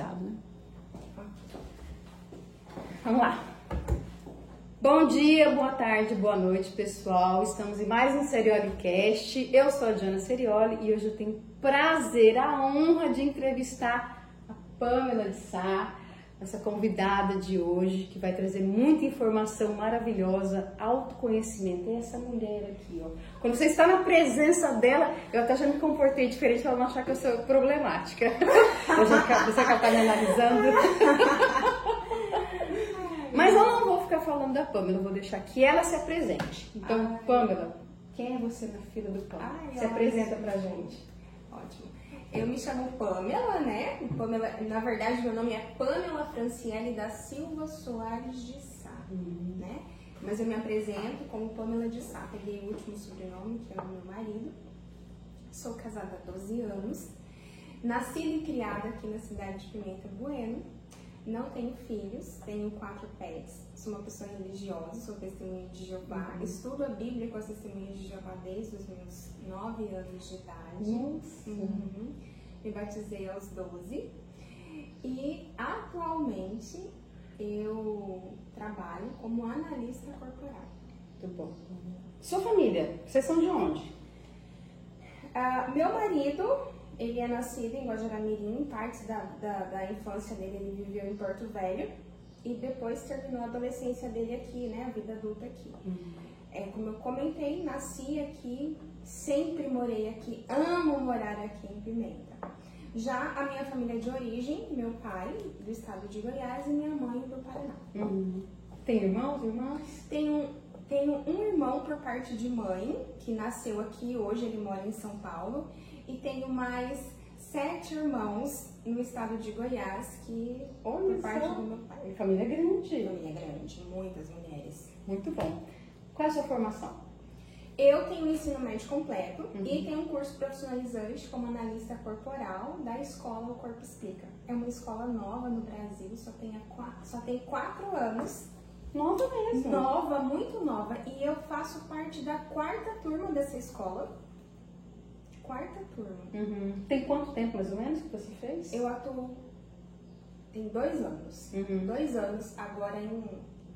né? Vamos lá. Bom dia, boa tarde, boa noite, pessoal. Estamos em mais um Seriolicast. Eu sou a Diana Serioli e hoje eu tenho prazer, a honra de entrevistar a Pamela de Sá, essa convidada de hoje, que vai trazer muita informação maravilhosa, autoconhecimento. É essa mulher aqui, ó. Quando você está na presença dela, eu até já me comportei diferente para ela não achar que eu sou problemática. você que está me analisando. Mas eu não vou ficar falando da Pamela, eu vou deixar que ela se apresente. Então, Ai. Pamela, quem é você na fila do pão? Ai, se apresenta pra gente. Ótimo. Eu me chamo Pamela, né? Pamela, na verdade, meu nome é Pamela Franciele da Silva Soares de Sá, né? Mas eu me apresento como Pamela de Sá. Peguei o último sobrenome, que é o meu marido. Sou casada há 12 anos. Nascida e criada aqui na cidade de Pimenta Bueno não tenho filhos, tenho quatro pets. Sou uma pessoa religiosa, sou testemunha de Jeová. Uhum. Estudo a Bíblia com as testemunhas de Jeová desde os meus nove anos de idade. Nossa. Uhum. Me batizei aos 12. E atualmente eu trabalho como analista corporal. Muito bom. Sua família, vocês são de onde? Uh, meu marido ele é nascido em Guajaramirim, parte da, da, da, infância dele ele viveu em Porto Velho e depois terminou a adolescência dele aqui, né, a vida adulta aqui. Uhum. É, como eu comentei, nasci aqui, sempre morei aqui, amo morar aqui em Pimenta. Já a minha família de origem, meu pai do estado de Goiás e minha mãe do Paraná. Uhum. Tem irmãos, irmãs? Tenho, tenho um irmão por parte de mãe, que nasceu aqui, hoje ele mora em São Paulo e tenho mais sete irmãos no estado de Goiás que Olha por parte do meu pai. Família grande. Família grande, muitas mulheres. Muito bom. Qual é a sua formação? Eu tenho ensino médio completo uhum. e tenho um curso profissionalizante como analista corporal da escola O Corpo Explica. É uma escola nova no Brasil, só tem, quatro, só tem quatro anos. Nova mesmo? Nova, muito nova. E eu faço parte da quarta turma dessa escola quarta turma. Uhum. Tem quanto tempo mais ou menos que você fez? Eu atuo. Tem dois anos. Uhum. Dois anos, agora em.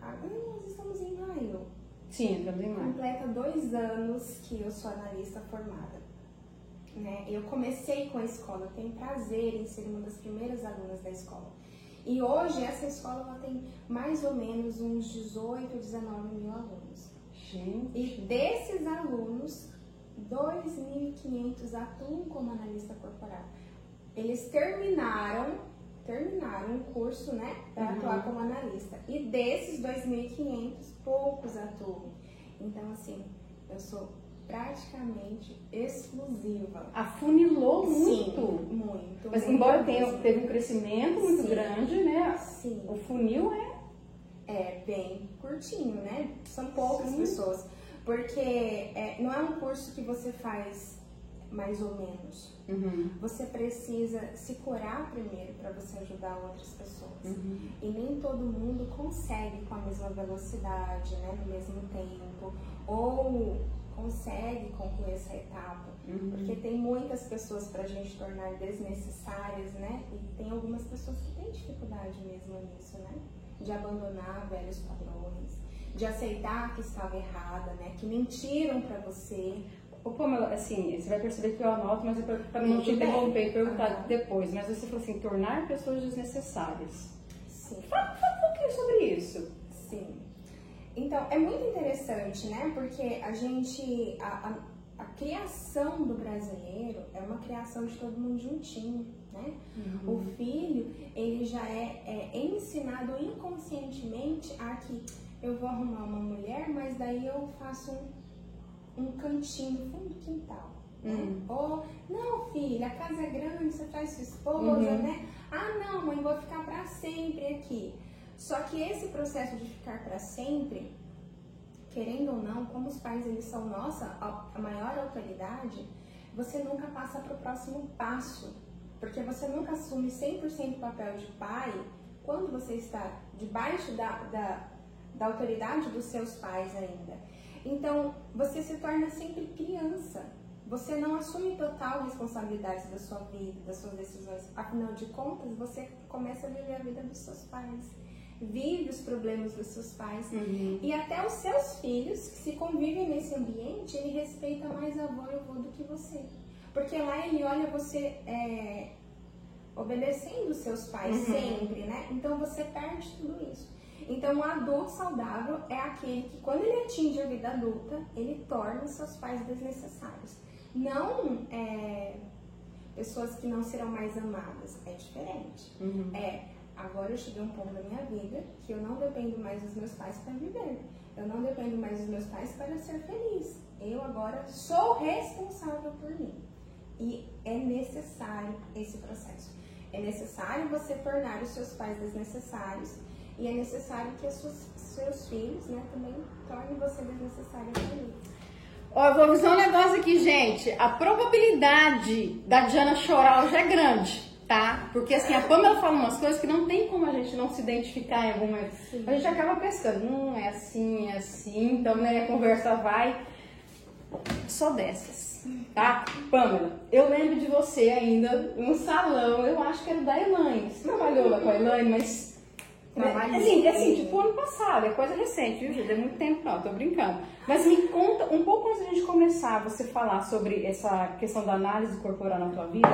Agora nós estamos em maio. Sim, estamos em maio. Completa dois anos que eu sou analista formada. Né? Eu comecei com a escola, tenho prazer em ser uma das primeiras alunas da escola. E hoje essa escola ela tem mais ou menos uns 18, 19 mil alunos. Gente. E desses alunos, 2.500 atuam como analista corporal. Eles terminaram, terminaram o curso, né, para uhum. atuar como analista. E desses 2.500, poucos atuam. Então, assim, eu sou praticamente exclusiva. Afunilou muito. Sim, muito. Mas embora tenha, teve um crescimento muito Sim. grande, né? Sim. O funil é é bem curtinho, né? São poucas Sim. pessoas. Porque é, não é um curso que você faz mais ou menos. Uhum. Você precisa se curar primeiro para você ajudar outras pessoas. Uhum. E nem todo mundo consegue com a mesma velocidade, né, no mesmo tempo, ou consegue concluir essa etapa. Uhum. Porque tem muitas pessoas para a gente tornar desnecessárias, né? E tem algumas pessoas que têm dificuldade mesmo nisso, né? De abandonar velhos padrões de aceitar que estava errada, né? Que mentiram para você. Ou como, assim, você vai perceber que eu anoto, mas é para não te interromper e perguntar uhum. depois. Mas você falou assim, tornar pessoas desnecessárias. Sim. Fala, fala um pouquinho sobre isso. Sim. Então, é muito interessante, né? Porque a gente... A, a, a criação do brasileiro é uma criação de todo mundo juntinho, né? Uhum. O filho, ele já é, é ensinado inconscientemente a que eu vou arrumar uma mulher, mas daí eu faço um, um cantinho no fundo do quintal. Né? Uhum. Ou, não, filha, a casa é grande, você traz sua esposa, uhum. né? Ah, não, mãe, vou ficar para sempre aqui. Só que esse processo de ficar para sempre, querendo ou não, como os pais eles são nossa a maior autoridade, você nunca passa para o próximo passo, porque você nunca assume 100% o papel de pai quando você está debaixo da, da da autoridade dos seus pais ainda. Então, você se torna sempre criança. você não assume total responsabilidade da sua vida, das suas decisões. Afinal de contas, você começa a viver a vida dos seus pais, vive os problemas dos seus pais. Uhum. E até os seus filhos, que se convivem nesse ambiente, ele respeita mais a avó e o avô do que você. Porque lá ele olha você é, obedecendo os seus pais Uhum. sempre, né? Então você perde tudo isso. Então, o adulto saudável é aquele que, quando ele atinge a vida adulta, ele torna os seus pais desnecessários. Não é, pessoas que não serão mais amadas, é diferente. Uhum. É, agora eu cheguei a um ponto da minha vida que eu não dependo mais dos meus pais para viver. Eu não dependo mais dos meus pais para ser feliz. Eu agora sou responsável por mim. E é necessário esse processo. É necessário você tornar os seus pais desnecessários e é necessário que os seus, seus filhos né, também tornem você desnecessário também. Ó, eu vou avisar um negócio aqui, gente. A probabilidade da Diana chorar hoje é grande, tá? Porque assim, a Pamela fala umas coisas que não tem como a gente não se identificar em algum momento. Sim. A gente acaba pensando, hum, é assim, é assim, então né, a conversa vai. Só dessas, tá? Pamela, eu lembro de você ainda no salão, eu acho que era da Elaine. Você trabalhou lá com a Elaine, mas Trabalhei. Assim, assim, tipo ano passado, é coisa recente, viu, gente? É muito tempo não, tô brincando. Mas me conta, um pouco antes de a gente começar, você falar sobre essa questão da análise corporal na tua vida,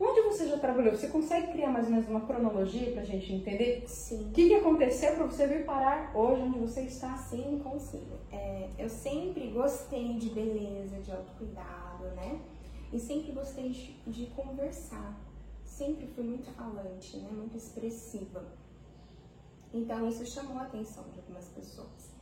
onde você já trabalhou? Você consegue criar mais ou menos uma cronologia pra gente entender Sim. o que, que aconteceu pra você vir parar hoje onde você está? Sim, consigo. É, eu sempre gostei de beleza, de autocuidado, né? E sempre gostei de, de conversar. Sempre fui muito falante, né? Muito expressiva. Então isso chamou a atenção de algumas pessoas.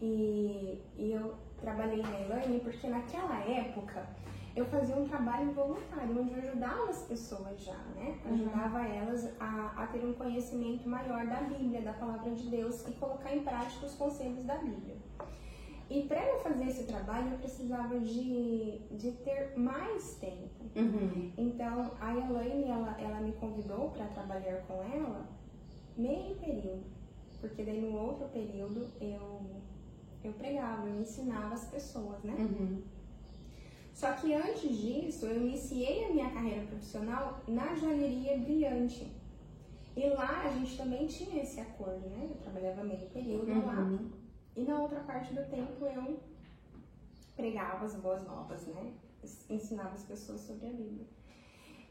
E, e eu trabalhei na Elaine porque naquela época eu fazia um trabalho voluntário, onde eu ajudava as pessoas já, né? Ajudava elas a, a ter um conhecimento maior da Bíblia, da palavra de Deus e colocar em prática os conselhos da Bíblia. E para eu fazer esse trabalho, eu precisava de, de ter mais tempo. Uhum. Então, a Elaine, ela, ela me convidou para trabalhar com ela meio período. Porque daí no outro período eu, eu pregava, eu ensinava as pessoas, né? Uhum. Só que antes disso, eu iniciei a minha carreira profissional na joalheria brilhante. E lá a gente também tinha esse acordo, né? Eu trabalhava meio período lá. Uhum. E na outra parte do tempo eu pregava as boas novas, né? Ensinava as pessoas sobre a Bíblia.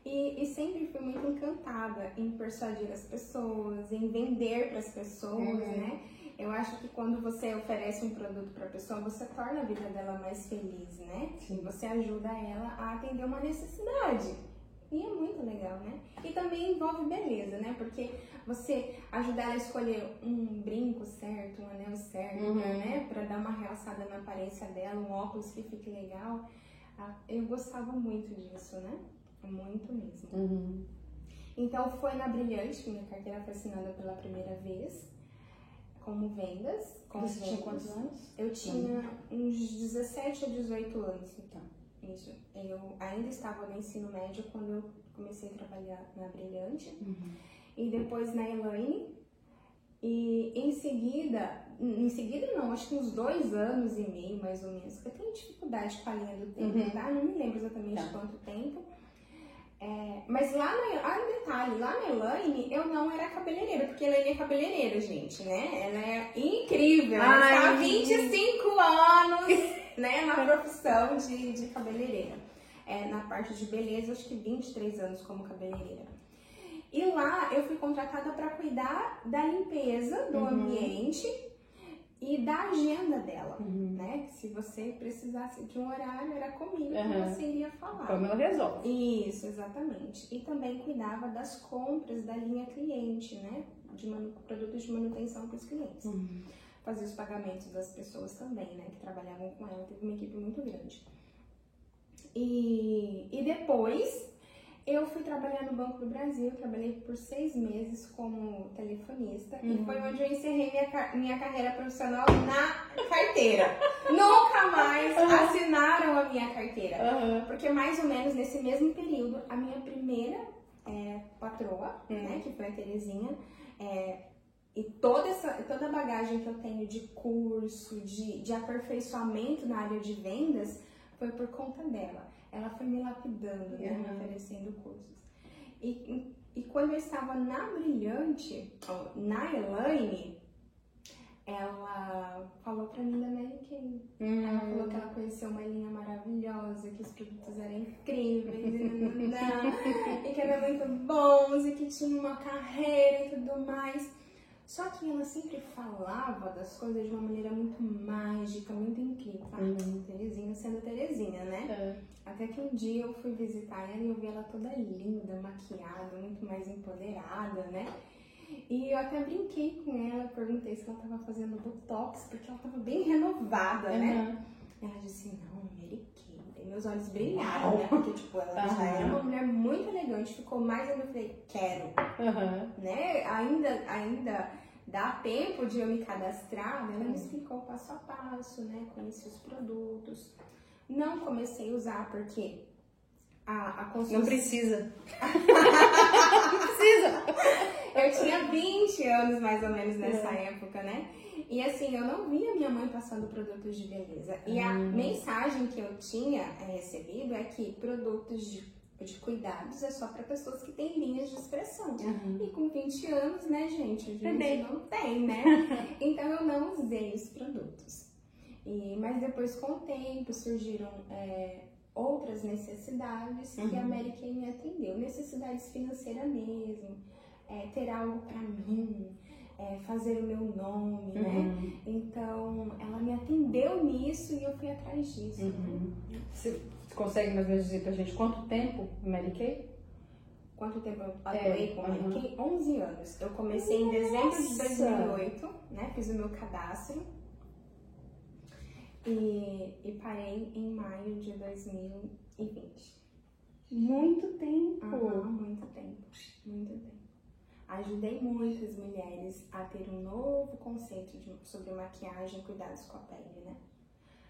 E, e sempre fui muito encantada em persuadir as pessoas, em vender para as pessoas, Uhum. né? Eu acho que quando você oferece um produto para a pessoa, você torna a vida dela mais feliz, né? Sim. Você ajuda ela a atender uma necessidade. E é muito legal, né? E também envolve beleza, né? Porque você ajudar ela a escolher um brinco certo, um anel certo, Uhum. né? Pra dar uma realçada na aparência dela, um óculos que fique legal. Ah, Eu gostava muito disso, né? Muito mesmo. Uhum. Então foi na Brilhante que minha carteira foi assinada pela primeira vez, como vendas. como Você tinha vendas. quantos anos? Eu tinha uns 17 a 18 anos. Tá. Isso. Eu ainda estava no ensino médio quando eu comecei a trabalhar na Brilhante. Uhum. E depois na Elaine. E em seguida, em seguida não, acho que uns dois anos e meio mais ou menos, que eu tenho dificuldade com a linha do tempo, Uhum. tá? Não me lembro exatamente Tá. quanto tempo. É, mas lá na, ah, um detalhe, lá na Elaine eu não era cabeleireira, porque Elaine é cabeleireira, gente, né? Ela é incrível, ela Ai, está há menina. 25 anos, né, na profissão de, de cabeleireira. É, na parte de beleza, acho que 23 anos como cabeleireira. E lá eu fui contratada para cuidar da limpeza do Uhum. ambiente e da agenda dela, Uhum. né? Se você precisasse de um horário, era comigo que Uhum. você iria falar. Pamela resolve. Isso, exatamente. E também cuidava das compras da linha cliente, né? De manu- produtos de manutenção para os clientes. Uhum. Fazia os pagamentos das pessoas também, né? Que trabalhavam com ela. Teve uma equipe muito grande. E, e depois eu fui trabalhar no Banco do Brasil. Trabalhei por seis meses como telefonista. E Uhum. foi onde eu encerrei minha, minha carreira profissional na carteira. Nunca mais assinaram a minha carteira. Aham. Porque mais ou menos nesse mesmo período, a minha primeira é, patroa, né, que foi a Terezinha, é, e toda, essa, toda a bagagem que eu tenho de curso, de, de aperfeiçoamento na área de vendas, foi por conta dela. Ela foi me lapidando, né? Me Uhum. oferecendo cursos. E, e, quando eu estava na Brilhante, na Elaine, ela falou pra mim da Mary Kay. Ela Hum. falou que ela conheceu uma linha maravilhosa, que os produtos eram incríveis, e, e que eram muito bons, e que tinha uma carreira e tudo mais. Só que ela sempre falava das coisas de uma maneira muito mágica, muito incrível. Ah, Uhum. Terezinha sendo Terezinha, né? É. Até que um dia eu fui visitar ela e eu vi ela toda linda, maquiada, muito mais empoderada, né? E eu até brinquei com ela, perguntei se ela tava fazendo botox, porque ela tava bem renovada, né? Uhum. Ela disse, não. Daí meus olhos brilharam, né? Porque, tipo, ela já Aham. era uma mulher muito elegante, ficou mais ainda, eu falei, quero, Uhum. né? Ainda, ainda dá tempo de eu me cadastrar, né? Ela me Uhum. explicou passo a passo, né? Conheci os produtos. Não comecei a usar porque a, a construção... Não precisa. não precisa. Eu tinha 20 anos mais ou menos nessa época, né? E assim, eu não via minha mãe passando produtos de beleza. E a Hum. mensagem que eu tinha é, recebido é que produtos de, de cuidados é só para pessoas que têm linhas de expressão. Uhum. E com 20 anos, né, gente? A gente não tem, né? Então eu não usei os produtos. E, mas depois, com o tempo, surgiram é, outras necessidades que a Uhum. Mary Kay me atendeu. Necessidades financeiras mesmo, é, ter algo pra mim, é, fazer o meu nome, né? Uhum. Então, ela me atendeu nisso e eu fui atrás disso. né? Uhum. Você consegue mais ou menos dizer pra gente quanto tempo Mary Kay? Quanto tempo eu atuei É, com Mary. Kay? 11 anos. Eu comecei em dezembro de Nossa! 2008, né? Fiz o meu cadastro. E, e parei em maio de 2020. Muito tempo. Aham, muito tempo. Muito tempo. Ajudei muitas mulheres a ter um novo conceito de- sobre maquiagem e cuidados com a pele, né?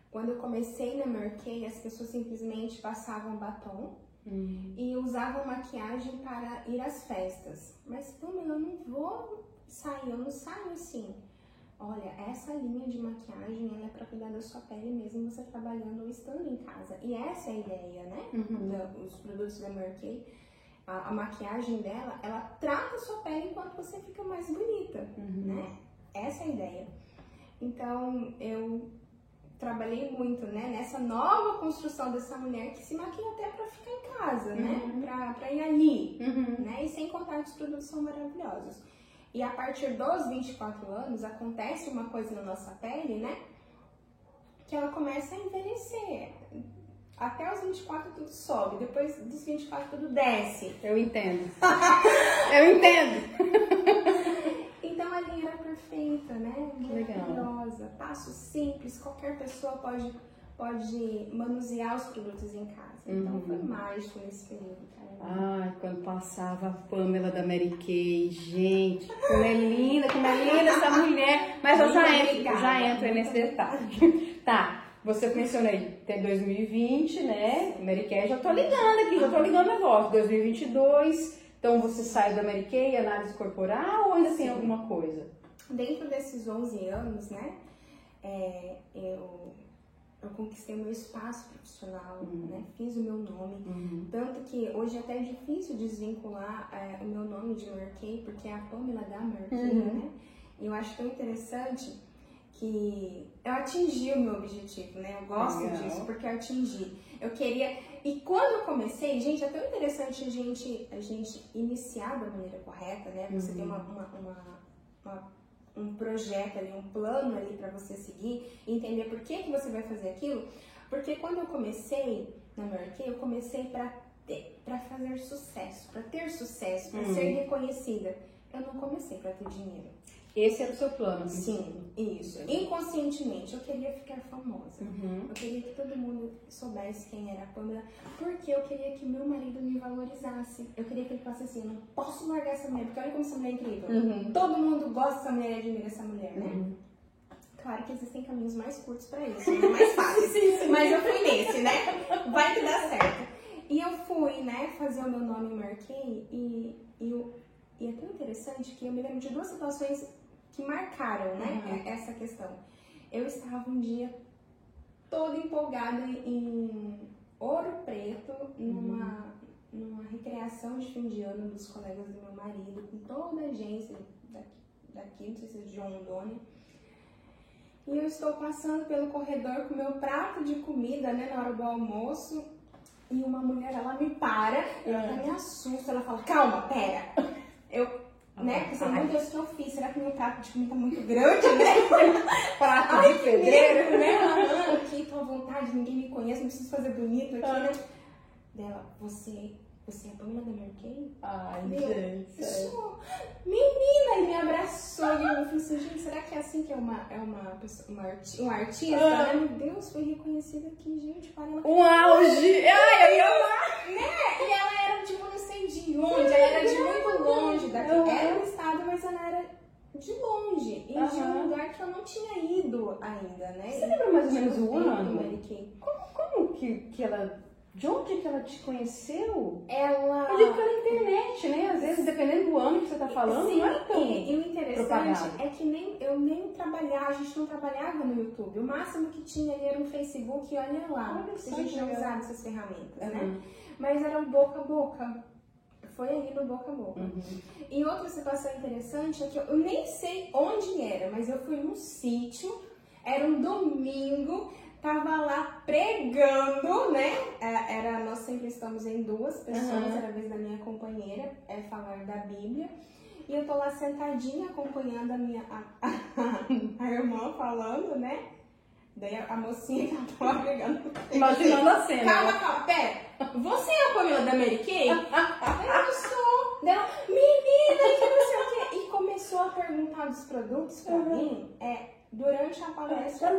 Quando eu comecei na Merkey, as pessoas simplesmente passavam batom Hum. e usavam maquiagem para ir às festas. Mas, Pamela, eu não vou sair, eu não saio assim. Olha, essa linha de maquiagem ela é para cuidar da sua pele mesmo você trabalhando ou estando em casa. E essa é a ideia, né? Uhum. Da- os produtos da Merkey, a, a maquiagem dela, ela trata a sua pele enquanto você fica mais bonita, Uhum. né? Essa é a ideia. Então, eu trabalhei muito, né, nessa nova construção dessa mulher que se maquia até pra ficar em casa, né? Uhum. Pra, pra ir ali, Uhum. né? E sem contar que os produtos são maravilhosos. E a partir dos 24 anos acontece uma coisa na nossa pele, né? Que ela começa a envelhecer. Até os 24 tudo sobe, depois dos 24 tudo desce. Eu entendo. Eu entendo. Então a linha era perfeita, né? Maravilhosa. Passo simples, qualquer pessoa pode, pode manusear os produtos em casa. Então Uhum. foi mágico nesse período. Ai, quando passava a Pamela da Mary Kay, gente, como é linda, como é linda essa mulher. Mas eu já entro, já entro nesse detalhe. Tá, você mencionou aí, até 2020, né? Mary Kay, já tô ligando aqui, já tô ligando o negócio. 2022, então você sai da Mary Kay, análise corporal ou ainda tem alguma coisa? Dentro desses 11 anos, né? é, eu, eu conquistei o meu espaço profissional, Uhum. né? Fiz o meu nome. Tanto que hoje até é difícil desvincular é, o meu nome de Merkey, porque é a Pamela da Merkey, Uhum. né? E eu acho tão interessante que eu atingi o meu objetivo, né? Eu gosto Legal. disso, porque eu atingi. Eu queria. E quando eu comecei, gente, é tão interessante a gente, a gente iniciar da maneira correta, né? Você Uhum. tem uma, uma, uma- uma- um projeto ali, um plano ali para você seguir, entender por que, que você vai fazer aquilo. Porque quando eu comecei na Merkey, eu comecei para para fazer sucesso, para ter sucesso, para Uhum. ser reconhecida. Eu não comecei para ter dinheiro. Esse era o seu plano? Sim, isso. Inconscientemente, eu queria ficar famosa. Uhum. Eu queria que todo mundo soubesse quem era a Pamela, porque eu queria que meu marido me valorizasse. Eu queria que ele falasse assim, eu não posso largar essa mulher, porque olha como essa mulher é incrível. Uhum. Todo mundo gosta dessa mulher e admira essa mulher, né? Uhum. Claro que existem caminhos mais curtos pra isso, né? mais fáceis. Mas eu fui nesse, né? Vai que dá certo. E eu fui, né, fazer o meu nome Marquei e, e, eu- e é tão interessante que eu me lembro de duas situações que marcaram, né, Uhum. essa questão. Eu estava um dia toda empolgada em Ouro Preto, numa, numa recreação de fim de ano dos colegas do meu marido, com toda a agência daqui, daqui não sei se é de Rondônia. E eu estou passando pelo corredor com meu prato de comida, né, na hora do almoço. E uma mulher, ela me para, ela me assusta, ela fala, calma, pera. Eu, né, Ah, pensei, ai. o que eu fiz? Será que meu prato de comida tá muito grande, né? Prato Ai, de pedreiro. medo, né? Aham, Aqui, tô à vontade, ninguém me conhece, não preciso fazer bonito aqui, Ah. né? Dela, você, você é a Pamela da Mary Kay? Ai, Meu, gente. Sou. Menina, ele me abraçou e eu falei assim, gente, será que é assim que é uma, é uma, pessoa- uma arti- um artista? Ah. né? Meu Deus, foi reconhecida aqui, gente, para ela. Um auge! Ai, eu ia amar! Né? E ela era tipo, não sei de onde, ela era de muito longe daqui. Era um estado, mas ela era de longe. E de Aham. um lugar que eu não tinha ido ainda, né? Você lembra mais ou menos o Tipo, ano? Kay. Como que, que ela. De onde que ela te conheceu? Ela. Eu digo pela internet, né? Às vezes, dependendo do ano que você tá falando, Sim, não é tão. e, e o interessante propagado. é que nem, eu nem trabalhava, a gente não trabalhava no YouTube. O máximo que tinha ali era um Facebook e olha lá. Olha a gente não usava essas ferramentas, né? Uhum. Mas era o boca a boca. Foi ali no boca a boca. Uhum. E outra situação interessante é que eu nem sei onde era, mas eu fui num sítio, era um domingo, tava lá pregando, né? É, Era, nós sempre estamos em duas pessoas, Aham. era a vez da minha companheira, é falar da Bíblia. E eu tô lá sentadinha acompanhando a minha a, a irmã falando, né? Daí a, mocinha que ela tava pregando. Imaginando a cena. Calma, calma, pera. Você é a Pamela da Mary Kay? eu sou. Dela, menina, que não sei o quê. E começou a perguntar dos produtos pra Uhum. mim é, durante a palestra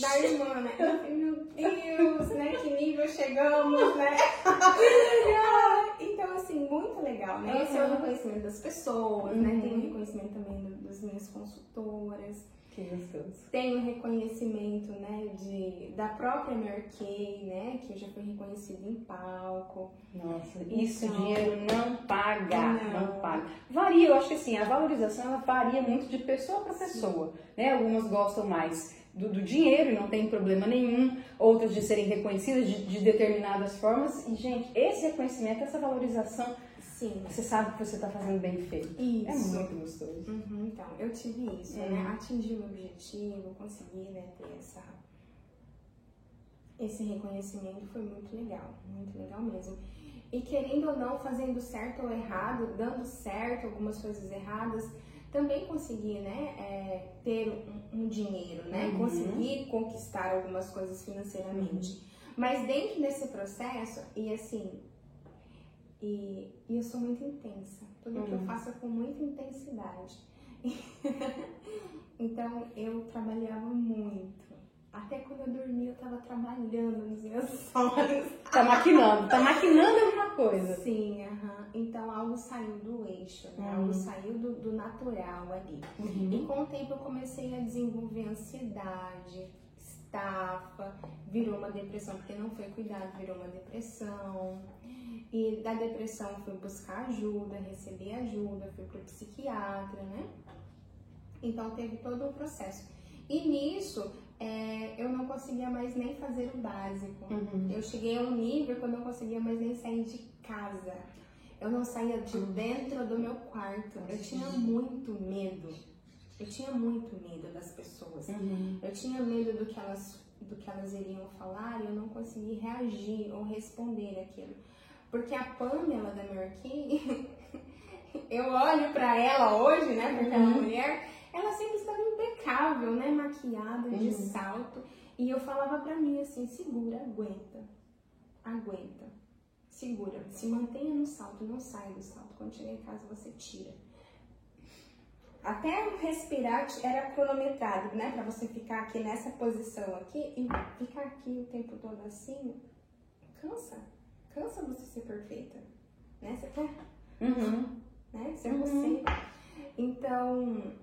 da irmã, né? Eu falei, meu Deus, né? Que nível chegamos, né? Então, assim, muito legal, né? Esse é o Uhum. reconhecimento das pessoas, né? Uhum. Tem o reconhecimento também do- das minhas consultoras. Que gostoso. Tem o reconhecimento, né, de, da própria Mary Kay, né, que eu já fui reconhecida em palco. Nossa, isso Então- dinheiro não paga, não. Não. paga. Varia, eu acho que assim, a valorização ela varia muito de pessoa para pessoa, né? Algumas gostam mais do, do dinheiro e não tem problema nenhum, outras de serem reconhecidas de, de determinadas formas. E, gente, esse reconhecimento, essa valorização, Sim. você sabe que você está fazendo bem feito. Isso. É muito gostoso. Uhum, então, eu tive isso, Uhum. né? Atingi o meu objetivo, consegui, né, ter essa, esse reconhecimento foi muito legal, muito legal mesmo. E querendo ou não, fazendo certo ou errado, dando certo, algumas coisas erradas, também consegui, né, é, ter um, um dinheiro, né? Uhum. Conseguir conquistar algumas coisas financeiramente. Mas dentro desse processo, e assim, e, e eu sou muito intensa. Tudo que eu Uhum. faço é com muita intensidade. então eu trabalhava muito. Até quando eu dormia, eu tava trabalhando nos meus sonhos. Tá maquinando, tá maquinando alguma coisa. Sim, aham. Então algo saiu do eixo, né? Uhum. Algo saiu do, do natural ali. Uhum. E com o tempo eu comecei a desenvolver ansiedade, estafa, virou uma depressão, porque não foi cuidado, virou uma depressão. E da depressão fui buscar ajuda, receber ajuda, fui pro psiquiatra, né? Então teve todo um processo. E nisso é, eu não conseguia mais nem fazer o básico. Uhum. Eu cheguei a um nível que eu não conseguia mais nem sair de casa. Eu não saía de dentro do meu quarto. Eu tinha muito medo. Eu tinha muito medo das pessoas. Uhum. Eu tinha medo do que elas, do que elas iriam falar e eu não conseguia reagir ou responder aquilo. Porque a Pamela da Kay, eu olho pra ela hoje, né? Porque ela é uma Uhum. mulher, ela sempre estava impecável, né? Maquiada, de Uhum. salto. E eu falava pra mim assim, segura, aguenta. Aguenta. Segura. Se mantenha no salto, não saia do salto. Quando chegar em casa, você tira. Até respirar era cronometrado, né? Pra você ficar aqui nessa posição aqui e ficar aqui o tempo todo assim, cansa. Cansa você ser perfeita. Né? Você quer Uhum. né? Ser Uhum. você. Então,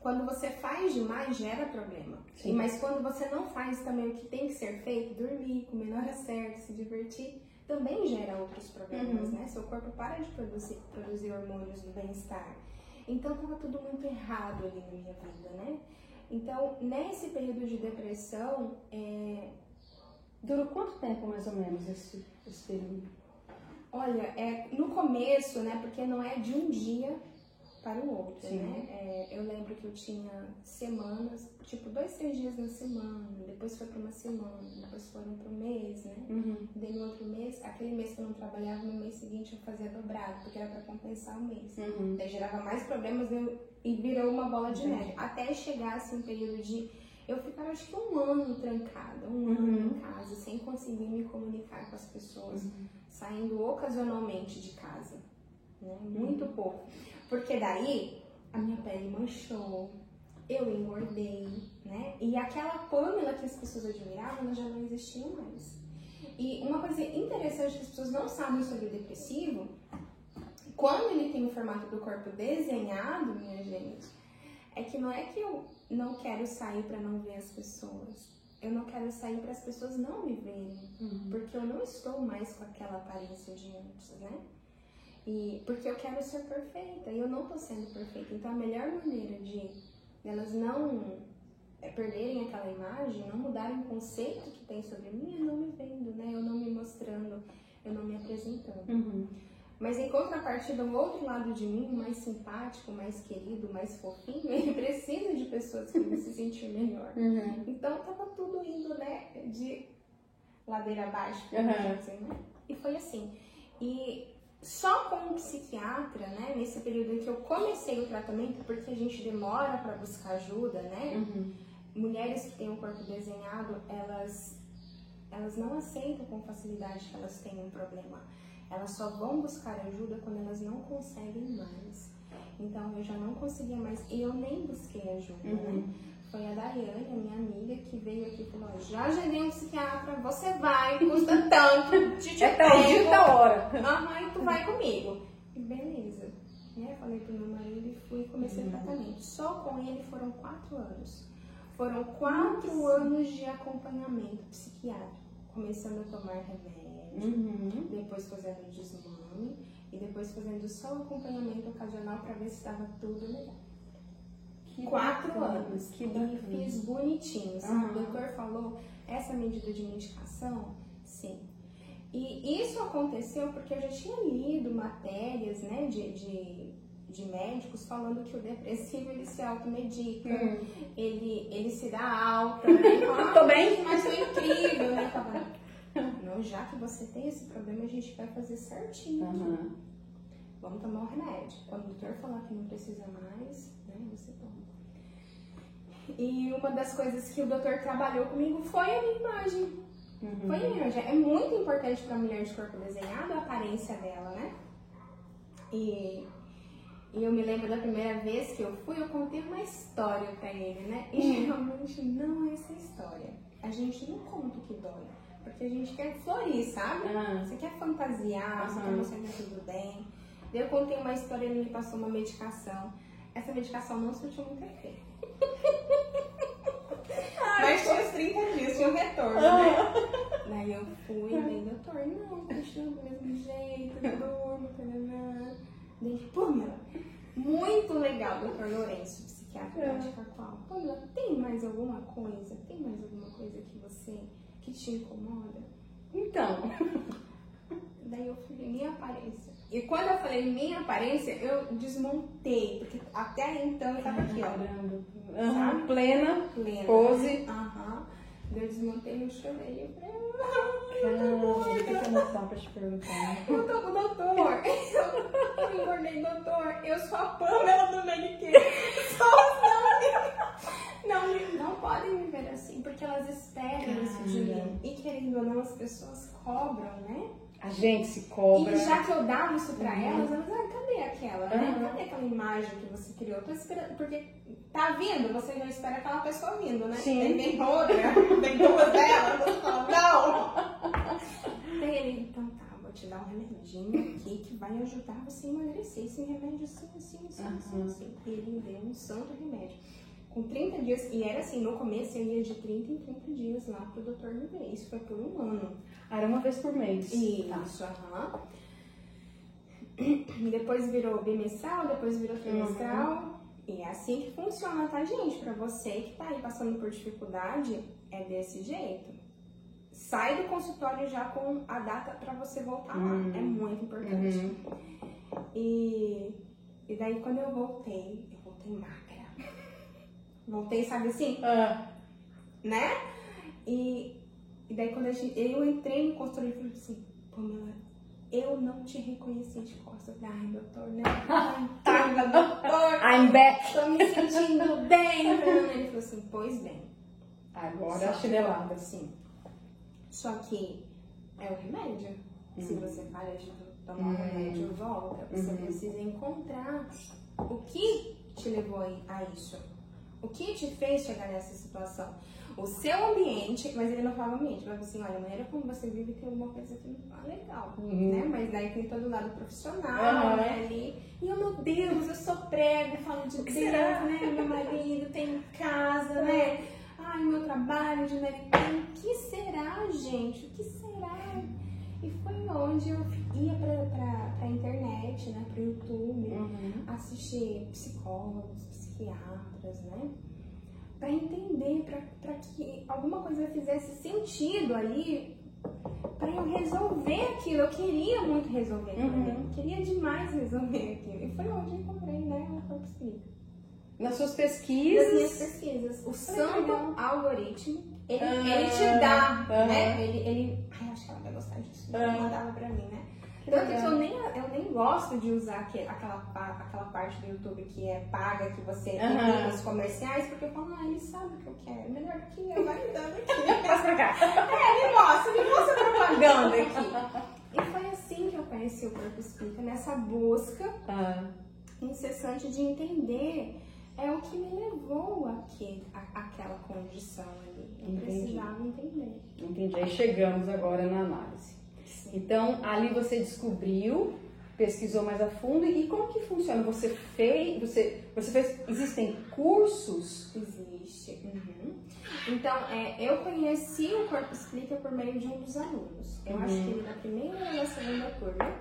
quando você faz demais, gera problema. Sim. Mas quando você não faz também o que tem que ser feito, dormir, comer na hora certa, se divertir, também gera outros problemas, Uhum. né? Seu corpo para de produzir, produzir hormônios do bem-estar. Então, tava tudo muito errado ali na minha vida, né? Então, nesse período de depressão, é, Durou quanto tempo, mais ou menos, esse, período? Olha, é, no começo, né, porque não é de um dia para o outro, Sim. né? É, eu lembro que eu tinha semanas, tipo dois, três dias na semana, depois foi para uma semana, depois foram para um mês, né? Uhum. Daí no outro mês, aquele mês que eu não trabalhava, no mês seguinte eu fazia dobrado, porque era para compensar o mês. Uhum. Daí gerava mais problemas eu- e virou uma bola de neve. Até chegar assim um período de. Eu ficava acho que um ano trancada, um Uhum. ano em casa, sem conseguir me comunicar com as pessoas, saindo ocasionalmente de casa. Né? Muito pouco. Porque daí a minha pele manchou, eu engordei, né? E aquela Pamela que as pessoas admiravam, ela já não existia mais. E uma coisa interessante que as pessoas não sabem sobre o depressivo, quando ele tem o formato do corpo desenhado, minha gente, é que não é que eu não quero sair para não ver as pessoas. Eu não quero sair para as pessoas não me verem, Uhum. porque eu não estou mais com aquela aparência de antes, né? E porque eu quero ser perfeita e eu não tô sendo perfeita. Então a melhor maneira de elas não é, perderem aquela imagem, não mudarem o conceito que tem sobre mim é não me vendo, né? Eu não me mostrando, eu não me apresentando. Uhum. Mas em contrapartida, o outro lado de mim, mais simpático, mais querido, mais fofinho, ele precisa de pessoas que me se sentir melhor. Uhum. Então tava tudo indo, né, de ladeira abaixo, Uhum. assim, né? E foi assim. E só com um psiquiatra, né, nesse período em que eu comecei o tratamento, porque a gente demora para buscar ajuda, né? Uhum. Mulheres que têm o corpo desenhado, elas elas não aceitam com facilidade que elas têm um problema. Elas só vão buscar ajuda quando elas não conseguem mais. Então eu já não conseguia mais e eu nem busquei ajuda, né? Uhum. Foi a Daiane, a minha amiga, que veio aqui e falou: "Ó, já agendei um psiquiatra, você vai, custa tanto, te te É tal dia, tal hora. Aham, e tu vai comigo. E beleza. Né? Falei pro meu marido e fui e comecei Uhum. o tratamento. Só com ele foram quatro anos. Foram quatro anos de acompanhamento psiquiátrico. Começando a tomar remédio, Uhum. depois fazendo desmame e depois fazendo só o acompanhamento ocasional para ver se estava tudo legal. Que Quatro bacana, anos. Que E bacana. fiz bonitinho. sabe? Aham. O doutor falou, essa medida de medicação, sim. E isso aconteceu porque eu já tinha lido matérias, né, de, de, de médicos falando que o depressivo ele se automedica, Hum. ele, ele se dá alta, né? Ah, Tô bem. Mas foi incrível, né? Não, já que você tem esse problema, a gente vai fazer certinho. aqui. Aham. Vamos tomar o remédio. Quando o doutor falar que não precisa mais, né, você toma. E uma das coisas que o doutor trabalhou comigo foi a minha imagem. Uhum. Foi a minha imagem. É muito importante para a mulher de corpo desenhado a aparência dela, né? E, e eu me lembro da primeira vez que eu fui, eu contei uma história para ele, né? E geralmente não é essa história. A gente não conta o que dói. Porque a gente quer florir, sabe? Ah. Você quer fantasiar, você quer mostrar que tá tudo bem. Eu contei uma história, ele me passou uma medicação. Essa medicação não surtiu muito efeito. Mas tinha os 30 dias, tinha um retorno, né? Daí eu fui, daí, doutor, não, continua do mesmo jeito, durmo, tarará. Daí, Pamela, muito legal, doutor Lourenço, psiquiatra É. de Cacoal. Pamela, tem mais alguma coisa? Tem mais alguma coisa que você, que te incomoda? Então. Daí eu falei, minha aparência. E quando eu falei minha aparência, eu desmontei, porque até então eu tava aqui, ó? Aham. Plena. plena. Pose. Aham. Daí eu desmontei, eu chorei. Eu falei, Caramba, que emoção pra te perguntar. eu tô com o doutor. Eu, engordei, doutor. Eu sou a Pamela do Medicaid. Só não, não, não podem me ver assim, porque elas esperam isso de mim. E querendo ou não, as pessoas cobram, né? A gente se cobra. E já que eu dava isso pra Uhum. elas, elas, ah, cadê aquela, né? Uhum. Cadê aquela imagem que você criou? Tô esperando, porque tá vindo, você já espera aquela pessoa vindo, né? Sim. Daí vem outra, tem duas delas, você fala, não! Daí ele, então tá, vou te dar um remedinho aqui que vai ajudar você a emagrecer. Esse remédio assim, assim, assim, assim, Uhum. assim. E ele me deu um santo remédio. Com 30 dias, e era assim, no começo eu ia de 30 em 30 dias lá pro doutor me ver. Isso foi por um ano. Ah, Era uma vez por mês. Tá. Isso, aham. E Depois virou bimestral, depois virou trimestral. E é assim que funciona, tá, gente? Pra você que tá aí passando por dificuldade, é desse jeito. sai do consultório já com a data para você voltar Uhum. lá. É muito importante. Uhum. E, e daí quando eu voltei, eu voltei magra. Voltei, sabe assim, Ah, né? E, e daí quando a gente, eu entrei no consultório e falei assim, Pamela, eu não te reconheci de costas. Ai, doutor, né? Ai, tá, doutor. I'm back. Tô me sentindo bem. Ele falou assim, pois bem. Agora a Só- chinelada. Sim. Só que é o remédio. Se Uhum. você para de tomar o Uhum. remédio, volta. Você Uhum. precisa encontrar o que te levou a isso. O que te fez chegar nessa situação. O seu ambiente, mas ele não fala ambiente, mas assim, olha, a maneira como você vive tem alguma coisa que não tá legal, Uhum. né? Mas daí tem todo o lado profissional, Aham. né, ali. E eu, meu Deus, eu sou prega, falo de Deus, será? né? Meu marido tem casa, né? Ai, meu trabalho de. O que será, gente? O que será? E foi onde eu ia pra, pra, pra internet, né? Pro YouTube, Uhum. assistir psicólogos, psiquiatras, né? Pra entender, pra, pra que alguma coisa fizesse sentido ali, pra eu resolver aquilo. Eu queria muito resolver aquilo, Uhum. eu queria demais resolver aquilo. E foi onde eu encontrei, né? O corpo explica. Nas suas Das minhas pesquisas. pesquisas. O santo algoritmo, ele, Ah, ele te dá, ah. né? Ele, ele. Ai, acho que ela vai gostar disso. Ah. Ela mandava pra mim, né? Que Tanto que eu nem, eu nem gosto de usar aquele, aquela, aquela parte do YouTube que é paga, que você clica os comerciais, porque eu falo, ah, ele sabe o que eu quero. Melhor que eu, vai me dando aqui. Passa pra cá. É, me mostra, me mostra propaganda aqui. E foi assim que eu conheci o Corpo Explica, nessa busca Ah, incessante de entender é o que me levou aqui, a, aquela condição ali. Eu Entendi. precisava entender. entendi. Aí chegamos agora na análise. Então, ali você descobriu, pesquisou mais a fundo e como que funciona? Você fez, você, você fez, existem cursos? Existe. Uhum. Então, é, eu conheci o Corpo Explica por meio de um dos alunos. Eu Uhum. acho que ele da primeira ou da segunda turma.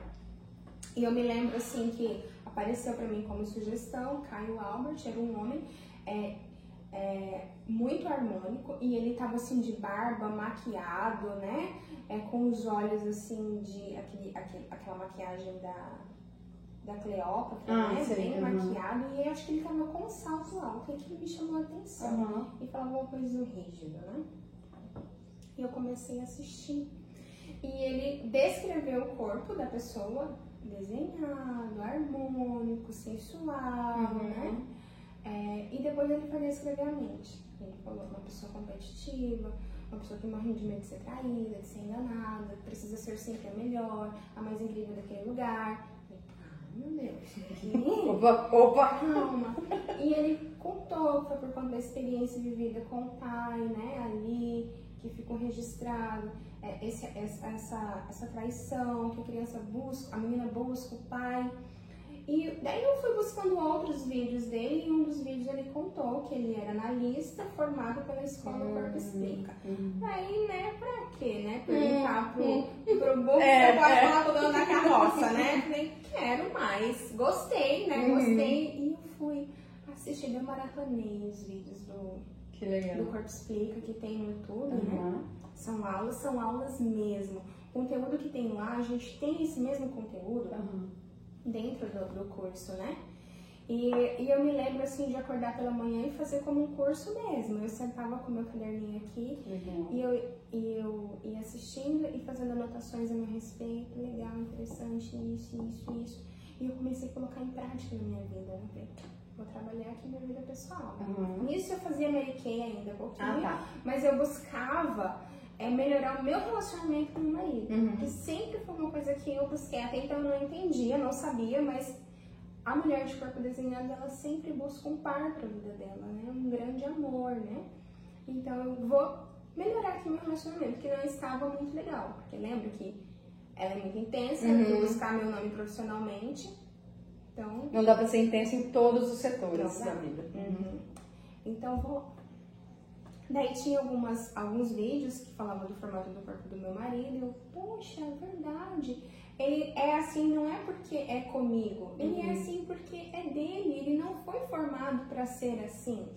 E eu me lembro, assim, que apareceu pra mim como sugestão, Caio Albert, era um homem é, é, muito harmônico e ele tava, assim, de barba, maquiado, né? É, com os olhos, assim, de aquele, aquele, aquela maquiagem da, da Cleópatra, Ah, né? sei, Bem uhum. maquiado. E eu acho que ele tava com um salto alto e aquilo me chamou a atenção Aham. e falava uma coisa rígida, né? E eu comecei a assistir. E ele descreveu o corpo da pessoa desenhado, harmônico, sensual, Uhum. né? É, e depois ele descrever a mente. Ele falou uma pessoa competitiva, uma pessoa que morre de medo de ser traída, de ser enganada, precisa ser sempre a melhor, a mais incrível daquele lugar. Ah, meu Deus, Opa, opa! calma. E ele contou, foi por conta da experiência vivida com o pai, né, ali, que ficou registrado, é, esse, essa, essa traição que a criança busca, a menina busca o pai. E daí eu fui buscando outros vídeos dele e um dos vídeos ele contou que ele era analista formado pela escola Corpo Explica. Uhum. Aí, né, pra quê, né? Perguntar pro, Hum. pro burro É, que pode é. falar pro dono da carroça, né? Falei, quero mais. Gostei, né? Uhum. Gostei. E eu fui assistir, eu maratonei os vídeos do, Que legal. do Corpo Explica que tem no YouTube, né? Uhum. São aulas, são aulas mesmo. O conteúdo que tem lá, a gente tem esse mesmo conteúdo Uhum. Dentro do, do curso, né? E, e eu me lembro assim de acordar pela manhã e fazer como um curso mesmo. Eu sentava com meu caderninho aqui Legal. e eu, e eu ia assistindo e fazendo anotações a meu respeito, legal, interessante, isso, isso, isso. E eu comecei a colocar em prática na minha vida, né? Falei, Vou trabalhar aqui minha vida pessoal. Uhum. Nisso eu fazia Mary Kay ainda um pouquinho, Ah, tá. mas eu buscava é, melhorar o meu relacionamento com o marido. Uhum. Que sempre foi uma coisa que eu busquei. Até então eu não entendia, não sabia, mas a mulher de corpo desenhado, ela sempre busca um par pra vida dela, né? Um grande amor, né? Então eu vou melhorar aqui meu relacionamento, que não estava muito legal. Porque lembra que ela é muito intensa, eu Uhum. buscar meu nome profissionalmente. Então, Não dá pra ser intenso em todos os setores da vida. Uhum. Então vou. Daí tinha algumas, alguns vídeos que falavam do formato do corpo do meu marido. Eu, poxa, é verdade. Ele é assim não é porque é comigo. Ele é Uhum. assim porque é dele. Ele não foi formado para ser assim.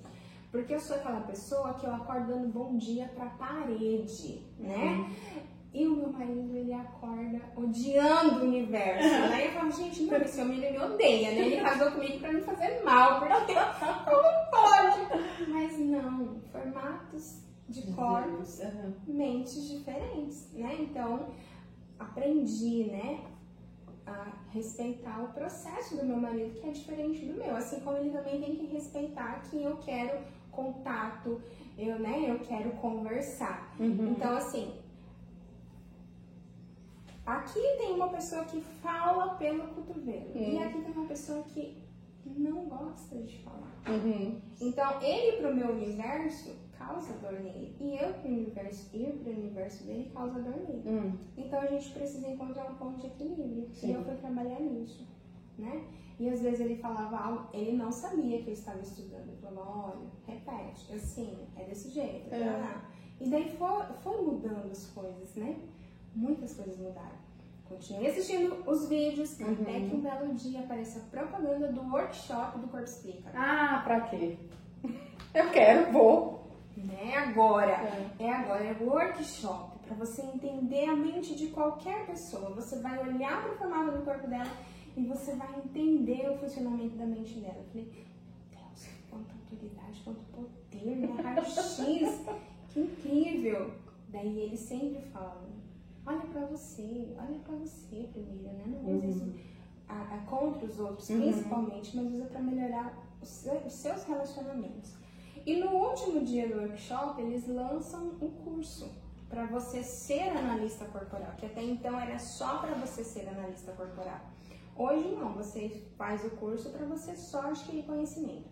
Porque eu sou aquela pessoa que eu acordo dando bom dia pra parede, né? Uhum. E o meu marido, ele acorda odiando o universo, né? Eu falo, gente, não, esse homem ele me odeia, né? Ele casou comigo pra me fazer mal, porque como pode? Mas não, formatos de corpos, uhum. mentes diferentes, né? Então, aprendi, né? A respeitar o processo do meu marido, que é diferente do meu. Assim como ele também tem que respeitar que eu quero contato, eu, né, eu quero conversar. Uhum. Então, assim, aqui tem uma pessoa que fala pelo cotovelo uhum. e aqui tem uma pessoa que não gosta de falar. Uhum. Então, ele pro meu universo causa dor nele e eu pro universo, eu pro universo dele causa dor nele. Uhum. Então, a gente precisa encontrar um ponto de equilíbrio Sim. e eu fui trabalhar nisso, né? E às vezes ele falava algo, ele não sabia que eu estava estudando. Ele falava, olha, repete, assim, é desse jeito. É. E daí foi, foi mudando as coisas, né? Muitas coisas mudaram. Continuei assistindo os vídeos, uhum. até que um belo dia aparece a propaganda do workshop do Corpo Explica. Ah, pra quê? Eu quero, vou. É agora. É, é agora, é workshop. Para você entender a mente de qualquer pessoa. Você vai olhar para o formato do corpo dela e você vai entender o funcionamento da mente dela. Eu falei, Deus, quanta autoridade, quanto poder, né? Raio-X, que incrível. Daí ele sempre fala, olha para você, olha para você primeiro, né? Não usa uhum. isso a, a, contra os outros, uhum. principalmente, mas usa para melhorar os, seus, os seus relacionamentos. E no último dia do workshop, eles lançam um curso para você ser analista corporal, que até então era só para você ser analista corporal. Hoje não, você faz o curso para você só adquirir conhecimento.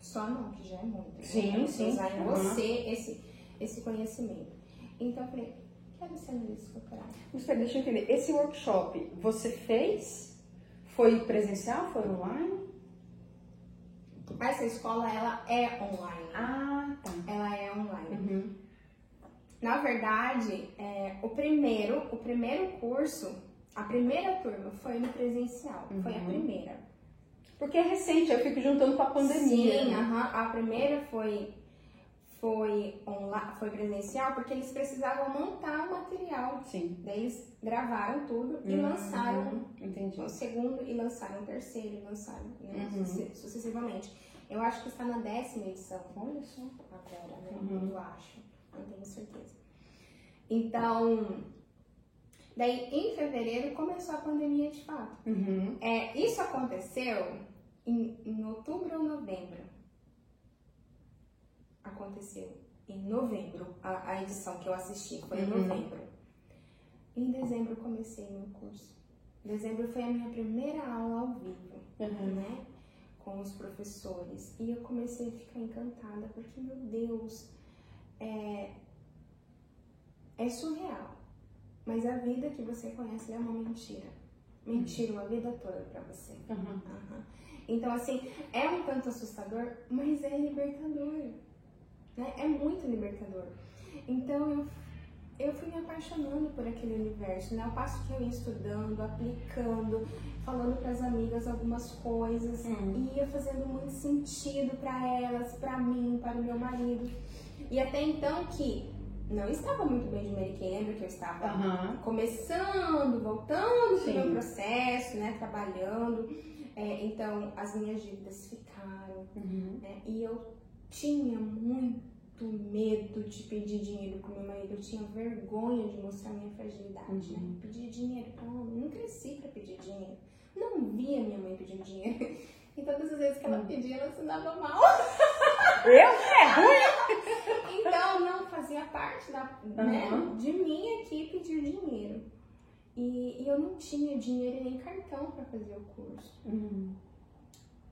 Só não, que já é muito. Né? Sim, né? sim. Usar em você esse, esse conhecimento. Então, eu falei, quero ser analista corporal. Você, deixa eu entender, esse workshop você fez? Foi presencial? Foi online? Essa escola, ela é online. Ah, tá. Ela é online. Uhum. Na verdade, é, o primeiro, o primeiro curso a primeira turma foi no presencial, uhum. foi a uhum. primeira. Porque é recente, eu fico juntando com a pandemia. Sim, uhum. a primeira foi foi online, foi presencial porque eles precisavam montar o material. Sim. Daí eles gravaram tudo e uhum. lançaram o segundo e lançaram o terceiro e lançaram né, uhum. sucessivamente. Eu acho que está na décima edição. Olha só agora, né? Uhum. Eu acho, não tenho certeza. Então, Daí, em fevereiro, começou a pandemia de fato. Uhum. É, isso aconteceu em, em outubro ou novembro. Aconteceu em novembro, a, a edição que eu assisti foi em uhum. novembro. Em dezembro, comecei meu curso. Dezembro foi a minha primeira aula ao vivo, uhum. né? Com os professores. E eu comecei a ficar encantada, porque, meu Deus, é, é surreal mas a vida que você conhece é uma mentira. Mentira uma vida toda para você. Uhum. Uhum. Então, assim, é um tanto assustador, mas é libertador. Né? É muito libertador. Então, eu, eu fui me apaixonando por aquele universo, né? Ao passo que eu ia estudando, aplicando, falando para as amigas algumas coisas, uhum. ia fazendo muito sentido para elas, para mim, para o meu marido. E até então que não estava muito bem de Mary Kay, lembra que eu estava uhum. começando, voltando para o meu processo, né, trabalhando. É, então, as minhas dívidas ficaram, uhum. né, e eu tinha muito medo de pedir dinheiro com meu marido, eu tinha vergonha de mostrar minha fragilidade, né? uhum. né, pedir dinheiro para homem, não cresci para pedir dinheiro, não via minha mãe pedindo dinheiro, e todas as vezes que ela uhum. pedia, ela se dava mal. Eu? É ruim? Então, não fazia parte da, uhum. né, de mim aqui pedir dinheiro. E, e, eu não tinha dinheiro nem cartão para fazer o curso. Uhum.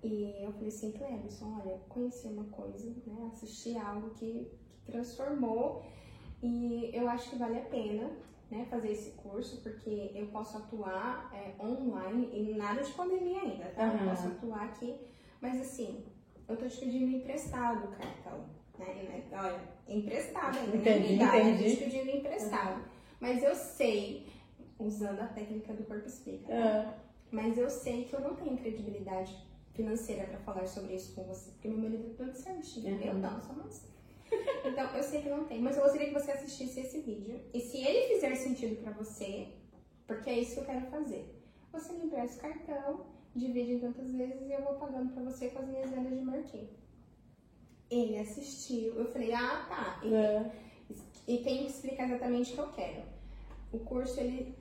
E eu falei assim, Clebson, olha, conheci uma coisa, né? Assisti algo que, que transformou e eu acho que vale a pena né, fazer esse curso, porque eu posso atuar é, online e nada de pandemia ainda, tá? Uhum. Eu posso atuar aqui, mas assim, eu tô te pedindo emprestado o cartão. Né? Olha, emprestado ainda. Entendi, né? entendi. Eu te pedindo emprestado. Uhum. Mas eu sei, usando a técnica do corpo explica, uhum. mas eu sei que eu não tenho credibilidade financeira para falar sobre isso com você, porque meu marido é tudo certinho. Uhum. Eu não, sou mais. Então, eu sei que não tem, mas eu gostaria que você assistisse esse vídeo. E se ele fizer sentido para você, porque é isso que eu quero fazer, você me empresta o cartão, divide em tantas vezes e eu vou pagando para você com as minhas vendas de marketing. Ele assistiu, eu falei, ah, tá. E, É. e tenho que explicar exatamente o que eu quero. O curso, ele,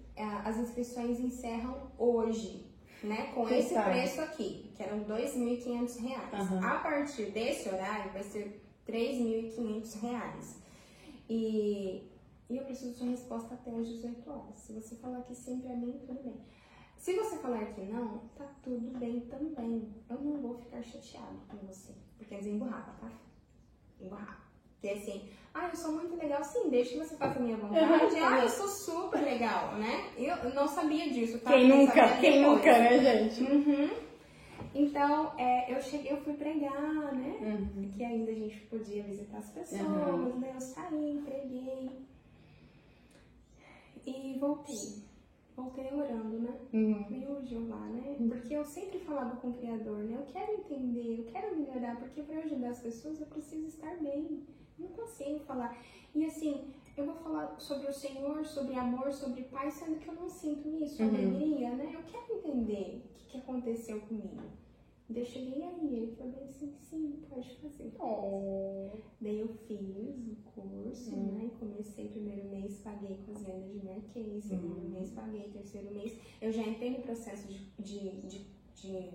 as inscrições encerram hoje, né? Com esse Tá. preço aqui, que eram 2.500 reais. Aham. A partir desse horário, vai ser 3.500 reais. E, e eu preciso de sua resposta até às 18 horas. Se você falar que sim pra mim, tudo bem. Se você falar que não, tá tudo bem também. Eu não vou ficar chateado com você. Porque é desemburrada, tá? Emburrada. Porque assim, ah, eu sou muito legal, sim, deixa que você faça a minha vontade. Uhum. ah, eu sou super legal, né? Eu não sabia disso, tá? Quem nunca? Quem depois. nunca, né, gente? Uhum. Então, é, eu cheguei, eu fui pregar, né? Uhum. Que ainda a gente podia visitar as pessoas, Uhum. né? Eu saí, preguei. E voltei. Voltei orando, né? Uhum. Meu Jeová, né? Porque eu sempre falava com o Criador, né? Eu quero entender, eu quero melhorar, porque para eu ajudar as pessoas eu preciso estar bem. Não consigo falar. E assim, eu vou falar sobre o Senhor, sobre amor, sobre paz, sendo que eu não sinto isso, Uhum. alegria, né? Eu quero entender o que, que aconteceu comigo. Daí eu cheguei aí, ele falou assim, sim, pode fazer. Oh. Daí eu fiz o curso, Hum. né? Comecei primeiro mês, paguei com as vendas de Marquês, segundo Hum. mês paguei, terceiro mês. Eu já entrei no processo de, de, de, de,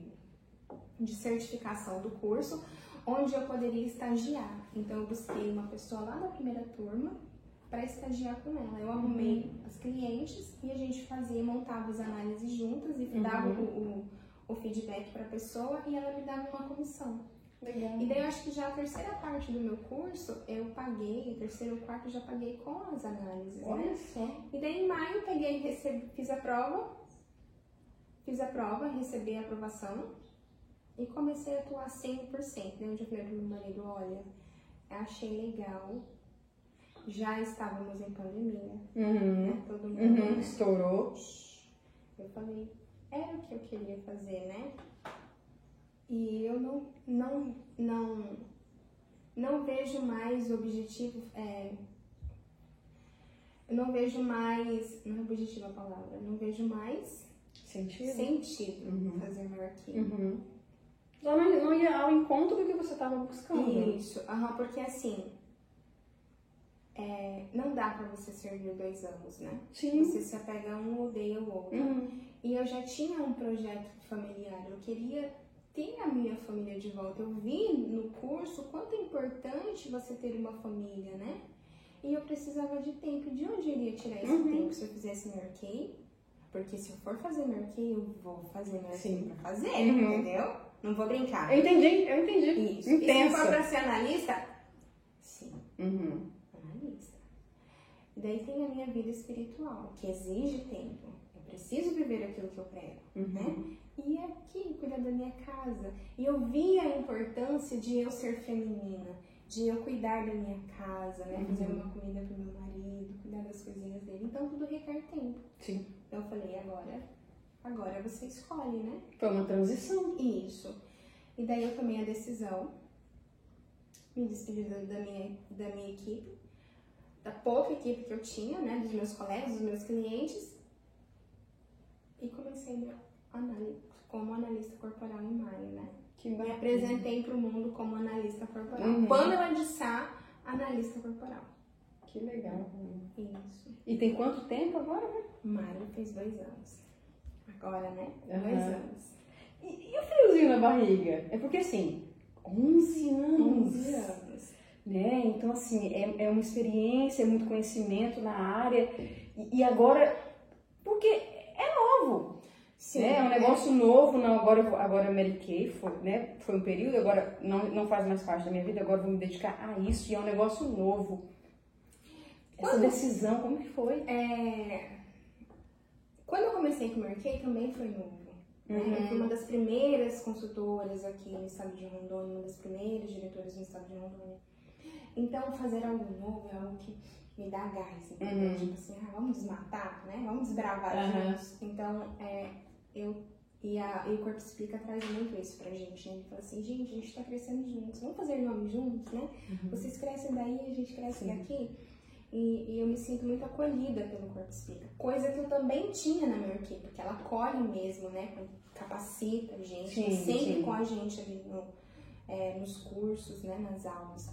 de certificação do curso, onde eu poderia estagiar. Então eu busquei uma pessoa lá da primeira turma para estagiar com ela. Eu arrumei as clientes e a gente fazia, montava as análises juntas e Uhum. dava o, o, o feedback para a pessoa e ela me dava uma comissão. Legal. E daí eu acho que já a terceira parte do meu curso eu paguei, terceiro quarto eu já paguei com as análises, Olha né? só. E daí em maio peguei, recebi, fiz a prova, fiz a prova, recebi a aprovação e comecei a atuar 100%, né? Onde eu falei pro meu marido, olha, achei legal, já estávamos em pandemia, Uhum. né? Todo mundo, Uhum. Estourou. Eu falei, era o que eu queria fazer, né? E eu não, não, não, não vejo mais objetivo, é, eu não vejo mais, não é objetivo a palavra, não vejo mais Sentido? sentido Uhum. fazer meu arquivo. Uhum. Ela não, não ia ao encontro do que você estava buscando. Isso, aham, porque assim, é, não dá pra você servir dois anos, né? Sim. Você se apega a um, odeia o outro. Uhum. E eu já tinha um projeto familiar, eu queria ter a minha família de volta. Eu vi no curso quanto é importante você ter uma família, né? E eu precisava de tempo. De onde eu iria tirar esse Uhum. tempo se eu fizesse meu arquei? Porque se eu for fazer meu arquei, eu vou fazer meu Sim. pra fazer, Uhum. entendeu? Não vou brincar. Eu entendi, eu entendi. Isso. E se for Intensa. pra ser analista? Sim Uhum. analista. E daí tem a minha vida espiritual, que exige tempo. Eu preciso viver aquilo que eu prego, né? Uhum. E aqui, cuidar da minha casa. E eu vi a importância de eu ser feminina, de eu cuidar da minha casa, né? Fazer Uhum. uma comida pro meu marido, cuidar das coisinhas dele. Então tudo requer tempo. Sim. Então eu falei, agora, agora você escolhe, né? Foi uma transição. Isso. E daí eu tomei a decisão, me despedi da minha, da minha equipe, da pouca equipe que eu tinha, né, dos meus colegas, dos meus clientes, e comecei análise, como analista corporal em maio, né? Que Me bacana. apresentei para o mundo como analista corporal. Uhum. Pamela de Sá, analista corporal. Que legal. Isso. E tem quanto tempo agora? né? Maio fez dois anos. Agora, né? Aham. Dois anos. E, e o friozinho na barriga? É porque assim, 11 anos. 11 anos. Né? Então, assim, é, é uma experiência, é muito conhecimento na área. E, e agora, porque é novo. né? É um negócio novo, não, agora, eu agora eu Mary Kay, foi, né? foi um período, agora não, não faz mais parte da minha vida, agora vou me dedicar a isso, e é um negócio novo. Essa Quando- decisão, como que foi? É, Quando eu comecei com o Merkei também foi novo. né? Uhum. Eu fui uma das primeiras consultoras aqui no estado de Rondônia, uma das primeiras diretoras no estado de Rondônia. Então, fazer algo novo é algo que me dá gás, entendeu? Uhum. Tipo assim, ah, vamos desmatar, né? Vamos desbravar Uhum. juntos. Então, é, eu, E, a, e o Corpo Explica traz muito isso pra gente, né? Ele fala assim, gente, a gente tá crescendo juntos, vamos fazer nome juntos, né? Uhum. Vocês crescem daí, a gente cresce Sim. daqui. E, e, eu me sinto muito acolhida pelo Corpo Explica. Coisa que eu também tinha na minha equipe, porque ela acolhe mesmo, né? Capacita a gente, sim, sempre sim. com a gente ali no, é, nos cursos, né? Nas aulas.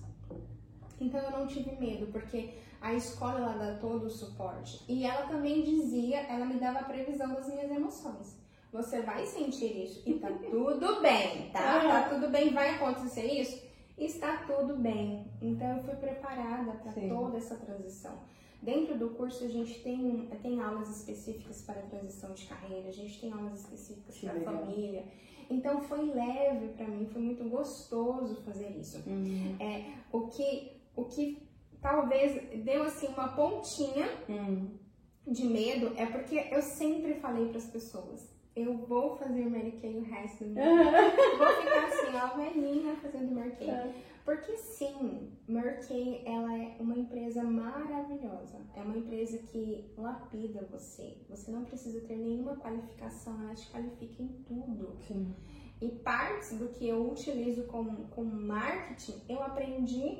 Então eu não tive medo, porque a escola ela dá todo o suporte. E ela também dizia, ela me dava a previsão das minhas emoções. Você vai sentir isso e tá tudo bem, tá? Tá tudo bem, vai acontecer isso? Está tudo bem. Então eu fui preparada para toda essa transição. Dentro do curso a gente tem, tem aulas específicas para transição de carreira, a gente tem aulas específicas para família. Então foi leve para mim, foi muito gostoso fazer isso. Uhum. É, o que o que talvez deu assim uma pontinha uhum. de medo é porque eu sempre falei para as pessoas, eu vou fazer Mary Kay o resto do meu vou ficar assim, ó, velhinha fazendo Mary Kay. É. Porque sim, Mary Kay, ela é uma empresa maravilhosa. É uma empresa que lapida você. Você não precisa ter nenhuma qualificação, ela te qualifica em tudo. Sim. E partes do que eu utilizo como, como marketing, eu aprendi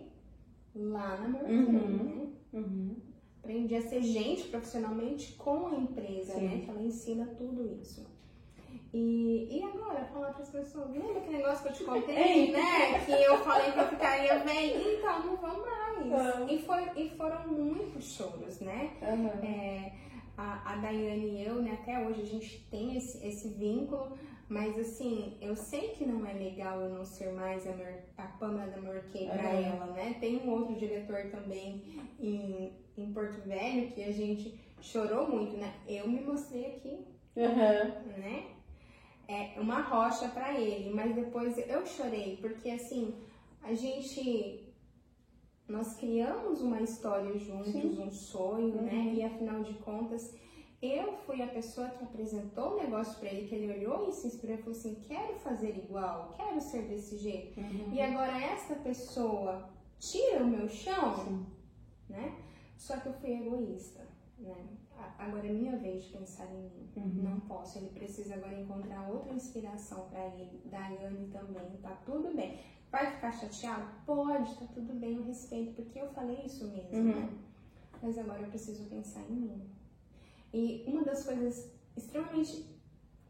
lá na Mary Kay, uhum. né? Uhum. Aprendi a ser gente profissionalmente com a empresa, Sim. né? Que ela ensina tudo isso. E, e agora, falar para as pessoas, lembra aquele negócio que eu te contei, né? Que eu falei que eu ficaria bem? Então, não vão mais. Uhum. E, foi, e foram muitos choros, né? Uhum. É, a, a Daiane e eu, né, até hoje a gente tem esse, esse vínculo, mas assim, eu sei que não é legal eu não ser mais a, Mer, a Pamela da Merkey uhum. pra ela, né? Tem um outro diretor também em, em Porto Velho que a gente chorou muito, né? Eu me mostrei aqui, né? É uma rocha para ele, mas depois eu chorei, porque assim, a gente nós criamos uma história juntos, Sim. um sonho, né? uhum. né? E afinal de contas, eu fui a pessoa que apresentou o negócio para ele, que ele olhou e se inspirou e falou assim: quero fazer igual, quero ser desse jeito. Uhum. E agora essa pessoa tira o meu chão, Sim. né? Só que eu fui egoísta, né? Agora é minha vez de pensar em mim. Uhum. Não posso. Ele precisa agora encontrar outra inspiração para ele. Daiane também. Tá tudo bem. Vai ficar chateado? Pode, tá tudo bem, eu respeito, porque eu falei isso mesmo, uhum. né? Mas agora eu preciso pensar em mim. E uma das coisas extremamente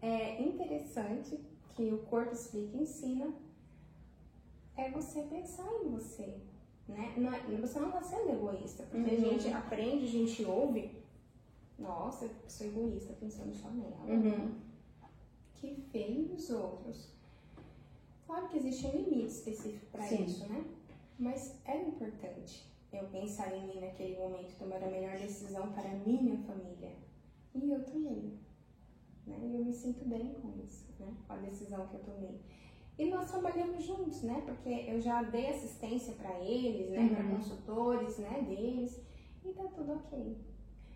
é, interessante que o corpo explica e ensina é você pensar em você. Né? Não, é, você não está sendo egoísta, porque uhum. a gente aprende, a gente ouve nossa, eu sou egoísta pensando só nela. Uhum. Que feio os outros. Claro que existe um limite específico para isso, né? Mas é importante eu pensar em mim naquele momento, tomar a melhor decisão para a minha família. E eu tomei. Né? E eu me sinto bem com isso, né? Com a decisão que eu tomei. E nós trabalhamos juntos, né? Porque eu já dei assistência para eles, né? Uhum. Para consultores, né? Deles. E tá tudo ok.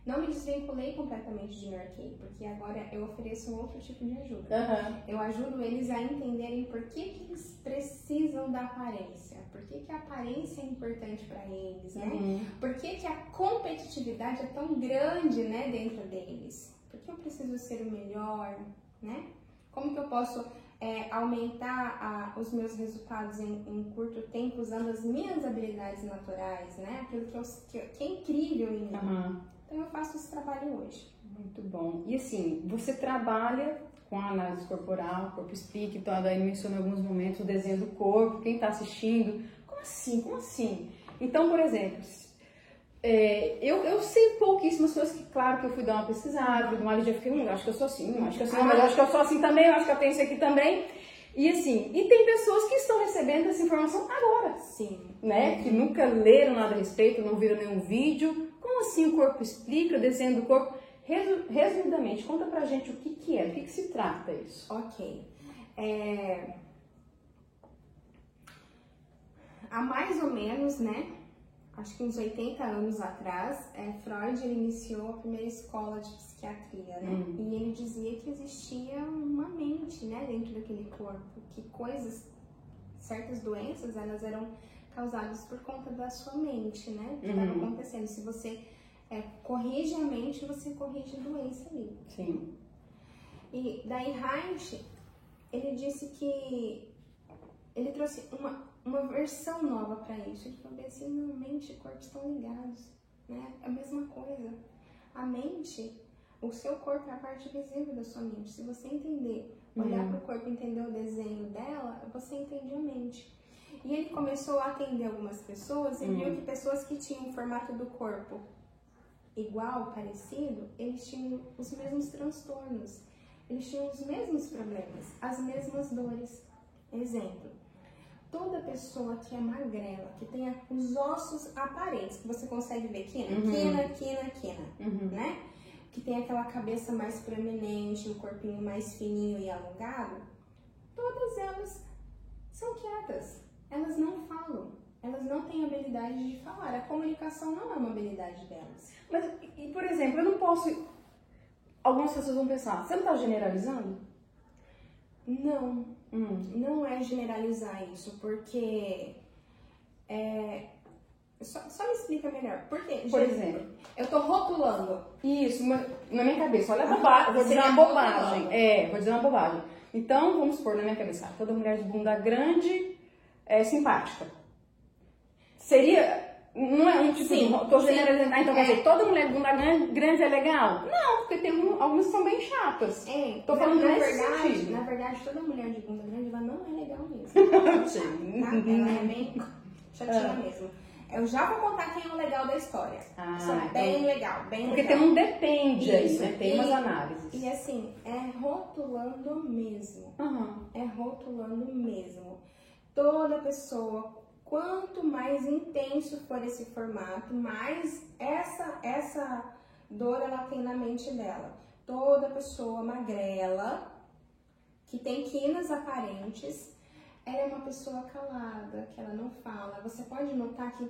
Não me desvinculei completamente de Yorkey, porque agora eu ofereço um outro tipo de ajuda. Uhum. Eu ajudo eles a entenderem por que, que eles precisam da aparência, por que, que a aparência é importante para eles, né? Uhum. Por que, que a competitividade é tão grande, né, dentro deles? Por que eu preciso ser o melhor, né? Como que eu posso é, aumentar a, os meus resultados em, em, curto tempo usando as minhas habilidades naturais, né? Aquilo que, eu, que, que é incrível em mim. Uhum. Então eu faço esse trabalho hoje. Muito bom. E assim, você trabalha com a análise corporal, corpo speak, então a Dani mencionou em alguns momentos o desenho do corpo, quem está assistindo. Como assim? Como assim? Então, por exemplo, é, eu, eu sei pouquíssimas coisas que, claro, que eu fui dar uma pesquisada, fui dar uma eu fiquei, hum, acho que eu sou assim, hum, acho que eu sou assim, mas acho que eu sou assim também, acho que eu tenho isso aqui também. E assim, e tem pessoas que estão recebendo essa informação agora. Sim. Né? Que nunca leram nada a respeito, não viram nenhum vídeo, como assim o corpo explica, o desenho do corpo? Resumidamente, conta pra gente o que, que é, do que, que se trata isso. Ok. É... Há mais ou menos, né? Acho que uns 80 anos atrás, é, Freud iniciou a primeira escola de psiquiatria, né? Hum. E ele dizia que existia uma mente, né, dentro daquele corpo, que coisas, certas doenças, elas eram causados por conta da sua mente, né? Que estava uhum. acontecendo. Se você é, corrige a mente, você corrige a doença ali. Sim. E daí Reich, ele disse que ele trouxe uma, uma versão nova para isso. Ele falou assim, não, mente e corpo estão ligados, né? É a mesma coisa. A mente, o seu corpo é a parte visível da sua mente. Se você entender, olhar uhum. para o corpo, entender o desenho dela, você entende a mente. E ele começou a atender algumas pessoas e uhum. viu que pessoas que tinham o formato do corpo igual, parecido, eles tinham os mesmos transtornos, eles tinham os mesmos problemas, as mesmas dores. Exemplo, toda pessoa que é magrela, que tem os ossos aparentes, que você consegue ver quina, uhum. quina, quina, quina, uhum. né? Que tem aquela cabeça mais proeminente, o corpinho mais fininho e alongado, todas elas são quietas, elas não falam elas não têm habilidade de falar. A comunicação não é uma habilidade delas. Mas, e, por exemplo, eu não posso. Algumas pessoas vão pensar, você não está generalizando? Não, hum. não é generalizar isso, porque. É, só, só, me explica melhor. Por quê? Por exemplo, eu tô rotulando. Isso, na minha cabeça. Olha a bobagem. Vou dizer uma bobagem. É, vou dizer uma bobagem. Então, vamos supor na minha cabeça, toda mulher de bunda grande é simpática. Seria. Não é um tipo, sim, tô generalizando. Então quer dizer, toda mulher de bunda grande é legal? Não, porque tem um, algumas que são bem chatas. É, tô falando na, na verdade, sentido. na verdade, toda mulher de bunda grande ela não é legal mesmo. tá? Ela é bem chatinha ah. mesmo. Eu já vou contar quem é o legal da história. Ah, São então, bem legal, bem Porque legal. tem um depende aí, né? Tem umas análises. E assim, é rotulando mesmo. Uhum. É rotulando mesmo. Toda pessoa quanto mais intenso for esse formato, mais essa, essa dor ela tem na mente dela. Toda pessoa magrela, que tem quinas aparentes, ela é uma pessoa calada, que ela não fala. Você pode notar que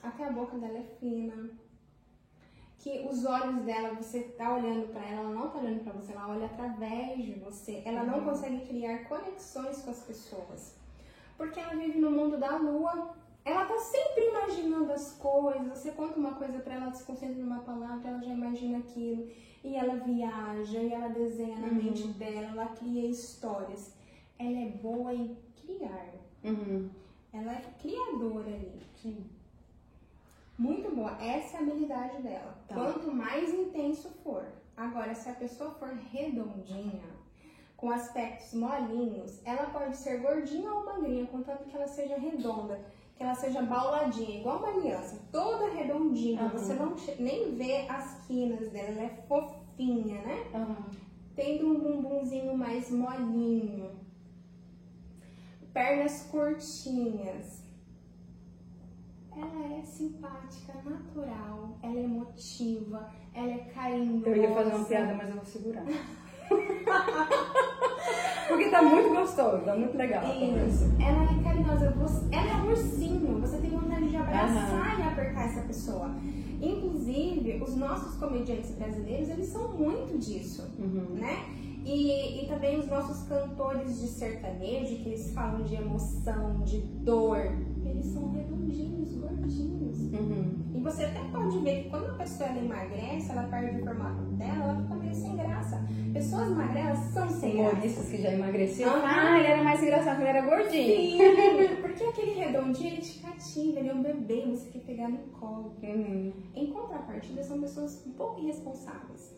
até a boca dela é fina, que os olhos dela, você tá olhando para ela, ela não tá olhando para você, ela olha através de você. Ela não uhum. consegue criar conexões com as pessoas porque ela vive no mundo da lua. Ela tá sempre imaginando as coisas. Você conta uma coisa para ela, ela se concentra numa palavra, ela já imagina aquilo. E ela viaja, e ela desenha na uhum. mente dela, ela cria histórias. Ela é boa em criar. Uhum. Ela é criadora ali. Sim. Muito boa. Essa é a habilidade dela. Tá. Quanto mais intenso for. Agora, se a pessoa for redondinha, com aspectos molinhos, ela pode ser gordinha ou magrinha, contanto que ela seja redonda, que ela seja bauladinha, igual uma aliança, toda redondinha. Uhum. Você não nem vê as quinas dela, ela é fofinha, né? Uhum. Tendo um bumbumzinho mais molinho. Pernas curtinhas. Ela é simpática, natural, ela é emotiva, ela é carinhosa. Eu ia fazer uma piada, mas eu vou segurar. Porque tá muito gostoso, tá muito legal. Isso. Ela é carinhosa, ela é ursinho, você tem vontade de abraçar uhum. e apertar essa pessoa. Inclusive, os nossos comediantes brasileiros, eles são muito disso, uhum. né? E, e também os nossos cantores de sertanejo, que eles falam de emoção, de dor, eles são redondinhos, gordinhos. Uhum. E você até pode ver que quando a pessoa emagrece, ela perde o formato dela, ela fica meio sem graça. Pessoas magrelas são sem graça. Humoristas que já emagreceram. Ah, ele era mais engraçado quando ele era gordinho. Sim, porque aquele redondinho ele te cativa, ele é um bebê, você quer pegar no colo. Uhum. Em contrapartida, são pessoas um pouco irresponsáveis.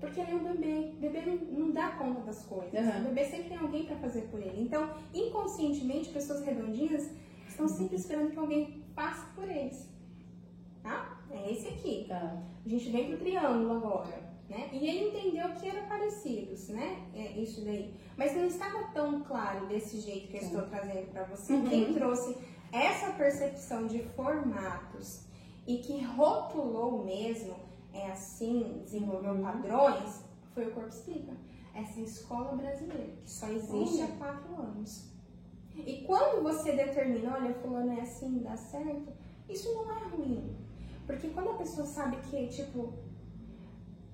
Porque ele é um bebê. O bebê não, não dá conta das coisas. Uhum. O bebê sempre tem alguém para fazer por ele. Então, inconscientemente, pessoas redondinhas estão sempre esperando que alguém passe por eles. Tá? É esse aqui. Tá. A gente vem pro triângulo agora. Né? E ele entendeu que eram parecidos, né? É isso daí. Mas não estava tão claro desse jeito que eu estou trazendo para você. Uhum. Quem trouxe essa percepção de formatos e que rotulou mesmo, é assim, desenvolveu uhum. padrões, foi o Corpo Explica. Essa escola brasileira, que só existe uhum. há quatro anos. E quando você determina, olha, fulano é assim, dá certo, isso não é ruim. Porque quando a pessoa sabe que, tipo,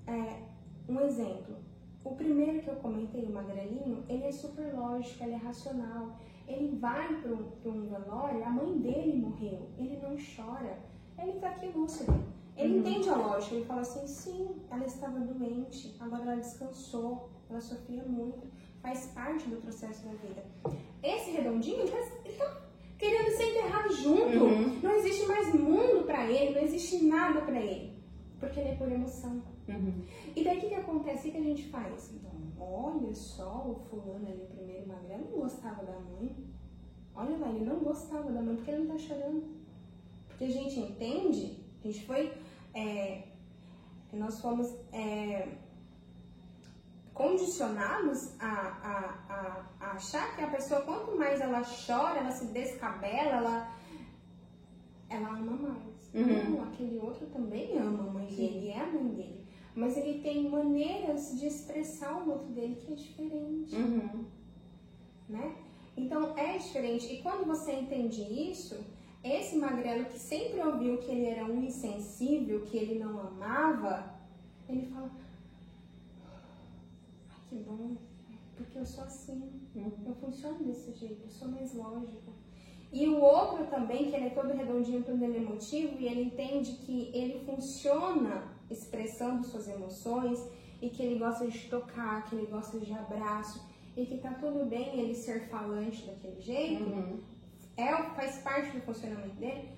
é, um exemplo, o primeiro que eu comentei, o magrelinho, ele é super lógico, ele é racional. Ele vai para um velório, a mãe dele morreu, ele não chora, ele tá aqui lúcido. Ele uhum. entende a lógica, ele fala assim, sim, ela estava doente, agora ela descansou, ela sofria muito, faz parte do processo da vida. Esse redondinho, ele tá, ele tá querendo ser enterrado junto. Uhum. Não existe mais mundo para ele, não existe nada para ele. Porque ele é por emoção. Uhum. E daí o que, que acontece? O que a gente faz? Então, olha só, o fulano ali, primeiro magrelo, não gostava da mãe. Olha lá, ele não gostava da mãe porque ele não tá chorando. Porque a gente entende, a gente foi. é, nós fomos é, condicionados a, a, a, a achar que a pessoa, quanto mais ela chora, ela se descabela, ela, ela ama mais. Uhum. Não, aquele outro também ama a mãe dele, é a mãe dele. Mas ele tem maneiras de expressar o outro dele que é diferente Uhum. né? Então é diferente. E quando você entende isso, esse magrelo que sempre ouviu que ele era um insensível, que ele não amava, ele fala: que bom, porque eu sou assim, eu funciono desse jeito, eu sou mais lógico. E o outro também, que ele é todo redondinho, todo ele emotivo, e ele entende que ele funciona expressando suas emoções e que ele gosta de tocar, que ele gosta de abraço e que tá tudo bem ele ser falante daquele jeito, Uhum. é, faz parte do funcionamento dele,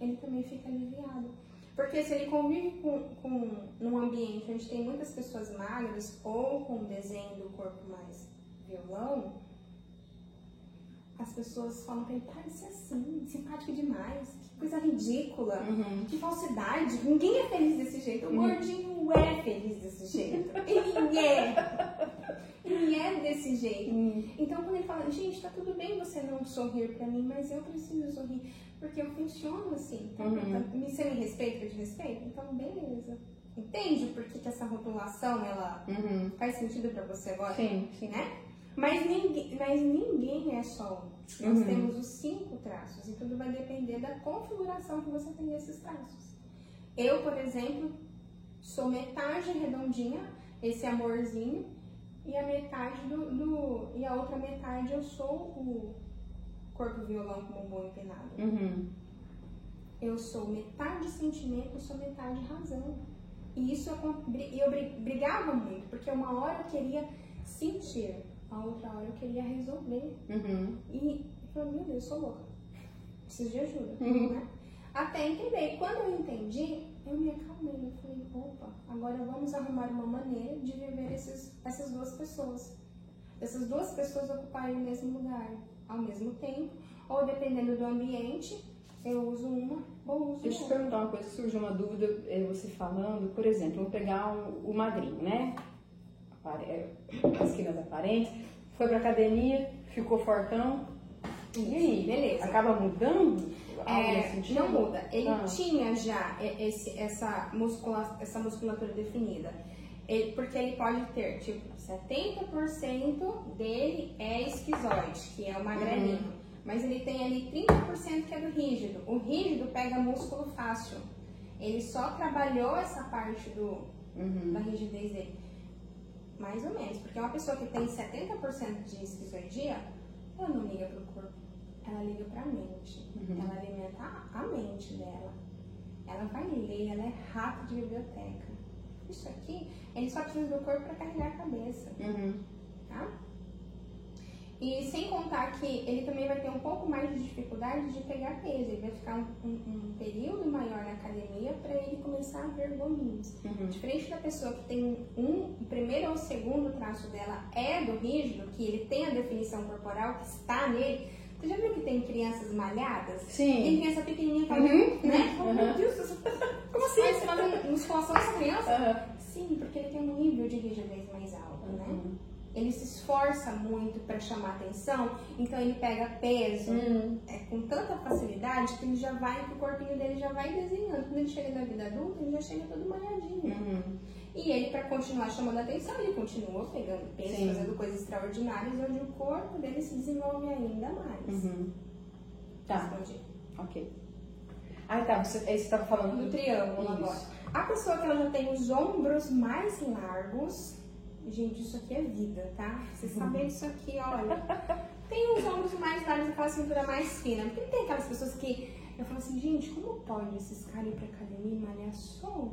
ele também fica aliviado. Porque se ele convive com, com num ambiente onde tem muitas pessoas magras ou com desenho do corpo mais violão, as pessoas falam pra ele, para de ser assim, simpático demais, que coisa ridícula, Uhum. que falsidade, ninguém é feliz desse jeito, o gordinho é feliz desse jeito, ele é, ele é desse jeito. Uhum. Então quando ele fala, gente, tá tudo bem você não sorrir pra mim, mas eu preciso sorrir, porque eu funciono assim, tá? Uhum. Então, me- você me respeita, eu te respeito? Então beleza. Entende por que, que essa rotulação, ela Uhum. faz sentido pra você agora? Sim, sim. né? Mas ninguém, mas ninguém é só um. Nós Uhum. temos os cinco traços e tudo vai depender da configuração que você tem desses traços. Eu, por exemplo, sou metade redondinha, esse amorzinho, e a metade do, do- e a outra metade eu sou o corpo violão com bom empinado. Uhum. Eu sou metade sentimento, eu sou metade razão. E isso eu, bri- eu bri- brigava muito, porque uma hora eu queria sentir, a outra hora eu queria resolver. Uhum. E eu falei, meu Deus, eu sou louca. Preciso de ajuda. Uhum. Né? Até entender. Quando eu entendi, eu me acalmei. Eu falei, opa, agora vamos arrumar uma maneira de viver esses, essas duas pessoas. Essas duas pessoas ocuparem o mesmo lugar ao mesmo tempo, ou dependendo do ambiente, eu uso uma ou uso Deixa eu te outra. perguntar uma coisa, surgiu uma dúvida, é, você falando, por exemplo, vou pegar um- o magrinho, né? É, As quinas aparentes, foi pra academia, ficou fortão, e aí? Beleza. Acaba mudando É, não muda. Ele Ah. tinha já e- esse- essa, muscula, essa musculatura definida. Ele- porque ele pode ter, tipo, 70% dele é esquizoide, que é o magrelinho. Uhum. Mas ele tem ali 30% que é do rígido. O rígido pega músculo fácil. Ele só trabalhou essa parte do, Uhum. da rigidez dele. Mais ou menos. Porque uma pessoa que tem 70% de esquizoidia, ela não liga pro corpo. Ela liga pra mente. Uhum. Ela alimenta a, a mente dela. Ela vai ler, ela é rato de biblioteca. Isso aqui, ele só precisa do corpo pra carregar a cabeça, Uhum. tá? E sem contar que ele também vai ter um pouco mais de dificuldade de pegar peso. Ele vai ficar um, um- um período maior na academia para ele começar a ver gominhos. Uhum. Diferente da pessoa que tem um, o primeiro ou o segundo traço dela é do rígido, que ele tem a definição corporal que está nele. Você já viu que tem crianças malhadas? Sim. Tem criança pequenininha, fala, Uhum. né? Uhum. Meu Deus, como assim? Você faz musculação dessa criança? Aham. Sim, porque ele tem um nível de rigidez mais alto, né? Uhum. Ele se esforça muito para chamar atenção, então ele pega peso Uhum. é, com tanta facilidade que ele já vai, que o corpinho dele já vai desenhando. Quando ele chega na vida adulta, ele já chega todo malhadinho. Uhum. E ele, para continuar chamando atenção, ele continua pegando peso, Sim. fazendo coisas extraordinárias, onde o corpo dele se desenvolve ainda mais. Uhum. Tá, Respondi. ok. Ah, tá, você, você estava falando Do triângulo Isso. agora. A pessoa que ela já tem os ombros mais largos, gente, isso aqui é vida, tá? Vocês sabem disso aqui, olha. Tem os ombros mais largos, aquela cintura mais fina. Porque tem aquelas pessoas que eu falo assim, gente, como pode esses caras ir pra academia e malhar só?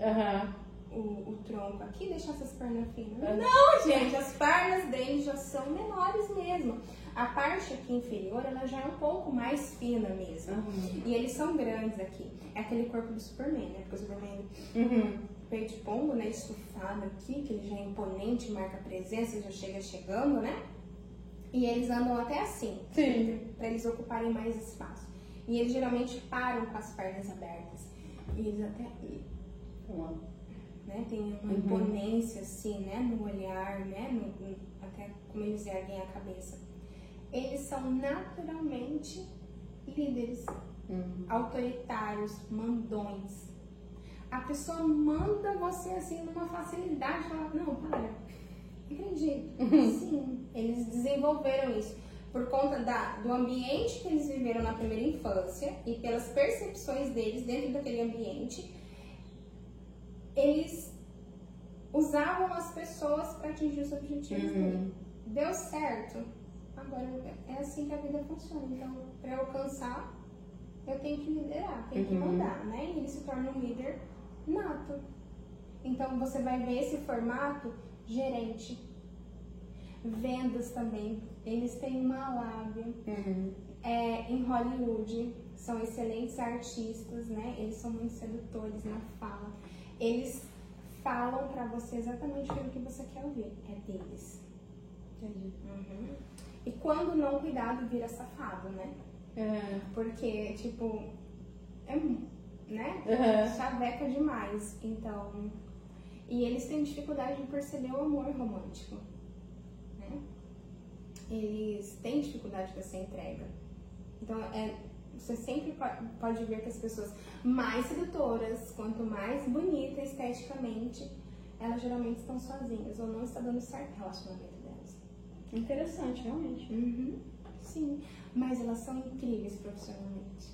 Aham. O, o tronco aqui, deixar essas pernas finas. Não, gente, as pernas dele já são menores mesmo. A parte aqui inferior, ela já é um pouco mais fina mesmo. Uhum. E eles são grandes aqui. É aquele corpo do Superman, né? Porque o Superman Uhum. peito pombo, né? Estufado aqui, que ele já é imponente, marca presença, já chega chegando, né? E eles andam até assim, Sim. para eles ocuparem mais espaço. E eles geralmente param com as pernas abertas. E eles até Uma- né, tem uma Uhum. imponência assim, né, no olhar, né, no- no- até como eles erguem a cabeça. Eles são naturalmente líderes, Uhum. autoritários, mandões. A pessoa manda você assim numa facilidade, fala, não, para, acredito. Sim, eles desenvolveram isso por conta da, do ambiente que eles viveram na primeira infância e pelas percepções deles dentro daquele ambiente, eles usavam as pessoas para atingir os objetivos Uhum. dele. Deu certo. Agora é assim que a vida funciona. Então, para alcançar, eu tenho que liderar, tenho que Uhum. mandar, né? E ele se torna um líder nato. Então, você vai ver esse formato gerente. Vendas também. Eles têm uma lábia. Uhum. É, em Hollywood, são excelentes artistas, né? Eles são muito sedutores na fala. Eles falam pra você exatamente aquilo que você quer ouvir. É deles. Entendi. E quando não cuidado, vira safado, né? É. Porque, tipo, é, né? Uhum. Chaveca demais. Então. E eles têm dificuldade de perceber o amor romântico. Né? Eles têm dificuldade com essa entrega. Então, é, você sempre po- pode ver que as pessoas mais sedutoras, quanto mais bonita esteticamente, elas geralmente estão sozinhas ou não está dando certo o relacionamento delas. Interessante, realmente. Uhum, sim, mas elas são incríveis profissionalmente.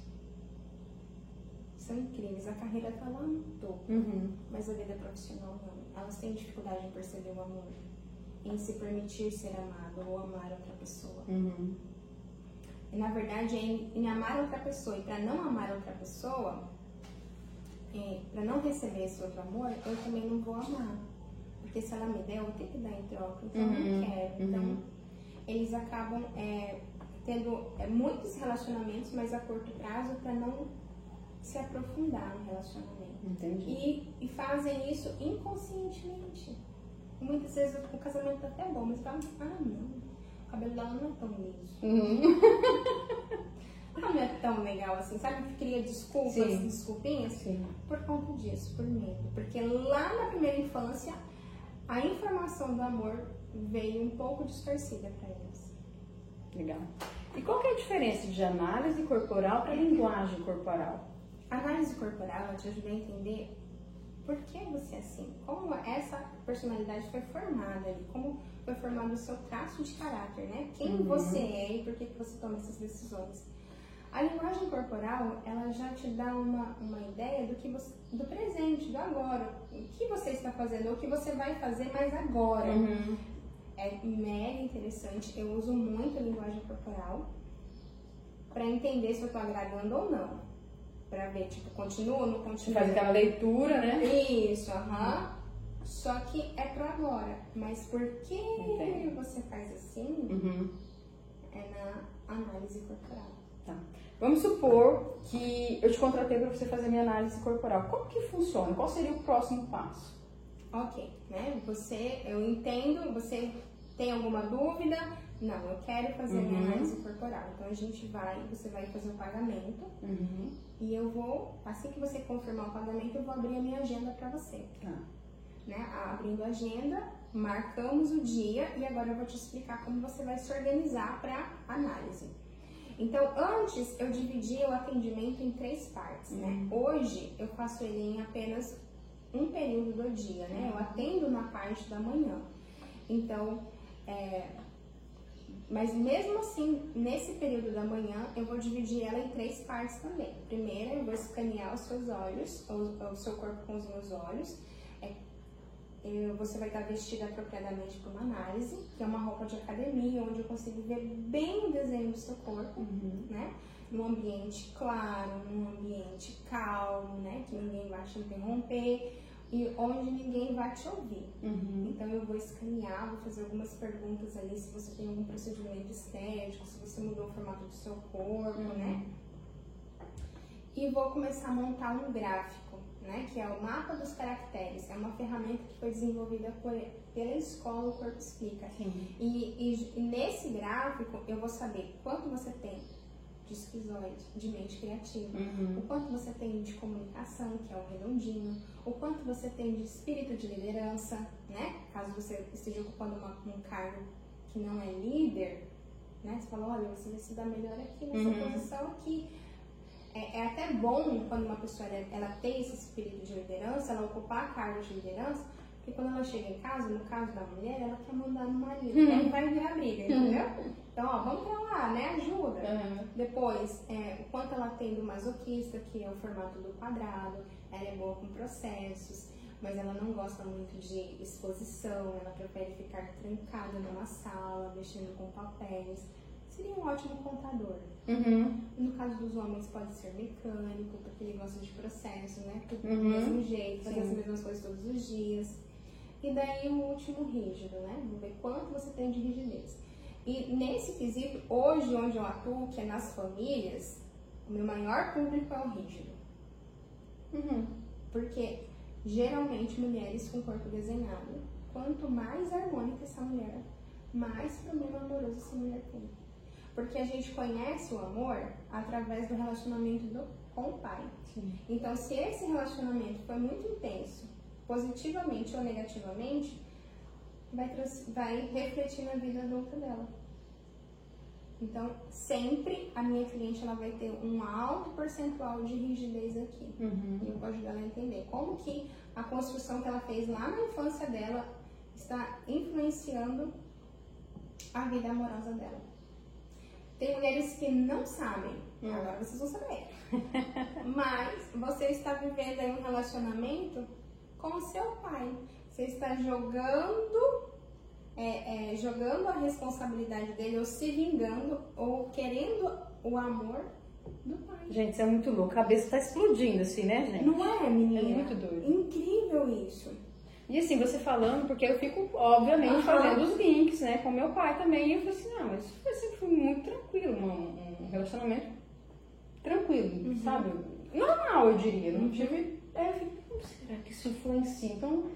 São incríveis. A carreira tá lá no topo, Uhum. mas a vida profissional não. Elas têm dificuldade em perceber o amor, em se permitir ser amado ou amar outra pessoa. Uhum. E, na verdade, é em, em amar outra pessoa e para não amar outra pessoa, para não receber esse outro amor, eu também não vou amar. Porque se ela me der, eu vou ter que dar em troca. Então eu Uhum, não quero. Então uhum. eles acabam é, tendo é, muitos relacionamentos, mas a curto prazo, para não se aprofundar no relacionamento. Entendi. E, e fazem isso inconscientemente. Muitas vezes o, casamento tá até bom, mas fala, ah não, o cabelo dela não é tão liso. Uhum. Ela não é tão legal assim, sabe? Que cria desculpas, Sim. desculpinhas Sim. por conta disso, por medo. Porque lá na primeira infância, a informação do amor veio um pouco distorcida para eles. Legal. E qual que é a diferença de análise corporal para linguagem corporal? A análise corporal ela te ajuda a entender por que você é assim, como essa personalidade foi formada ali, como foi formado o seu traço de caráter, né? Quem Uhum. você é e por que, que você toma essas decisões. A linguagem corporal, ela já te dá uma, uma ideia do que você, do presente, do agora. O que você está fazendo, o que você vai fazer mais agora. Uhum. É mega interessante. Eu uso muito a linguagem corporal para entender se eu tô agradando ou não. Pra ver, tipo, continua ou não continua. faz aquela leitura, né? Isso, aham. Só que é pro agora. Mas por que Entendo. você faz assim? Uhum. É na análise corporal. Tá. Vamos supor que eu te contratei para você fazer minha análise corporal. Como que funciona? Qual seria o próximo passo? Ok, né? Você, eu entendo, você tem alguma dúvida? Não, eu quero fazer minha Uhum. análise corporal. Então a gente vai, você vai fazer o pagamento Uhum. E eu vou, assim que você confirmar o pagamento, eu vou abrir a minha agenda para você. Tá. né? Abrindo a agenda, marcamos o dia e agora eu vou te explicar como você vai se organizar para análise. Então, antes eu dividia o atendimento em três partes, né? Hoje eu faço ele em apenas um período do dia, né? Eu atendo na parte da manhã. Então, é, mas mesmo assim, nesse período da manhã, eu vou dividir ela em três partes também. Primeiro, eu vou escanear os seus olhos, o, o seu corpo com os meus olhos. É, eu- você vai estar vestida apropriadamente para uma análise, que é uma roupa de academia, onde eu consigo ver bem o desenho do seu corpo, Uhum. né? Num ambiente claro, num ambiente calmo, né? Que ninguém vai te interromper, e onde ninguém vai te ouvir. Uhum. Então eu vou escanear, vou fazer algumas perguntas ali se você tem algum procedimento estético, se você mudou o formato do seu corpo, Uhum. né? E vou começar a montar um gráfico, né? Que é o mapa dos caracteres. É uma ferramenta que foi desenvolvida por, pela escola O Corpo Explica. Sim. E, e- e nesse gráfico eu vou saber quanto você tem de esquizoide, de mente criativa, Uhum. o quanto você tem de comunicação, que é o redondinho, o quanto você tem de espírito de liderança, né? Caso você esteja ocupando uma- um cargo que não é líder, né? Você fala, olha, você vai se dar melhor aqui nessa Uhum. posição aqui. É, é até bom quando uma pessoa ela, ela tem esse espírito de liderança, ela ocupar cargo de liderança, porque quando ela chega em casa, no caso da mulher, ela quer mandar no marido, Uhum. e aí vai virar briga, entendeu? Então, ó, vamos pra lá, né? Ajuda. Uhum. Depois, é, o quanto ela tem do masoquista, que é o formato do quadrado, ela é boa com processos, mas ela não gosta muito de exposição, ela prefere ficar trancada numa sala, mexendo com papéis. Seria um ótimo contador. Uhum. No caso dos homens, pode ser mecânico, porque ele gosta de processo, né? Tudo Uhum. do mesmo jeito, fazer as mesmas coisas todos os dias. E daí o último rígido, né? Vamos ver quanto você tem de rigidez. E nesse quesito, hoje onde eu atuo, que é nas famílias, o meu maior público é o rígido. Uhum. Porque geralmente mulheres com corpo desenhado, quanto mais harmônica essa mulher, mais problema amoroso essa mulher tem. Porque a gente conhece o amor através do relacionamento do, com o pai. Sim. Então, se esse relacionamento foi muito intenso, positivamente ou negativamente, vai, vai refletir na vida adulta dela. Então, sempre a minha cliente ela vai ter um alto percentual de rigidez aqui. Uhum. E eu vou ajudar ela a entender como que a construção que ela fez lá na infância dela está influenciando a vida amorosa dela. Tem mulheres que não sabem, Hum. agora vocês vão saber. Mas você está vivendo aí um relacionamento com o seu pai. Você está jogando, é, é, jogando a responsabilidade dele, ou se vingando, ou querendo o amor do pai. Gente, isso é muito louco. A cabeça tá explodindo assim, né, gente? Não é, menina? É muito doido. Incrível isso. E assim, você falando, porque eu fico, obviamente, Aham. fazendo os links, né, com meu pai também. E eu falei assim, não, mas foi sempre foi muito tranquilo, um, um relacionamento tranquilo, Uhum. sabe? Normal, eu diria. Não tive. Aí eu fiquei, como será que isso influencia? Então,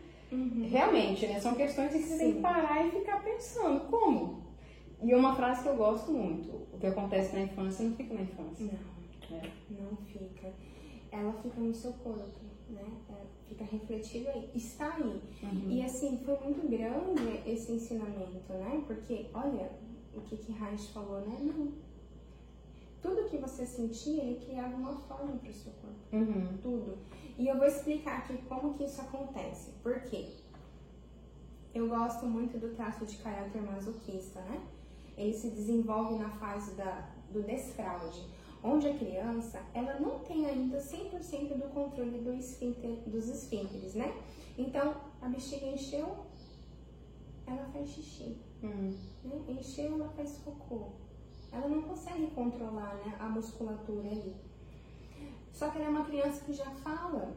realmente, né, são questões que você tem que Sim. parar e ficar pensando, como? E uma frase que eu gosto muito, o que acontece na infância não fica na infância. Não, né? não fica. Ela fica no seu corpo, né? É, Fica refletido aí, está aí. Uhum. E assim, foi muito grande esse ensinamento, né? Porque, olha, o que que Reich falou, né? Não. Tudo que você sentia, ele criava uma forma para o seu corpo. Uhum. tudo. E eu vou explicar aqui como que isso acontece. Por quê? Eu gosto muito do traço de caráter masoquista, né? Ele se desenvolve na fase da, do desfraude, onde a criança, ela não tem ainda 100% do controle do esfíncter, dos esfíncteres, né? Então, a bexiga encheu, ela faz xixi Uhum. né? Encheu, ela faz cocô. Ela não consegue controlar né, a musculatura ali. Só que ela é uma criança que já fala.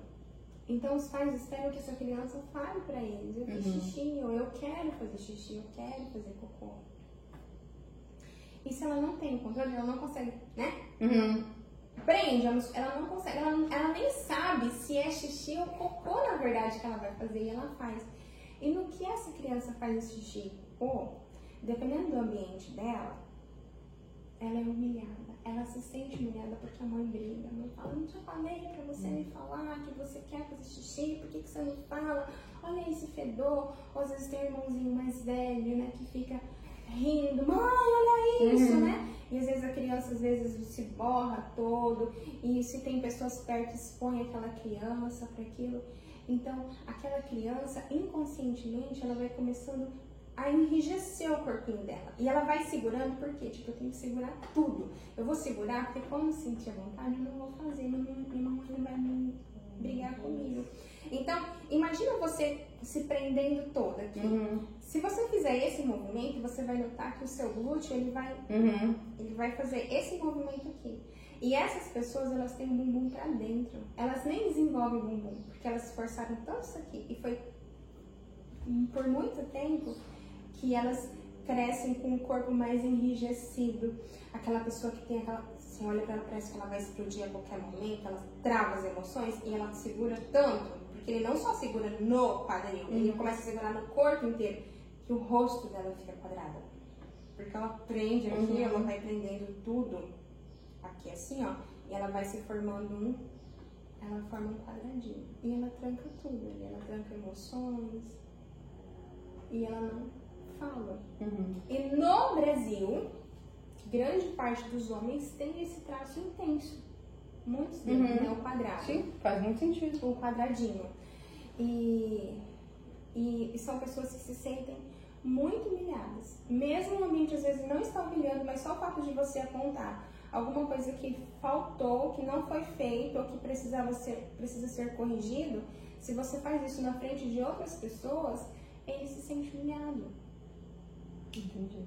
Então os pais esperam que essa criança fale pra eles. Eu fiz Uhum. xixi, ou eu quero fazer xixi, eu quero fazer cocô. E se ela não tem o controle, ela não consegue, né? Uhum. Prende, ela não consegue, ela, ela nem sabe se é xixi ou cocô, na verdade, que ela vai fazer e ela faz. E no que essa criança faz esse xixi ou dependendo do ambiente dela, ela é humilhada. Ela se sente humilhada porque a mãe briga. A mãe fala, não já falei pra você me falar que você quer fazer xixi, por que, que você não fala? Olha esse fedor. Ou às vezes tem um irmãozinho mais velho, né, que fica rindo, mãe, olha isso, Uhum. né? E às vezes a criança às vezes se borra todo, e se tem pessoas perto, expõe aquela criança para aquilo. Então, aquela criança, inconscientemente, ela vai começando a enrijecer o corpinho dela. E ela vai segurando, por quê? Tipo, eu tenho que segurar tudo. Eu vou segurar, porque quando eu sentir a vontade, eu não vou fazer, minha minha mamãe não vai me brigar comigo. Então, imagina você se prendendo toda aqui. Uhum. Se você fizer esse movimento, você vai notar que o seu glúteo, ele vai Uhum. ele vai fazer esse movimento aqui. E essas pessoas, elas têm o bumbum pra dentro. Elas nem desenvolvem o bumbum, porque elas se forçaram tanto isso aqui. E foi por muito tempo que elas crescem com o corpo mais enrijecido. Aquela pessoa que tem aquela. Você olha pra ela, parece que ela vai explodir a qualquer momento, ela trava as emoções e ela segura tanto, porque ele não só segura no quadril, ele Uhum. começa a segurar no corpo inteiro, que o rosto dela fica quadrado. Porque ela prende aqui, Uhum. ela vai prendendo tudo aqui assim, ó, e ela vai se formando um. Ela forma um quadradinho. E ela tranca tudo ali, ela tranca emoções. E ela não fala. Uhum. E no Brasil, grande parte dos homens tem esse traço intenso. Muitos deles, Uhum. né? O quadrado. Sim, faz muito sentido. O quadradinho. E, e, e são pessoas que se sentem muito humilhadas. Mesmo o ambiente às vezes não está humilhando, mas só o fato de você apontar alguma coisa que faltou, que não foi feito ou que precisava ser, precisa ser corrigido, se você faz isso na frente de outras pessoas, ele se sente humilhado. Entendi.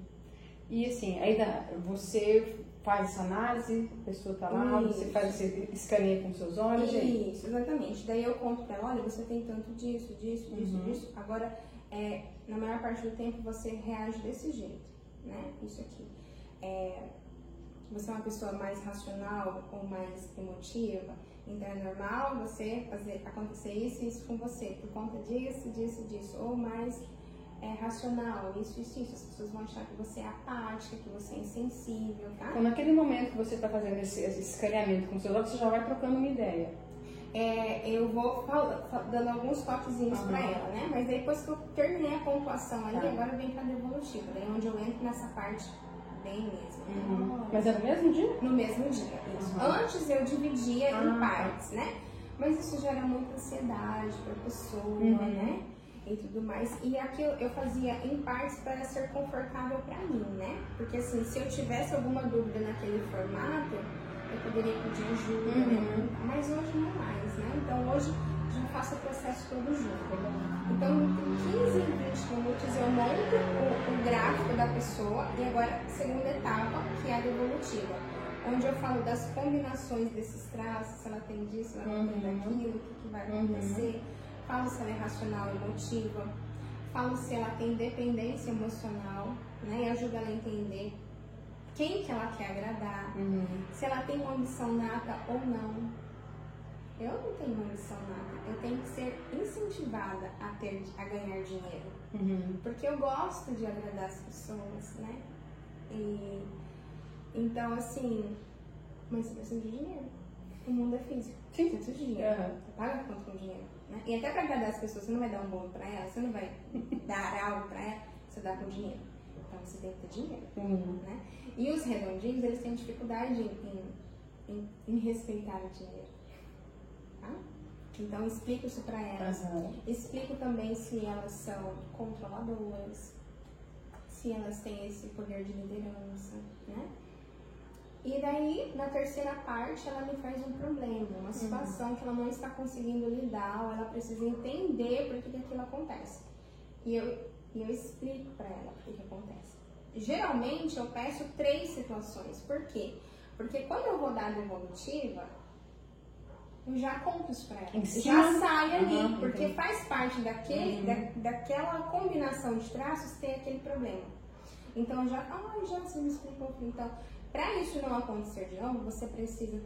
E assim, dá, você faz essa análise, a pessoa tá lá, Isso. você faz, você escaneia com seus olhos, e? Isso, exatamente. Daí eu conto pra ela, olha, você tem tanto disso, disso, disso, Uhum. disso. Agora, é, na maior parte do tempo, você reage desse jeito, né? Isso aqui. É, você é uma pessoa mais racional ou mais emotiva, então é normal você fazer acontecer isso e isso com você, por conta disso, disso, disso. Ou mais é, racional, isso, isso, isso. As pessoas vão achar que você é apática, que você é insensível, tá? Então, naquele momento que você está fazendo esse, esse escaneamento com seus olhos, você já vai trocando uma ideia. É, eu vou fal- fa- dando alguns toquezinhos pra Aham. ela, né? Mas depois que eu terminei a pontuação ali, Tá. agora vem pra devolutiva. Daí é onde eu entro nessa parte bem mesmo. Uhum. Mas é no mesmo dia? No mesmo dia, isso. Aham. Antes eu dividia Ah, em tá. partes, né? Mas isso gera muita ansiedade pra pessoa, Uhum. né? E tudo mais. E aqui eu, eu fazia em partes para ser confortável pra mim, né? Porque assim, se eu tivesse alguma dúvida naquele formato, eu poderia pedir ajuda, Uhum. né? Mas hoje não mais, né? Então hoje já faço o processo todo junto. Então, em 15, 20 minutos eu monto o, o gráfico da pessoa e agora a segunda etapa, que é a devolutiva, onde eu falo das combinações desses traços, se ela tem disso, se ela não tem Uhum. daquilo, o que, que vai Uhum. Falo se ela é racional e emotiva, falo se ela tem dependência emocional, né? E ajuda ela a entender quem que ela quer agradar, Uhum. se ela tem uma ambição nata ou não. Eu não tenho uma ambição nata, eu tenho que ser incentivada a, ter, a ganhar dinheiro. Uhum. Porque eu gosto de agradar as pessoas, né? E então assim, mas você precisa de dinheiro. O mundo é físico. Sim. Você precisa de dinheiro. Aham. Você paga a conta com dinheiro. Né? E até pra agradar as pessoas, você não vai dar um bolo pra elas, você não vai dar algo pra elas, você dá com dinheiro. Então você tem que ter dinheiro Uhum. né? E os redondinhos, eles têm dificuldade em, em, em respeitar o dinheiro. Tá? Então, explico isso para elas. Aham. Explico também se elas são controladoras, se elas têm esse poder de liderança, né? E daí, na terceira parte, ela me faz um problema, uma situação que ela não está conseguindo lidar, ou ela precisa entender por que, que aquilo acontece. E eu, e eu explico para ela por que, que acontece. Geralmente, eu peço três situações. Por quê? Porque quando eu vou dar a devolutiva, eu já conto isso pra ela. Já sai ali, Aham, porque entendi. faz parte daquele, Uhum. da, daquela combinação de traços ter aquele problema. Então eu já, ah, já você me explicou. Então, para isso não acontecer de novo, você precisa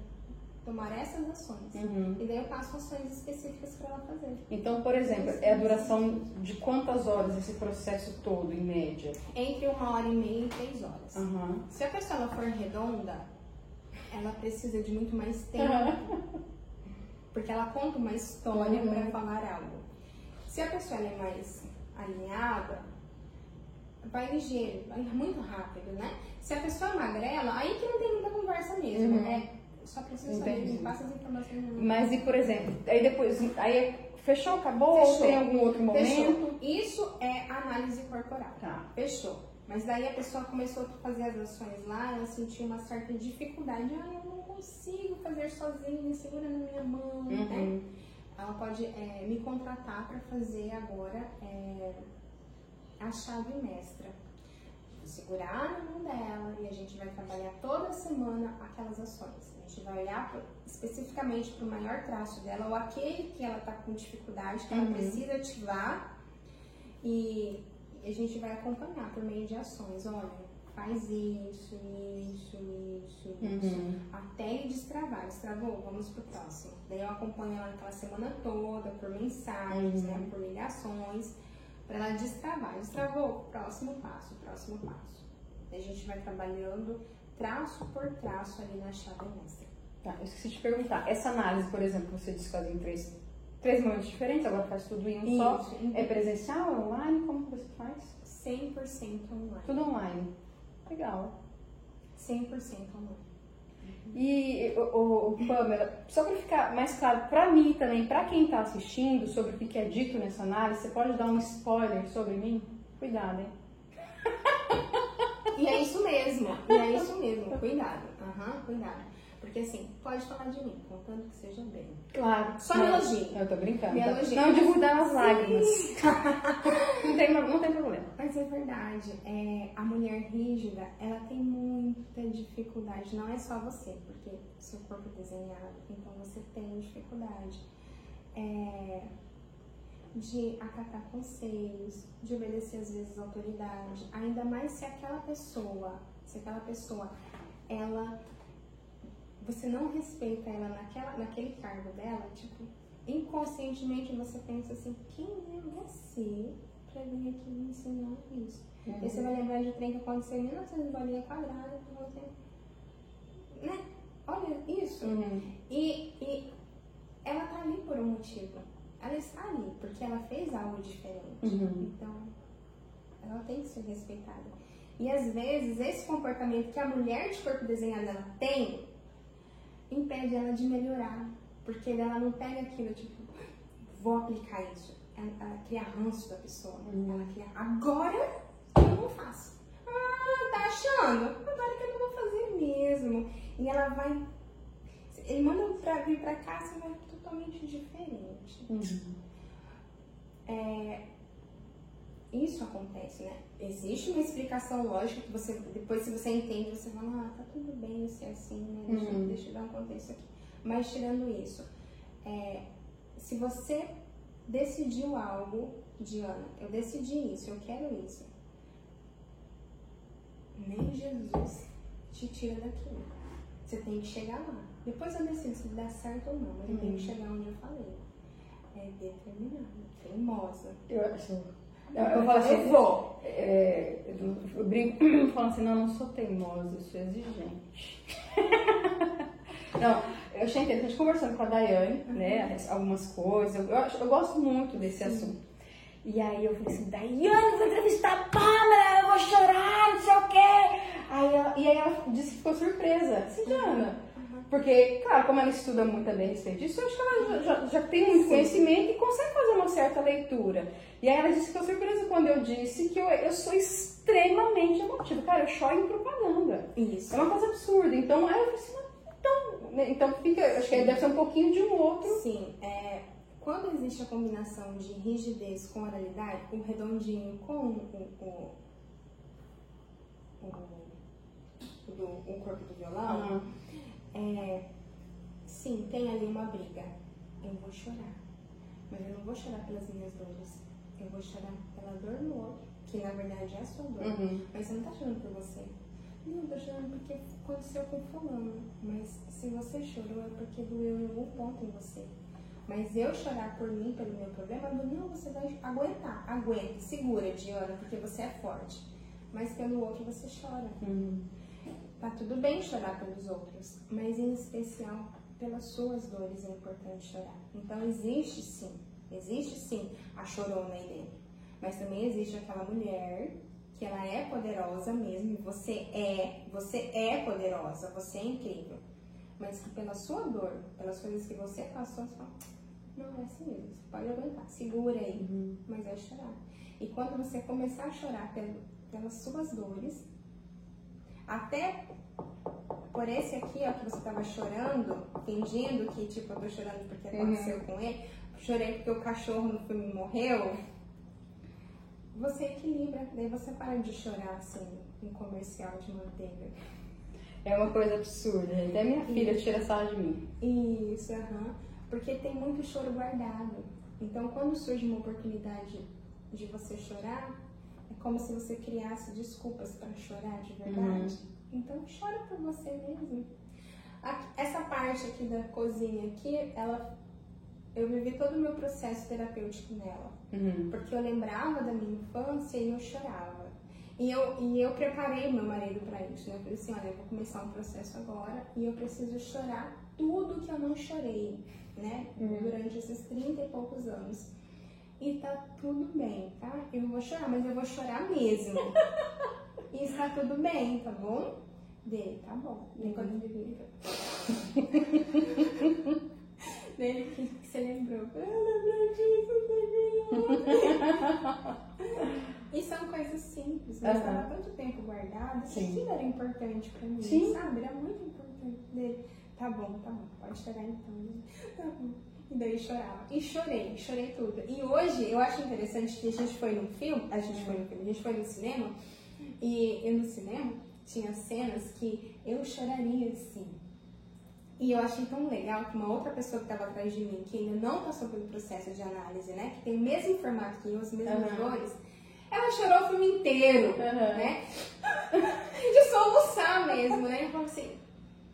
tomar essas ações. Uhum. E daí eu passo ações específicas para ela fazer. Então, por exemplo, é a duração de quantas horas esse processo todo, em média? Entre uma hora e meia e três horas. Aham. Se a pessoa for redonda, ela precisa de muito mais tempo. Porque ela conta uma história Uhum. para falar algo. Se a pessoa é mais alinhada, vai ligeiro, vai muito rápido, né? Se a pessoa é magrela, aí que não tem muita conversa mesmo. Uhum. É, só precisa saber, me passa as informações. Mas e, por exemplo, aí depois, aí fechou, acabou? Ou Fechou. tem algum outro momento? Fechou. Isso é análise corporal. Tá. Fechou. Mas daí a pessoa começou a fazer as ações lá, ela sentiu uma certa dificuldade. Ah, eu não consigo fazer sozinha, segura na minha mão, né? Uhum. Ela pode é, me contratar para fazer agora é, a chave mestra. Segurar na mão dela e a gente vai trabalhar toda semana aquelas ações. A gente vai olhar pro, especificamente para o maior traço dela ou aquele que ela está com dificuldade, que ela Uhum. precisa ativar e a gente vai acompanhar por meio de ações. Olha, faz isso, isso, isso, isso. Uhum. Até ele destravar. Destravou? Vamos pro próximo. Daí eu acompanho ela naquela semana toda, por mensagens, Uhum. né, por ligações, para ela destravar. Destravou? Próximo passo, próximo passo. Daí a gente vai trabalhando traço por traço ali na chave mestra. Tá, eu esqueci de perguntar. Essa análise, por exemplo, você disse que em três, três momentos diferentes, agora faz tudo em um só. Isso. É presencial, é online? Como que você faz? 100% online. Tudo online. Legal. 100% online. E, o, o, Pamela, só para ficar mais claro para mim também, para quem está assistindo, sobre o que é dito nessa análise, você pode dar um spoiler sobre mim? Cuidado, hein? E é isso mesmo, e é isso mesmo. Cuidado, aham, cuidado. Porque assim, pode falar de mim, contanto que seja bem. Claro. Só me elogie. Eu tô brincando. Me elogie. Não divulgar as lágrimas. não, tem, não tem problema. Mas é verdade, é, a mulher rígida, ela tem muita dificuldade, não é só você, porque seu corpo é desenhado, então você tem dificuldade é, de acatar conselhos, de obedecer às vezes à autoridade, ainda mais se aquela pessoa, se aquela pessoa, ela, você não respeita ela naquela, naquele cargo dela, tipo, inconscientemente você pensa assim, quem é você pra vir aqui me ensinar isso? E aí você vai lembrar de trem que aconteceu em 1900 bolinha quadrada, que você, né? Olha isso. Uhum. E, e ela tá ali por um motivo. Ela está ali porque ela fez algo diferente. Uhum. Então, ela tem que ser respeitada. E às vezes, esse comportamento que a mulher de corpo desenhado ela tem, impede ela de melhorar. Porque ela não pega aquilo, tipo, vou aplicar isso. Ela, ela cria ranço da pessoa. Ela cria, agora eu não faço. Ah, tá achando? Agora que eu não vou fazer mesmo. E ela vai. Ele manda pra vir pra cá, você vai totalmente diferente. Uhum. É, isso acontece, né? Existe uma explicação lógica que você, depois se você entende, você fala, ah, tá tudo bem ser assim, né? Deixa, Uhum. deixa eu dar um contexto aqui. Mas tirando isso, é, se você decidiu algo, Diana, eu decidi isso, eu quero isso. Nem Jesus te tira daquilo. Você tem que chegar lá. Depois eu decido se dá certo ou não, mas eu tenho que chegar onde eu falei. É determinada, teimosa. Eu acho. Eu, eu falo assim, Eu vou. É, eu, eu brinco falando assim, não, eu não sou teimosa, eu sou exigente. não, eu achei interessante conversando com a Daiane, né, algumas coisas, eu, eu, eu gosto muito desse assunto. E aí eu falei assim, Daiane, vou entrevistar a Pamela, eu vou chorar, não sei o quê. Aí ela, e aí ela disse que ficou surpresa. Assim, Diana, porque, claro, como ela estuda muito também a respeito disso, eu acho que ela já, já- tem muito conhecimento e consegue fazer uma certa leitura. E aí ela disse que ficou surpresa quando eu disse que eu, eu sou extremamente emotiva. Cara, eu choro em propaganda. Isso. É uma coisa absurda. Então, aí eu falei assim, então, né, então fica, acho que deve ser um pouquinho de um outro. Sim, é, quando existe a combinação de rigidez com oralidade, o redondinho com o, o, o, do, o corpo do violão, é, sim, tem ali uma briga. Eu vou chorar. Mas eu não vou chorar pelas minhas dores. Eu vou chorar pela dor do outro, que na verdade é a sua dor. Uhum. Mas você não tá chorando por você. Não, eu tô chorando porque aconteceu com fulano. Mas se você chorou é porque doeu em algum ponto em você. Mas eu chorar por mim, pelo meu problema, não, você vai aguentar. Aguente, segura, Diana, porque você é forte. Mas pelo outro você chora. Uhum. Tá tudo bem chorar pelos outros, mas em especial pelas suas dores é importante chorar. Então existe sim, existe sim a chorona aí dentro. Mas também existe aquela mulher que ela é poderosa mesmo, e você é, você é poderosa, você é incrível. Mas que pela sua dor, pelas coisas que você passou, você fala, não é assim mesmo, você pode aguentar, segura aí, mas vai chorar. E quando você começar a chorar pelo- pelas suas dores, até por esse aqui, ó, que você tava chorando, fingindo que, tipo, eu tô chorando porque aconteceu com ele, chorei porque o cachorro no filme morreu, você equilibra, daí você para de chorar, assim, um comercial de manteiga. É uma coisa absurda. Até minha filha tira sarro de mim. Isso, aham. Porque tem muito choro guardado. Então, quando surge uma oportunidade de você chorar, é como se você criasse desculpas para chorar de verdade. Uhum. Então, chora por você mesmo. Essa parte aqui da cozinha aqui, ela eu vivi todo o meu processo terapêutico nela. Uhum. Porque eu lembrava da minha infância e eu chorava. E eu, e eu preparei meu marido para isso, né? Eu falei assim, olha, eu vou começar um processo agora e eu preciso chorar tudo que eu não chorei, né? Uhum. Durante esses 30 e poucos anos. E tá tudo bem, tá? Eu vou chorar, mas eu vou chorar mesmo. e está tudo bem, tá bom? Dele, tá bom. Uhum. quando ele Dele, que, que você lembrou? Eu lembrei disso, E são coisas simples, mas uhum. estava tanto tempo guardado que aquilo era importante pra mim, Sim. sabe? Era muito importante dele. Tá bom, tá bom, pode chorar então. Tá bom. E daí chorava. E chorei, chorei tudo. E hoje eu acho interessante que a gente foi no filme, a gente foi no filme, a gente foi no cinema, e eu no cinema tinha cenas que eu choraria assim. E eu achei tão legal que uma outra pessoa que estava atrás de mim, que ainda não passou pelo processo de análise, né? Que tem o mesmo formato que eu, os mesmos uhum. dores, ela chorou o filme inteiro, uhum. né? De soluçar mesmo, né? Então, assim,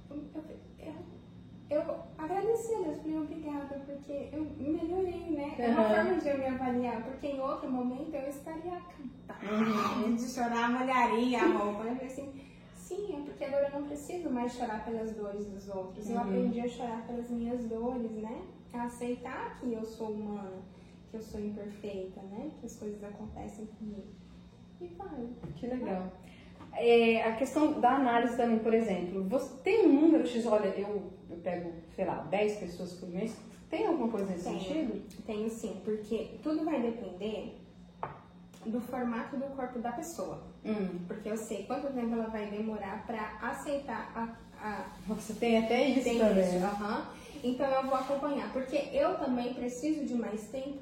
eu, eu, agradeci a Deus, falei obrigada, porque eu melhorei, né? É uma forma de eu me avaliar, porque em outro momento eu estaria uhum. de chorar, molharia a roupa. Eu falei assim, sim, é porque agora eu não preciso mais chorar pelas dores dos outros. Uhum. Eu aprendi a chorar pelas minhas dores, né? A aceitar que eu sou humana que eu sou imperfeita, né? Que as coisas acontecem comigo. E vai. Que legal. É, a questão da análise também, por exemplo, você tem um número X, olha, eu, eu pego, sei lá, 10 pessoas por mês, tem alguma coisa nesse tenho, sentido? Tenho sim, porque tudo vai depender do formato do corpo da pessoa. Hum. Porque eu sei quanto tempo ela vai demorar para aceitar a, a. Você tem até isso tem também. Isso, uhum. Então eu vou acompanhar, porque eu também preciso de mais tempo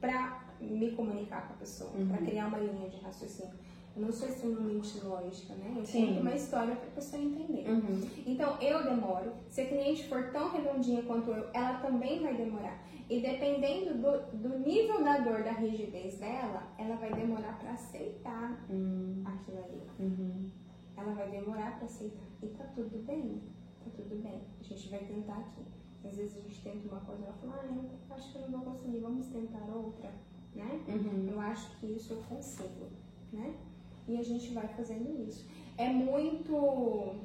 para me comunicar com a pessoa, uhum. para criar uma linha de raciocínio. Eu não sou extremamente lógica, né? Eu Sim. conto uma história para a pessoa entender. Uhum. Então, eu demoro. Se a cliente for tão redondinha quanto eu, ela também vai demorar. E dependendo do, do nível da dor, da rigidez dela, ela vai demorar para aceitar uhum. aquilo ali. Uhum. Ela vai demorar para aceitar. E tá tudo bem. Tá tudo bem. A gente vai tentar aqui. Às vezes a gente tenta uma coisa e ela fala, ah, eu acho que eu não vou conseguir, vamos tentar outra, né? Uhum. Eu acho que isso eu consigo, né? E a gente vai fazendo isso. É muito.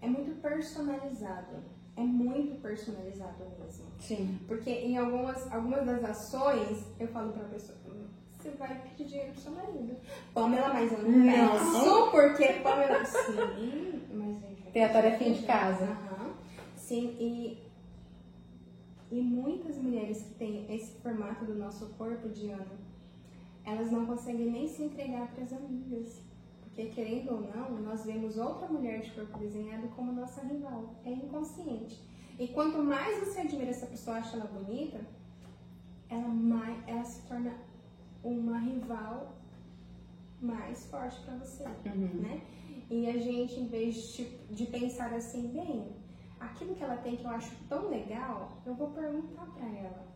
É muito personalizado. É muito personalizado mesmo. Sim. Porque em algumas, algumas das ações, eu falo pra pessoa, você vai pedir dinheiro pro seu marido. Pamela, mas eu não peço, porque Pamela. Sim, mas gente. Tem a tarefinha de casa. Aham. Sim, e, e muitas mulheres que têm esse formato do nosso corpo, Diana, elas não conseguem nem se entregar para as amigas. Porque, querendo ou não, nós vemos outra mulher de corpo desenhado como nossa rival. É inconsciente. E quanto mais você admira essa pessoa, acha ela bonita, ela, mais, ela se torna uma rival mais forte para você, uhum. né? E a gente, em vez de, de pensar assim, bem, aquilo que ela tem que eu acho tão legal, eu vou perguntar para ela.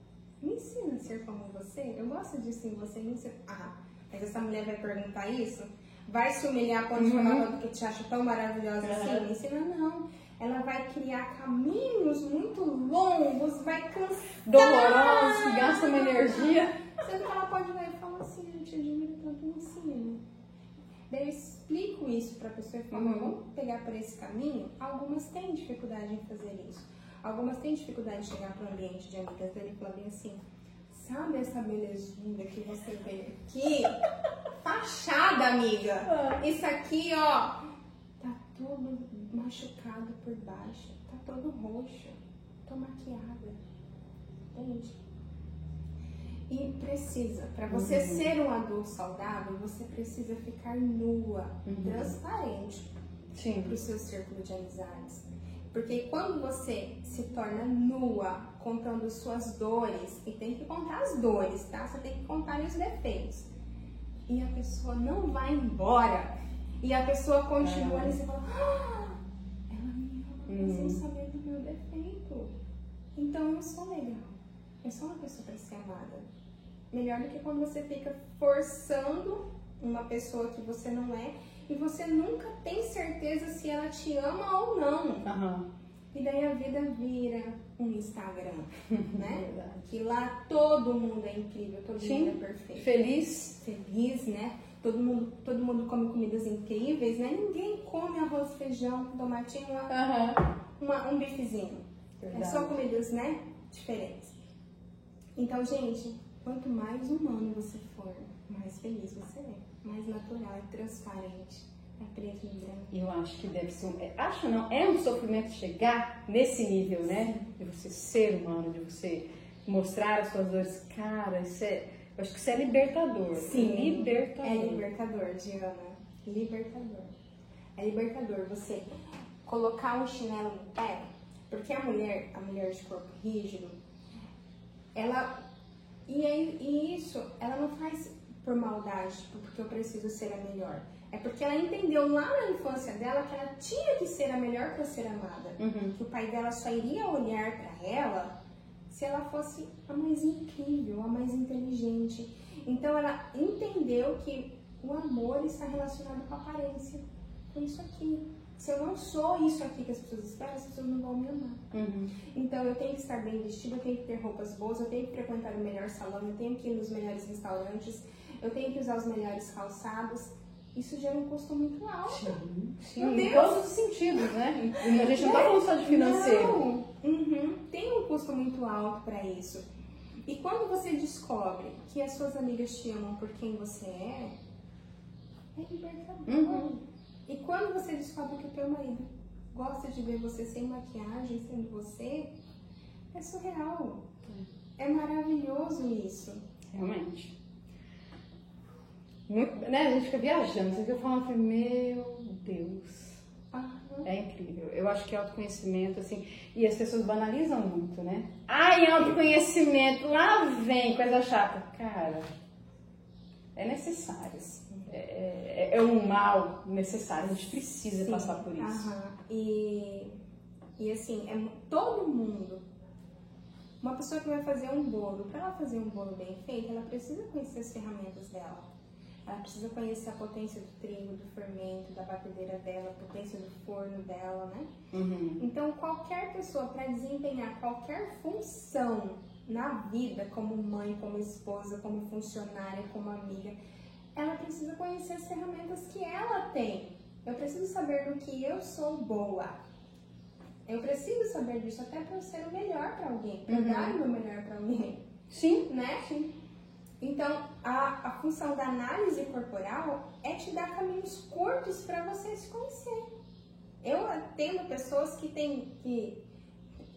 Me ensina a ser como você? Eu gosto disso em você, me ensina. Ah, mas essa mulher vai perguntar isso? Vai se humilhar a ponto de falar uhum. porque te acha tão maravilhosa assim? uhum. assim? Me ensina, não. Ela vai criar caminhos muito longos, vai cansar. Dolorosos, que gastam uma energia. Sendo que ela pode ver e falar assim, eu te admiro tanto, me ensina. Daí eu explico isso para a pessoa e falo, uhum. vamos pegar por esse caminho. Algumas têm dificuldade em fazer isso. Algumas têm dificuldade de chegar para o ambiente de amigas dele e falar bem assim, sabe essa belezinha que você vê aqui? Fachada, amiga! Ah. Isso aqui, ó, tá todo machucado por baixo, tá todo roxo, tô maquiada. Entende? E precisa, para você uhum. ser um adulto saudável, você precisa ficar nua, uhum. transparente para o seu círculo de amizades. Porque quando você se torna nua, contando suas dores, e tem que contar as dores, tá? Você tem que contar os defeitos. e a pessoa não vai embora. E a pessoa continua É. e você fala, ah, ela me ama sem Hum. saber do meu defeito. Então eu sou legal. Eu sou uma pessoa para ser amada. Melhor do que quando você fica forçando uma pessoa que você não é e você nunca tem certeza se ela te ama ou não. Aham. E daí a vida vira um Instagram, né? Verdade. Que lá todo mundo é incrível, todo Sim. mundo é perfeito. Feliz. Feliz, né? Todo mundo, todo mundo come comidas incríveis, né? Ninguém come arroz, feijão, tomatinho, uma, Aham. uma- um bifezinho. É só Verdade. comidas, né? Diferentes. Então, gente, quanto mais humano você for, mais feliz você é. Mais natural, é transparente, é preto e. Eu acho que deve ser um. é, Acho não, é um sofrimento chegar nesse nível, né? De você ser humano, de você mostrar as suas dores. Cara, isso é. Eu acho que isso é libertador. Libertador. É libertador, Diana. Libertador. É libertador você colocar um chinelo no pé, porque a mulher, a mulher de corpo rígido, ela. E, aí- e isso, ela não faz por maldade, tipo, porque eu preciso ser a melhor. É porque ela entendeu lá na infância dela que ela tinha que ser a melhor para ser amada. Uhum. Que o pai dela só iria olhar para ela se ela fosse a mais incrível, a mais inteligente. Então ela entendeu que o amor está relacionado com a aparência, com isso aqui. Se eu não sou isso aqui que as pessoas esperam, as pessoas não vão me amar. Uhum. Então eu tenho que estar bem vestida, eu tenho que ter roupas boas, eu tenho que frequentar o melhor salão, eu tenho que ir nos melhores restaurantes, eu tenho que usar os melhores calçados. Isso gera um custo muito alto. Sim, sim, em todos os sentidos, né? A gente não tá falando só de financeiro. Não. Uhum. Tem um custo muito alto para isso. E quando você descobre que as suas amigas te amam por quem você é, é libertador. Uhum. E quando você descobre que o teu marido gosta de ver você sem maquiagem, sendo você, é surreal. É maravilhoso isso. Realmente. Muito, né? A gente fica viajando. Você fica falando, assim, meu Deus. Aham. É incrível. Eu acho que é autoconhecimento, assim, e as pessoas banalizam muito, né? Ai, autoconhecimento, lá vem coisa chata. Cara, é necessário. assim. É, é, é um mal necessário, a gente precisa Sim. passar por isso. Aham. E, e assim, é todo mundo. Uma pessoa que vai fazer um bolo, para ela fazer um bolo bem feito, ela precisa conhecer as ferramentas dela. Ela precisa conhecer a potência do trigo, do fermento, da batedeira dela, a potência do forno dela, né? Uhum. Então, qualquer pessoa, para desempenhar qualquer função na vida, como mãe, como esposa, como funcionária, como amiga, ela precisa conhecer as ferramentas que ela tem. Eu preciso saber no que eu sou boa. Eu preciso saber disso até para eu ser o melhor para alguém, para Uhum. dar o meu melhor para alguém, Sim, né? Então, a, a função da análise corporal é te dar caminhos curtos para você se conhecer. Eu atendo pessoas que têm. Que,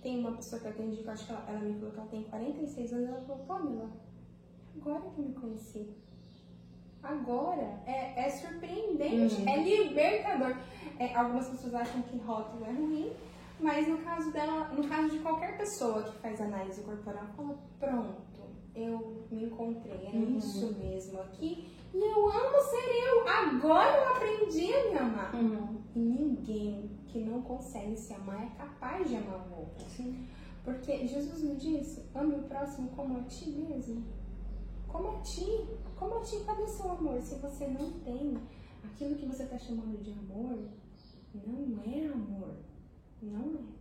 tem uma pessoa que eu atendi, que eu acho que ela, ela me falou que ela tem 46 anos, ela falou, Pamela, agora que eu me conheci. Agora é, é surpreendente, Uhum. é libertador. É, algumas pessoas acham que rótulo é ruim, mas no caso dela, no caso de qualquer pessoa que faz análise corporal, fala, pronto, eu me encontrei, é Uhum. isso mesmo aqui. E eu amo ser eu. Agora eu aprendi a me amar. Uhum. E ninguém que não consegue se amar é capaz de amar o outro. Sim. Porque Jesus me disse, ame o próximo como a ti mesmo. Como a ti. Como a ti, cadê seu amor? Se você não tem aquilo que você está chamando de amor, não é amor. Não é.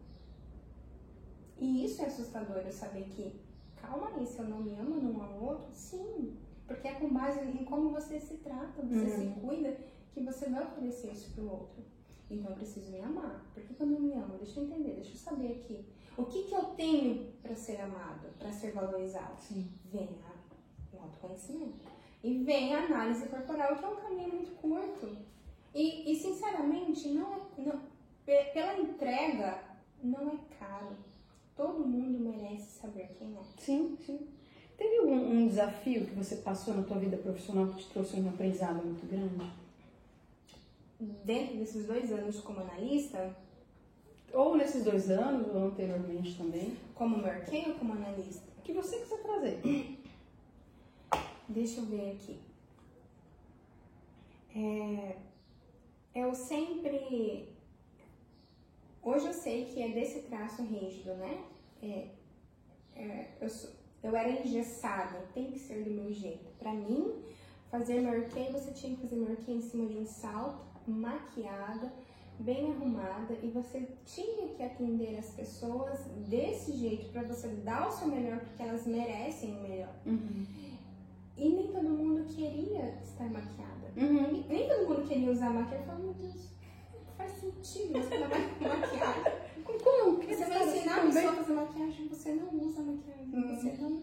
E isso é assustador, eu saber que, calma aí, se eu não me amo, eu não amo o outro? Sim. Porque é com base em como você se trata, você Uhum. se cuida, que você vai oferecer isso pro outro. Então eu preciso me amar. Por que, que eu não me amo? Deixa eu entender, deixa eu saber aqui. O que, que eu tenho para ser amado, para ser valorizado? Sim. Vem a- o autoconhecimento. E vem a análise corporal, que é um caminho muito curto. E, e sinceramente, não é, não, pe- pela entrega, não é caro. Todo mundo merece saber quem é. Sim, sim. Teve algum um desafio que você passou na tua vida profissional que te trouxe um aprendizado muito grande? Dentro desses dois anos como analista, Ou nesses dois anos, ou anteriormente também? como merquei ou como analista? O que você quiser trazer. Deixa eu ver aqui. É, eu sempre. Hoje eu sei que é desse traço rígido, né? É, é, eu, sou, eu era engessada, tem que ser do meu jeito. Pra mim, fazer marquei, você tinha que fazer marquei em cima de um salto, maquiada, bem arrumada, e você tinha que atender as pessoas desse jeito para você dar o seu melhor, porque elas merecem o melhor. Uhum. E nem todo mundo queria estar maquiada. Uhum. Nem todo mundo queria usar maquiagem. Eu falei, meu Deus, faz sentido você trabalhar com maquiagem. Como? Você vai ensinar a pessoa a fazer maquiagem, você não usa maquiagem, Uhum. você não,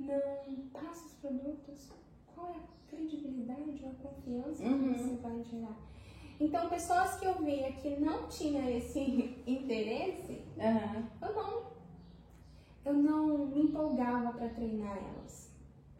não passa os produtos. Qual é a credibilidade ou a confiança Uhum. que você vai gerar? Então, pessoas que eu via que não tinham esse interesse, Aham. eu não, eu não me empolgava para treinar elas.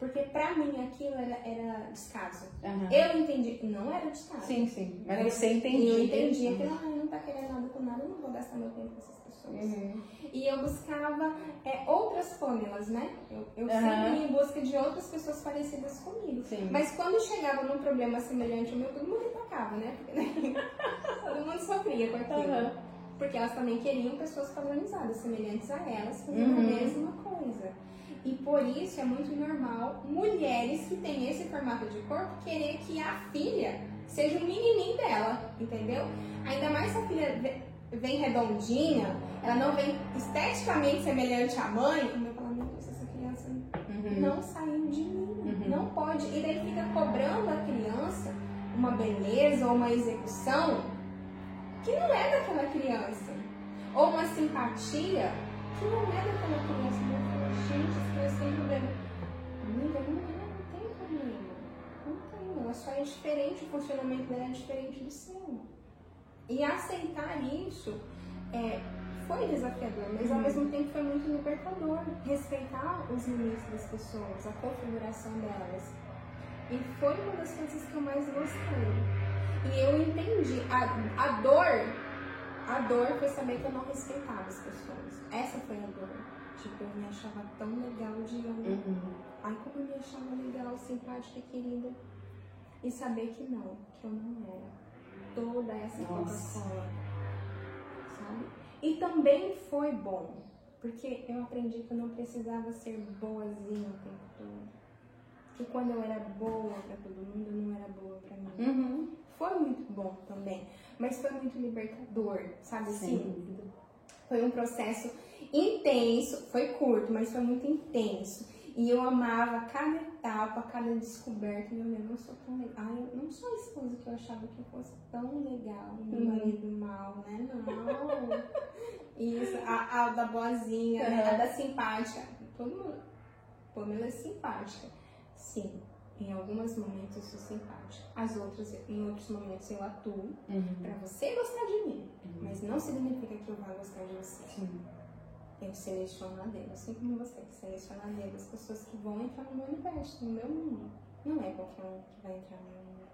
Porque pra mim aquilo era, era descaso. Aham. Eu entendi, não era descaso. Sim, sim. Mas Eu- você entendia. Eu entendia que ah, não tá querendo nada com nada, eu não vou gastar meu tempo com essas pessoas. Uhum. E eu buscava é, outras fórmulas, né? Eu, eu Aham. sempre ia em busca de outras pessoas parecidas comigo. Sim. Mas quando chegava num problema semelhante ao meu, todo mundo atacava, né? Né? todo mundo sofria com aquilo. Porque elas também queriam pessoas padronizadas, semelhantes a elas, fazendo Uhum. a mesma coisa. E por isso é muito normal mulheres que têm esse formato de corpo querer que a filha seja um menininho dela, entendeu? Ainda mais se a filha ve- vem redondinha, ela não vem esteticamente semelhante à mãe, o meu fala, meu Deus, essa criança Uhum. não saiu de mim, Uhum. não pode. E daí fica cobrando a criança uma beleza ou uma execução que não é daquela criança. Ou uma simpatia que não é daquela criança. Gente, tem problema. Amiga, não, não tem problema. Não tem. Ela só é diferente, o funcionamento dela é diferente do seu. E aceitar isso é, foi desafiador, mas ao mesmo tempo foi muito libertador. Respeitar os limites das pessoas, a configuração delas. E foi uma das coisas que eu mais gostei. E eu entendi. A, a dor, a dor foi saber que eu não respeitava as pessoas. Essa foi a dor. Tipo, eu me achava tão legal de homem. Uhum. Ai, como eu me achava legal, simpática, querida. E saber que não, que eu não era. Toda essa. Coca-Cola. Sabe? E também foi bom. Porque eu aprendi que eu não precisava ser boazinha o tempo todo. Que quando eu era boa pra todo mundo, eu não era boa pra mim. Uhum. Foi muito bom também. Mas foi muito libertador, sabe assim? dúvida. Foi um processo intenso, foi curto, mas foi muito intenso. E eu amava cada etapa, cada descoberta. Meu Deus, eu não sou tão legal. Ai, eu não sou a esposa que eu achava que eu fosse tão legal. Meu Uhum. marido mal, né? Não. Isso, a, a da boazinha, né? a Uhum. da simpática. Todo mundo. Pamela é simpática. Sim, em alguns momentos eu sou simpática. As outras, em outros momentos eu atuo Uhum. pra você gostar de mim. Mas não significa que eu vá gostar de você. Sim. Eu seleciono a dedo, assim como você que seleciona a dedo as pessoas que vão entrar no meu universo, no meu mundo. Não é qualquer um que vai entrar no meu mundo.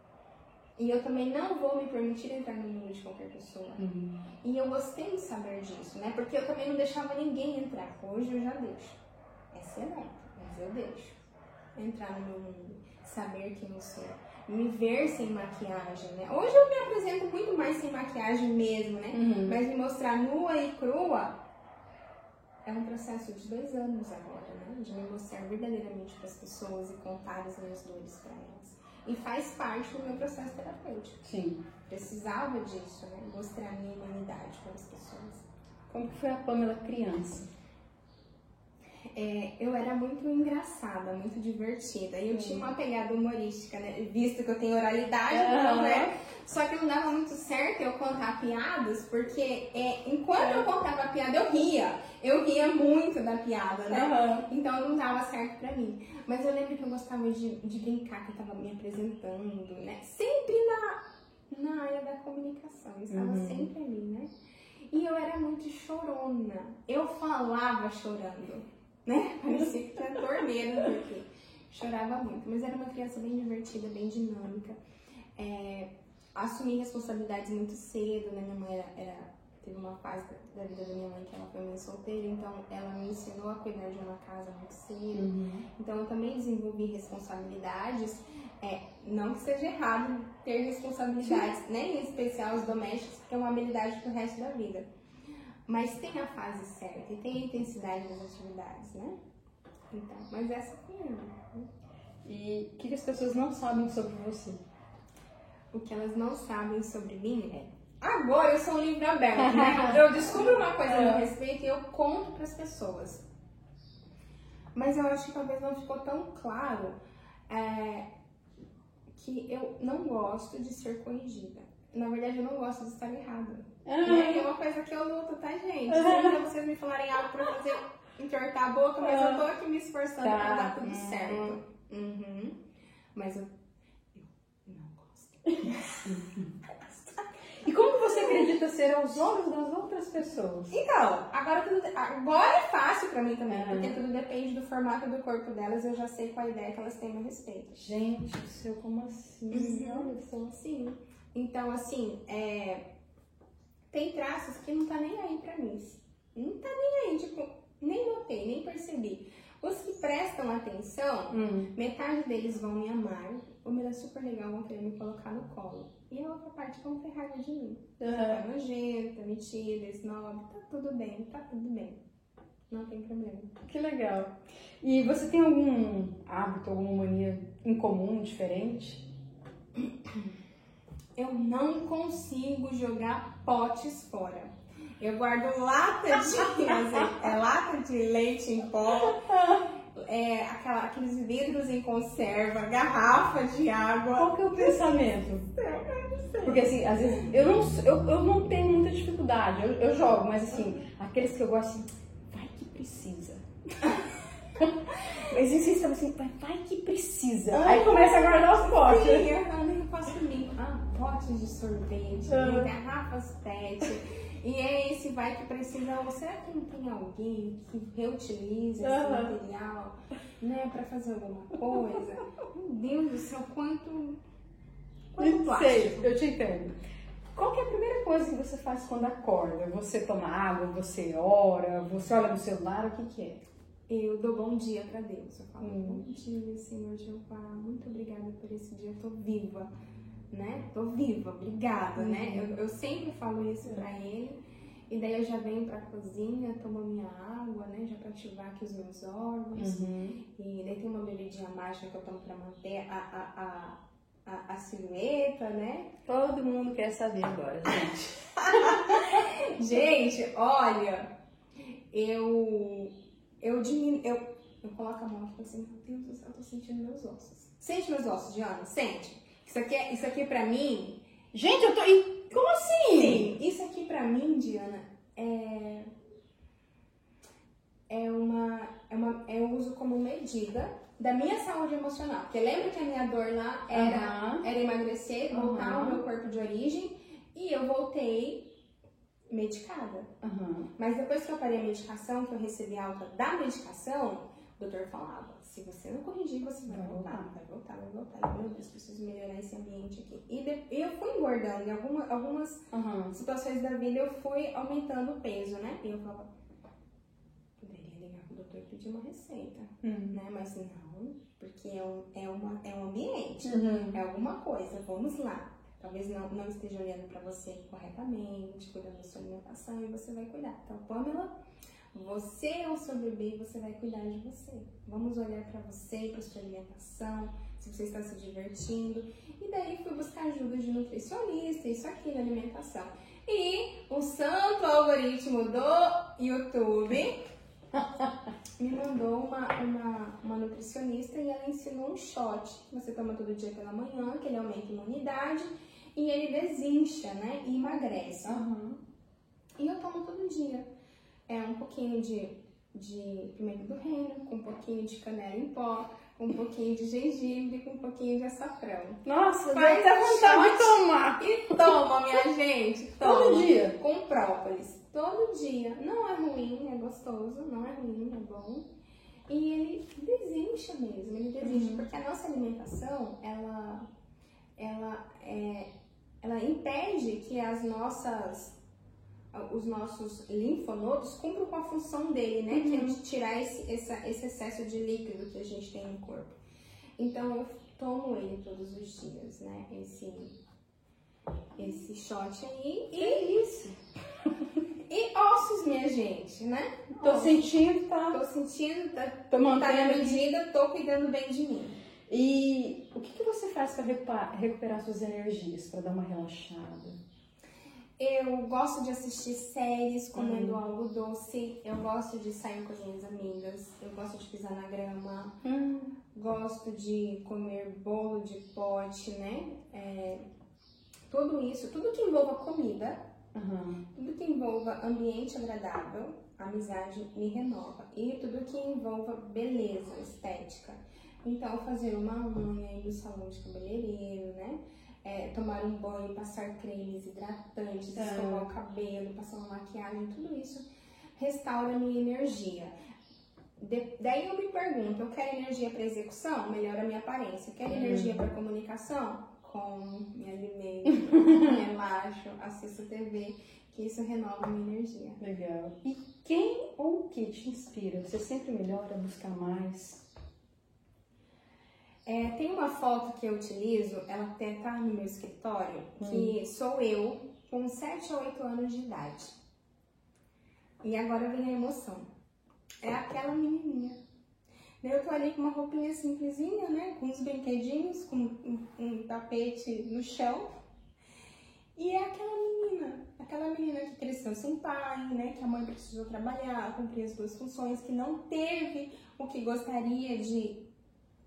E eu também não vou me permitir entrar no mundo de qualquer pessoa. Uhum. E eu gostei de saber disso, né? Porque eu também não deixava ninguém entrar. Hoje eu já deixo. É excelente, mas eu deixo. Entrar no meu mundo, saber quem eu sou, me ver sem maquiagem, né? Hoje eu me apresento muito mais sem maquiagem mesmo, né? Uhum. Mas me mostrar nua e crua é um processo de dois anos agora, né? De me mostrar verdadeiramente para as pessoas e contar as minhas dores para elas. E faz parte do meu processo terapêutico. Sim. Precisava disso, né? Mostrar a minha humanidade para as pessoas. Como que foi a Pamela criança? É, eu era muito engraçada, muito divertida. E eu tinha uma pegada humorística, né? Visto que eu tenho oralidade, então, né? Só que não dava muito certo eu contar piadas, porque é, enquanto eu contava a piada, eu ria. Eu ria muito da piada, né? Aham. Então não dava certo pra mim. Mas eu lembro que eu gostava de, de brincar, que eu tava me apresentando, né? Sempre na, na área da comunicação. Eu estava Uhum. sempre ali, né? E eu era muito chorona. Eu falava chorando, né? Parecia que tinha torneira aqui. Chorava muito, mas era uma criança bem divertida, bem dinâmica. É, assumi responsabilidades muito cedo, né? Minha mãe era, era teve uma fase da vida da minha mãe que ela foi mãe solteira, então ela me ensinou a cuidar de uma casa muito cedo. Uhum. Então eu também desenvolvi responsabilidades. É, não que seja errado ter responsabilidades, né? Em especial os domésticos, porque é uma habilidade pro resto da vida. Mas tem a fase certa e tem a intensidade das atividades, né? Então, mas essa foi a E o que, que as pessoas não sabem sobre você? O que elas não sabem sobre mim é. Agora eu sou um livro aberto, né? Eu descubro uma coisa a meu respeito e eu conto para as pessoas. Mas eu acho que talvez não ficou tão claro é, que eu não gosto de ser corrigida. Na verdade, eu não gosto de estar errada. Né? É uma coisa que eu luto, tá, gente? Se vocês me falarem algo pra fazer entortar a boca, mas eu tô aqui me esforçando Tá. pra dar tudo Uhum. certo. Uhum. Mas eu, eu não gosto. E como você acredita ser aos olhos das outras pessoas? Então, agora tudo, agora é fácil pra mim também, Uhum. porque tudo depende do formato do corpo delas, eu já sei qual a ideia que elas têm meu respeito. Gente do céu, como assim? Olha só, assim. Então, assim, é, tem traços que não tá nem aí pra mim. Não tá nem aí, tipo, nem notei, nem percebi. Os que prestam atenção, Hum. metade deles vão me amar, ou me dá super legal, vão querer me colocar no colo. E a outra parte vão ter raiva de mim. Tá nojenta, metida, snob, tá tudo bem, tá tudo bem. Não tem problema. Que legal. E você tem algum hábito, alguma mania em comum, diferente? Eu não consigo jogar potes fora. Eu guardo lata de é, lata de leite em pó, é, aquela- aqueles vidros em conserva, garrafa de água. Qual que é o pensamento? Porque assim, às vezes eu não, eu, eu não tenho muita dificuldade, eu, eu jogo, mas assim, aqueles que eu gosto assim, vai que precisa. Mas insista assim, vai, vai que precisa. Aí começa a guardar os potes. Sim, faço limpo. Ah, potes de sorvete, Ah. garrafas PET. E é esse vai que precisa. Será que não tem alguém que reutiliza esse material, né, pra fazer alguma coisa? Meu Deus do céu, quanto. Quanto Sei, plástico. eu te entendo. Qual é a primeira coisa que você faz quando acorda? Você toma água, você ora, você olha no celular, o que que é? Eu dou bom dia pra Deus. Eu falo, Hum. bom dia, Senhor Jeová. Muito obrigada por esse dia. Eu tô viva, né? Tô viva, obrigada, né? Uhum. Eu, eu sempre falo isso pra ele. E daí eu já venho pra cozinha, tomo minha água, né? Já pra ativar aqui os meus órgãos. Uhum. E daí tem uma bebidinha mágica que eu tomo pra manter a, a, a, a, a silhueta, né? Todo mundo quer saber agora, gente. Gente, olha, eu. Eu diminu... eu, eu coloco a mão aqui e falo assim, meu Deus do céu, eu tô sentindo meus ossos. Sente meus ossos, Diana? Sente. Isso aqui, é, isso aqui pra mim. Gente, eu tô. e Como assim? Sim, isso aqui pra mim, Diana, é. É uma. É uma eu uso como medida da minha saúde emocional. Porque lembra que a minha dor lá era, Aham. era emagrecer, voltar ao Aham. meu corpo de origem. E eu voltei medicada. Aham. Mas depois que eu parei a medicação, que eu recebi a alta da medicação, o doutor falava: se você não corrigir, você vai Vai voltar, voltar. vai voltar, vai voltar. E, meu Deus, preciso melhorar esse ambiente aqui. E de- eu fui engordando. Em alguma, algumas Aham. situações da vida, eu fui aumentando o peso, né? E eu falava: poderia ligar pro doutor e pedir uma receita, Uhum. né? Mas não, porque é um, é uma, é um ambiente. Uhum. É alguma coisa, vamos lá. Talvez não, não esteja olhando para você corretamente, cuidando da sua alimentação e você vai cuidar. Então, Pamela, você é o seu bebê e você vai cuidar de você. Vamos olhar para você, para sua alimentação, se você está se divertindo. E daí fui buscar ajuda de nutricionista, isso aqui na alimentação. E o santo algoritmo do YouTube me mandou uma, uma, uma nutricionista e ela ensinou um shot você toma todo dia pela manhã, que ele aumenta a imunidade e ele desincha, né? E emagrece. Aham. E eu tomo todo dia. É um pouquinho de, de pimenta do reino, com um pouquinho de canela em pó, um pouquinho de gengibre, com um pouquinho de açafrão. Nossa, Faz até vontade de tomar. E toma, minha gente! Toma. Todo dia. Com própolis. Todo dia. Não é ruim, é gostoso. Não é ruim, é bom. E ele desincha mesmo. Ele desincha. Uhum. Porque a nossa alimentação, ela, ela, é, ela impede que as nossas os nossos linfonodos cumprem com a função dele, né? Que é de tirar esse, essa, esse excesso de líquido que a gente tem no corpo. Então eu tomo ele todos os dias, né? Esse, esse shot aí. E É isso. E ossos, minha gente, né? Tô Ossos. sentindo, tá? Tô sentindo, tá, Tô tá na mantendo. medida, tô cuidando bem de mim. E o que, que você faz para recuperar, recuperar suas energias, para dar uma relaxada? Eu gosto de assistir séries comendo algo doce. Eu gosto de sair com as minhas amigas. Eu gosto de pisar na grama. Hum. Gosto de comer bolo de pote, né? É, tudo isso, tudo que envolva comida, Aham. tudo que envolva ambiente agradável, amizade me renova. E tudo que envolva beleza, estética. Então, fazer uma unha ir no salão de cabeleireiro, né? É, tomar um banho, passar cremes hidratantes, Ah. escovar o cabelo, passar uma maquiagem, tudo isso restaura a minha energia. De- daí eu me pergunto, eu quero energia para execução? Melhora a minha aparência. Quero energia para comunicação? Como, me alimento, me relaxo, assisto TV, que isso renova a minha energia. Legal. E quem ou o que te inspira? Você sempre melhora, buscar mais? É, tem uma foto que eu utilizo, ela até tá no meu escritório, que sou eu com 7 ou 8 anos de idade. E agora vem a emoção. É aquela menininha. Eu tô ali com uma roupinha simplesinha, né? Com uns brinquedinhos, com um, um tapete no chão. E é aquela menina, aquela menina que cresceu sem pai, né? Que a mãe precisou trabalhar, cumprir as duas funções, que não teve o que gostaria de,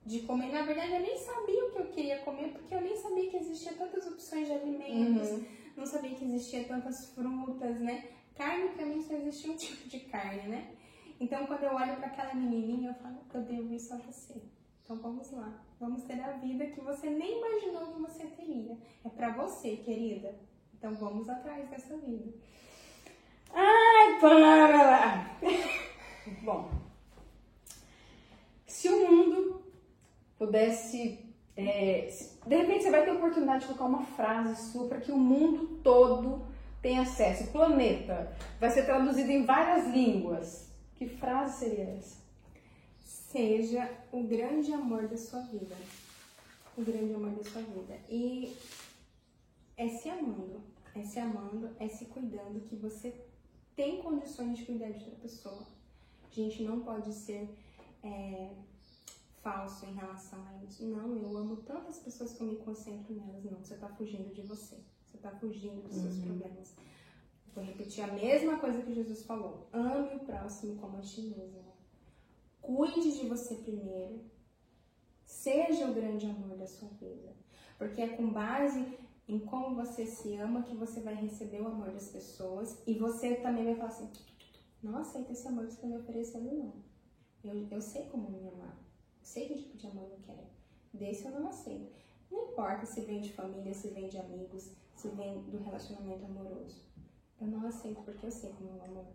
de comer. Na verdade, eu nem sabia o que eu queria comer, porque eu nem sabia que existia tantas opções de alimentos, não sabia que existia tantas frutas, né? Carne pra mim só existia um tipo de carne, né? Então, quando eu olho para aquela menininha, eu falo, eu devo isso a você. Então, vamos lá. Vamos ter a vida que você nem imaginou que você teria. É para você, querida. Então, vamos atrás dessa vida. Ai, Pamela! Bom, se o mundo pudesse. é, de repente você vai ter a oportunidade de colocar uma frase sua para que o mundo todo tenha acesso. O planeta vai ser traduzido em várias línguas. Que frase seria essa? Seja o grande amor da sua vida. O grande amor da sua vida. E é se amando. É se amando, é se cuidando que você tem condições de cuidar de outra pessoa. A gente não pode ser é, falso em relação a isso. Não, eu amo tantas pessoas que eu me concentro nelas. Não, você tá fugindo de você. Você tá fugindo dos seus problemas. Vou repetir a mesma coisa que Jesus falou. Ame o próximo como a ti mesmo. Cuide de você primeiro. Seja o grande amor da sua vida. Porque é com base em como você se ama que você vai receber o amor das pessoas. E você também vai falar assim: não aceita esse amor que você está me oferecendo, não. Eu, eu sei como me amar. Sei que tipo de amor eu quero. Desse eu não aceito. Não importa se vem de família, se vem de amigos, se vem do relacionamento amoroso. Eu não aceito porque eu sei como é o amor.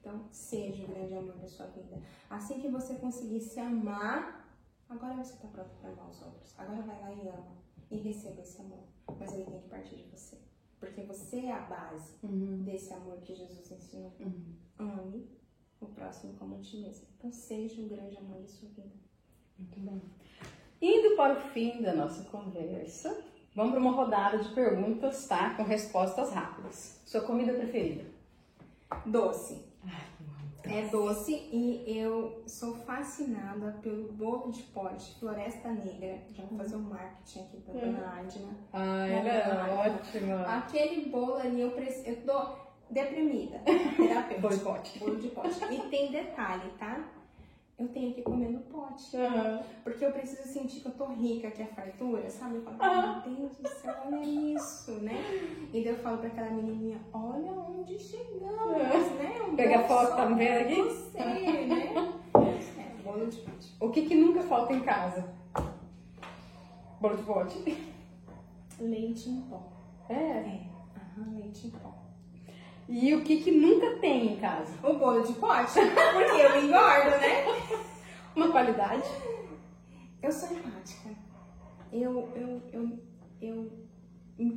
Então, seja o grande amor da sua vida. Assim que você conseguir se amar, agora você está pronto para amar os outros. Agora vai lá e ama. E receba esse amor. Mas ele tem que partir de você. Porque você é a base desse amor que Jesus ensinou. Ame o próximo como a ti mesmo. Então, seja o grande amor da sua vida. Muito bem. Indo para o fim da nossa conversa, vamos para uma rodada de perguntas, tá? Com respostas rápidas. Sua comida preferida? Doce. Ai, É doce e eu sou fascinada pelo bolo de pote Floresta Negra. Já vou fazer um marketing aqui pra dona Adna. Ai, ela é ótima. Aquele bolo ali eu preciso. Eu tô deprimida. Bolo de pote. Bolo de pote. E tem detalhe, tá? Eu tenho que comer no pote. Aham. Porque eu preciso sentir que eu tô rica, que é fartura, sabe? Eu falo, meu Deus do céu, olha isso, né? E daí eu falo pra aquela menininha, olha onde chegamos, né? Um Pega a foto, tá vendo aqui? Você, né? É, bolo de pote. O que, que nunca falta em casa? Bolo de pote. Leite em pó. É. É, aham, leite em pó. E o que, que nunca tem em casa? O bolo de pote? Porque eu engordo, né? Uma qualidade? Eu sou empática. Eu, eu, eu, eu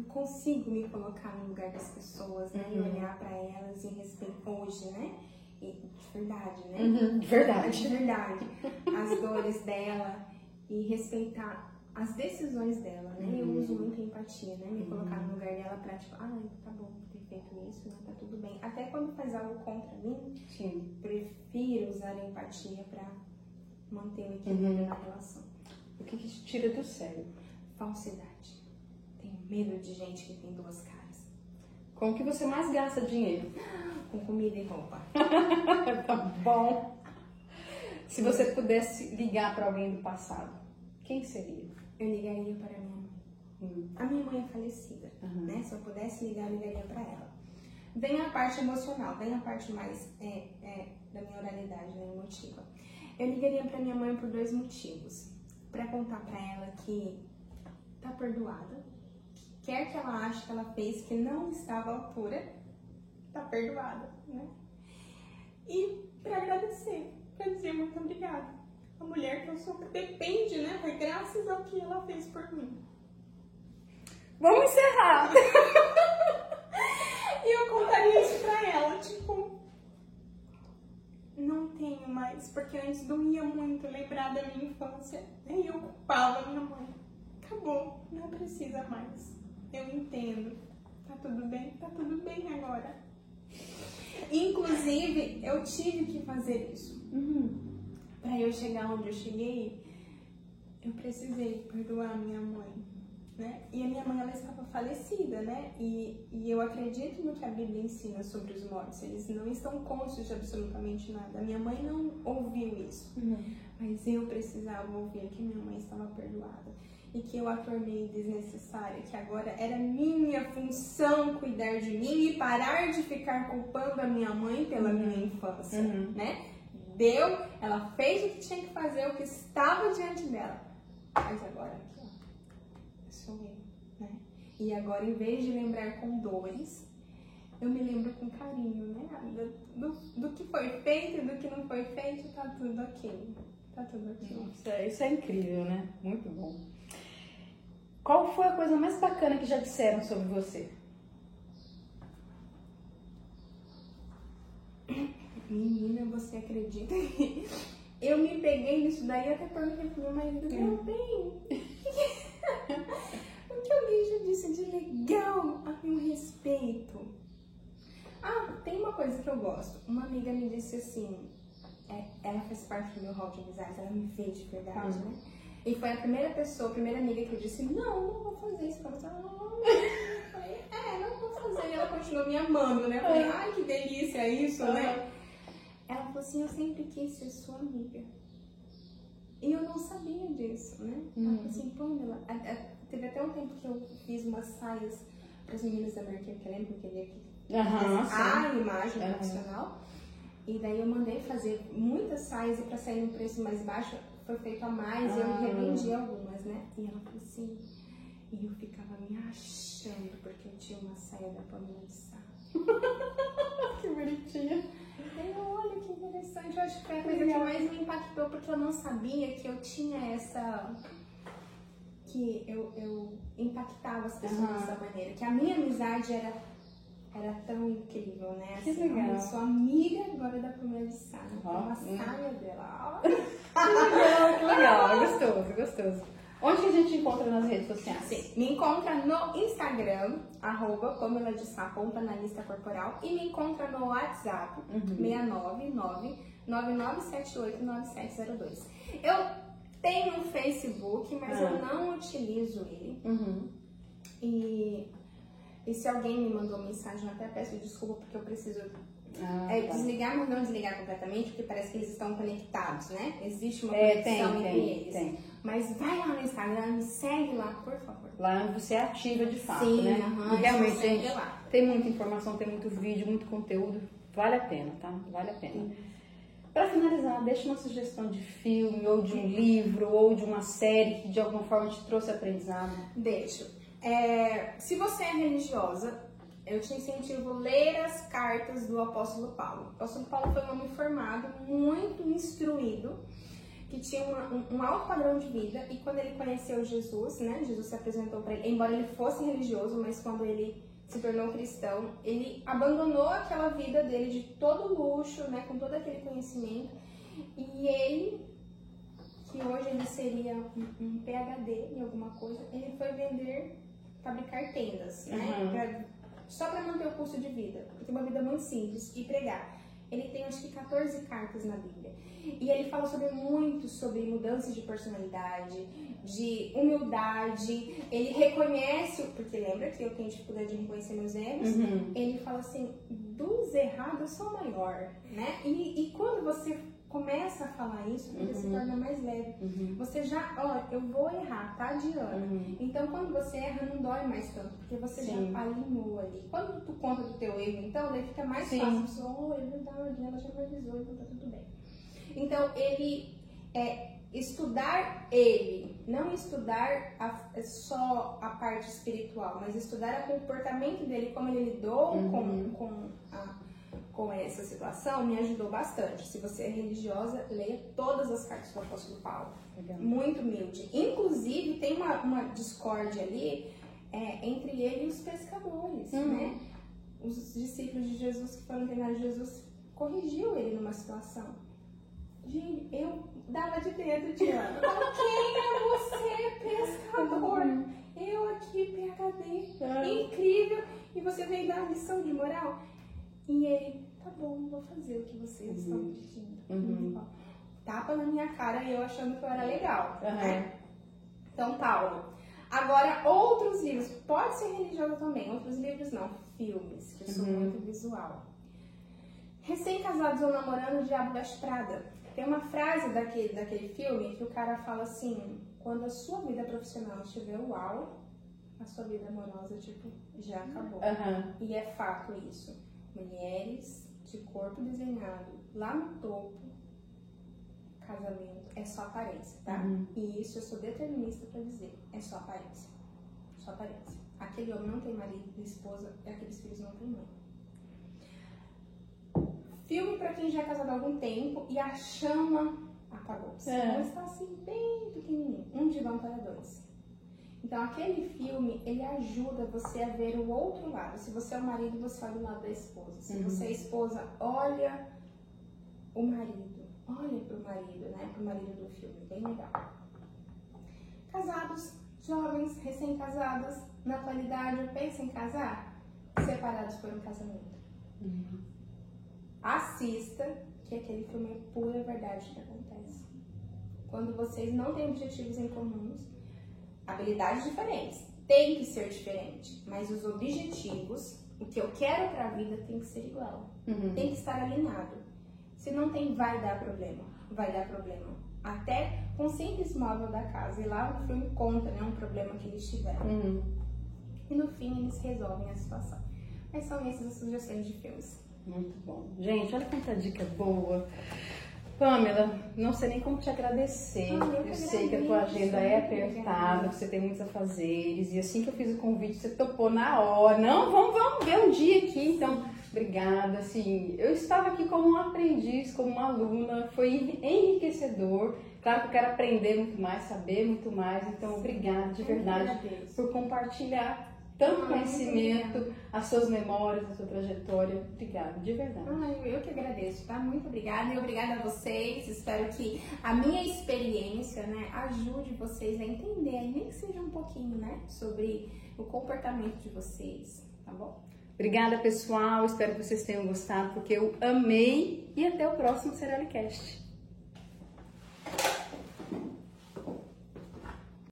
consigo me colocar no lugar das pessoas, né? Uhum. E olhar para elas em respeito hoje, né? E, de verdade, né? Uhum, de verdade. De verdade. As dores dela e respeitar as decisões dela, né? Uhum. Eu uso muita empatia, né? Me colocar no lugar dela pra, tipo, ah, tá bom feito isso, não tá tudo bem. Até quando faz algo contra mim, Sim. prefiro usar a empatia pra manter o equilíbrio uhum. na relação. O que, que te tira do sério? Falsidade. Tenho medo de gente que tem duas caras. Com o que você mais gasta dinheiro? Com comida e roupa. tá bom. Se você pudesse ligar para alguém do passado, quem seria? Eu ligaria para minha. Hum. A minha mãe é falecida, uhum. né? Se eu pudesse ligar, eu ligaria para ela. Vem a parte emocional, vem a parte mais é, é, da minha oralidade, né, emotiva. Eu ligaria para minha mãe por dois motivos. Para contar para ela que tá perdoada, quer que ela ache que ela fez que não estava à altura, tá perdoada, né? E para agradecer, para dizer muito obrigada a mulher que eu sou depende, né? Foi graças ao que ela fez por mim. Vamos encerrar! e eu contaria isso pra ela, tipo. Não tenho mais, porque antes doía muito lembrar da minha infância. E eu culpava minha mãe. Acabou, não precisa mais. Eu entendo. Tá tudo bem? Tá tudo bem agora. Inclusive, eu tive que fazer isso. Uhum para eu chegar onde eu cheguei, eu precisei perdoar minha mãe, né? E a minha mãe, ela estava falecida, né? E, e eu acredito no que a Bíblia ensina sobre os mortos. Eles não estão conscientes de absolutamente nada. A minha mãe não ouviu isso. Uhum. Mas eu precisava ouvir que minha mãe estava perdoada. E que eu a tornei desnecessária, que agora era minha função cuidar de mim e parar de ficar culpando a minha mãe pela uhum. minha infância, uhum. né? deu, ela fez o que tinha que fazer, o que estava diante dela. Mas agora aqui, ó, sou eu, né? E agora, em vez de lembrar com dores, eu me lembro com carinho, né? Do, do, que foi feito e do que não foi feito, tá tudo ok. Tá tudo ok. Isso é, isso é incrível, né? Muito bom. Qual foi a coisa mais bacana que já disseram sobre você? Menina, você acredita que eu me peguei nisso daí até perguntei pro meu marido, meu bem, que alguém já disse de legal a meu respeito? Ah, tem uma coisa que eu gosto. Uma amiga me disse assim, é, ela faz parte do meu hall de amizades, ela me vê de verdade, hum. né? E foi a primeira pessoa, a primeira amiga que eu disse, não, não vou fazer isso pra você. Eu falei, é, não vou fazer. E ela continuou me amando, né? Eu falei, ai, que delícia isso, né? Ela falou assim: Eu sempre quis ser sua amiga. E eu não sabia disso, né? Uhum. Ela falou assim: Pamela, teve até um tempo que eu fiz umas saias para as meninas da Mercury, que eu lembro que queria que uhum, a imagem uhum. profissional. E daí eu mandei fazer muitas saias e para sair no preço mais baixo foi feito a mais e eu ah. revendi algumas, né? E ela falou assim, e eu ficava me achando porque eu tinha uma saia da Pamela de Sá. que bonitinha. Eu, olha que interessante, eu acho que foi a coisa que mais me impactou, porque eu não sabia que eu tinha essa. Que eu, eu impactava as pessoas uhum. dessa maneira, que a minha amizade era, era tão incrível, né? Assim, que legal. Eu sou amiga agora da primeira de Sara, oh, uma hum. saia dela. que legal, que legal, gostoso, gostoso. Onde que a gente encontra nas redes sociais? Sim, me encontra no Instagram, arroba Pamela de Sá, ponto analista corporal, e me encontra no WhatsApp, uhum. 699-9978-9702. Eu tenho um Facebook, mas eu ah. não utilizo ele. Uhum. E, e se alguém me mandou mensagem, eu até peço desculpa porque eu preciso ah, é, tá. Desligar, mas não desligar completamente, porque parece que eles estão conectados, né? Existe uma é, conexão tem, entre tem, eles. Tem. Mas vai lá no Instagram, me segue lá, por favor. Lá você é ativa de fato, Sim, né? E realmente, gente, lá. tem muita informação, tem muito vídeo, muito conteúdo. Vale a pena, tá? Vale a pena. Para finalizar, deixa uma sugestão de filme, ou de um livro, ou de uma série que de alguma forma te trouxe aprendizado. Deixo. É, se você é religiosa, eu te incentivo a ler as cartas do apóstolo Paulo. O apóstolo Paulo foi um homem formado, muito instruído, que tinha uma, um, um, alto padrão de vida e quando ele conheceu Jesus, né, Jesus se apresentou para ele, embora ele fosse religioso, mas quando ele se tornou cristão, ele abandonou aquela vida dele de todo luxo, né, com todo aquele conhecimento e ele que hoje ele seria um, PhD em alguma coisa, ele foi vender, fabricar tendas, né, uhum. pra, só para manter o custo de vida, ter uma vida muito simples e pregar. Ele tem acho que 14 cartas na Bíblia. E ele fala sobre muito sobre mudanças de personalidade, de humildade. Ele reconhece, porque lembra que eu tenho dificuldade de reconhecer meus erros. Uhum. Ele fala assim: dos errados eu sou maior, né? E, e quando você começa a falar isso, porque uhum. se torna mais leve. Uhum. Você já, ó, eu vou errar, tá adiando. Uhum. Então, quando você erra, não dói mais tanto, porque você Sim. já alinhou ali. Quando tu conta do teu erro, então, daí fica mais Sim. fácil. Você, oh, é verdade, ela já me avisou, então tá tudo bem. Então, ele é estudar ele, não estudar a, é só a parte espiritual, mas estudar o comportamento dele, como ele lidou com, uhum. com a com essa situação me ajudou bastante. Se você é religiosa, leia todas as cartas do apóstolo Paulo. Legal. Muito humilde. Inclusive, tem uma, uma discórdia ali é, entre ele e os pescadores, uhum. né? Os discípulos de Jesus que foram treinados, Jesus corrigiu ele numa situação. Gente, eu dava de dedo, Diana. Quem é você, pescador? Uhum. Eu aqui, PHD. Uhum. Incrível. E você veio dar lição de moral? E ele, tá bom, vou fazer o que vocês uhum. estão pedindo. Uhum. Tapa na minha cara e eu achando que eu era legal, uhum. né? Então, Paulo. Agora, outros livros, pode ser religioso também, outros livros não, filmes, que eu sou uhum. muito visual. Recém-casados ou namorando, o Diabo da Estrada. Tem uma frase daquele, daquele filme que o cara fala assim: quando a sua vida profissional estiver uau, a sua vida amorosa, tipo, já acabou. Uhum. E é fato isso. Mulheres de corpo desenhado lá no topo, casamento é só aparência, tá? Uhum. E isso eu sou determinista para dizer, é só aparência. Só aparência. Aquele homem não tem marido, esposa, e aqueles filhos não têm mãe. Filme para quem já é casado há algum tempo e a chama apagou-se. É. Então está assim, bem pequenininho. Um divã para dois. Então, aquele filme, ele ajuda você a ver o outro lado. Se você é o marido, você olha o lado da esposa. Se uhum. você é esposa, olha o marido. Olha pro marido, né? Pro marido do filme. Bem legal. Casados, jovens, recém-casados, na atualidade, pensam em casar? Separados por um casamento. Uhum. Assista, que aquele filme é pura verdade que acontece. Quando vocês não têm objetivos em comuns, habilidades diferentes. Tem que ser diferente, mas os objetivos, o que eu quero para a vida tem que ser igual. Uhum. Tem que estar alinhado. Se não tem, vai dar problema. Vai dar problema. Até com o simples móvel da casa. E lá o filme conta, né, um problema que eles tiveram. Uhum. E no fim eles resolvem a situação. Mas são essas as sugestões de filmes. Muito bom. Gente, olha quanta dica boa. Pamela, não sei nem como te agradecer. Ah, eu, eu sei que a tua agenda é apertada, que você tem muitos afazeres. E assim que eu fiz o convite, você topou na hora. Não, vamos, vamos ver um dia aqui. Então, obrigada. Assim, eu estava aqui como um aprendiz, como uma aluna. Foi enriquecedor. Claro que eu quero aprender muito mais, saber muito mais. Então, obrigada de verdade por compartilhar tanto ah, conhecimento, as suas memórias, a sua trajetória. Obrigada, de verdade. Ah, eu que agradeço, tá? Muito obrigada e obrigada a vocês. Espero que a minha experiência, né, ajude vocês a entender, nem que seja um pouquinho, né, sobre o comportamento de vocês, tá bom? Obrigada, pessoal. Espero que vocês tenham gostado, porque eu amei. E até o próximo Cast.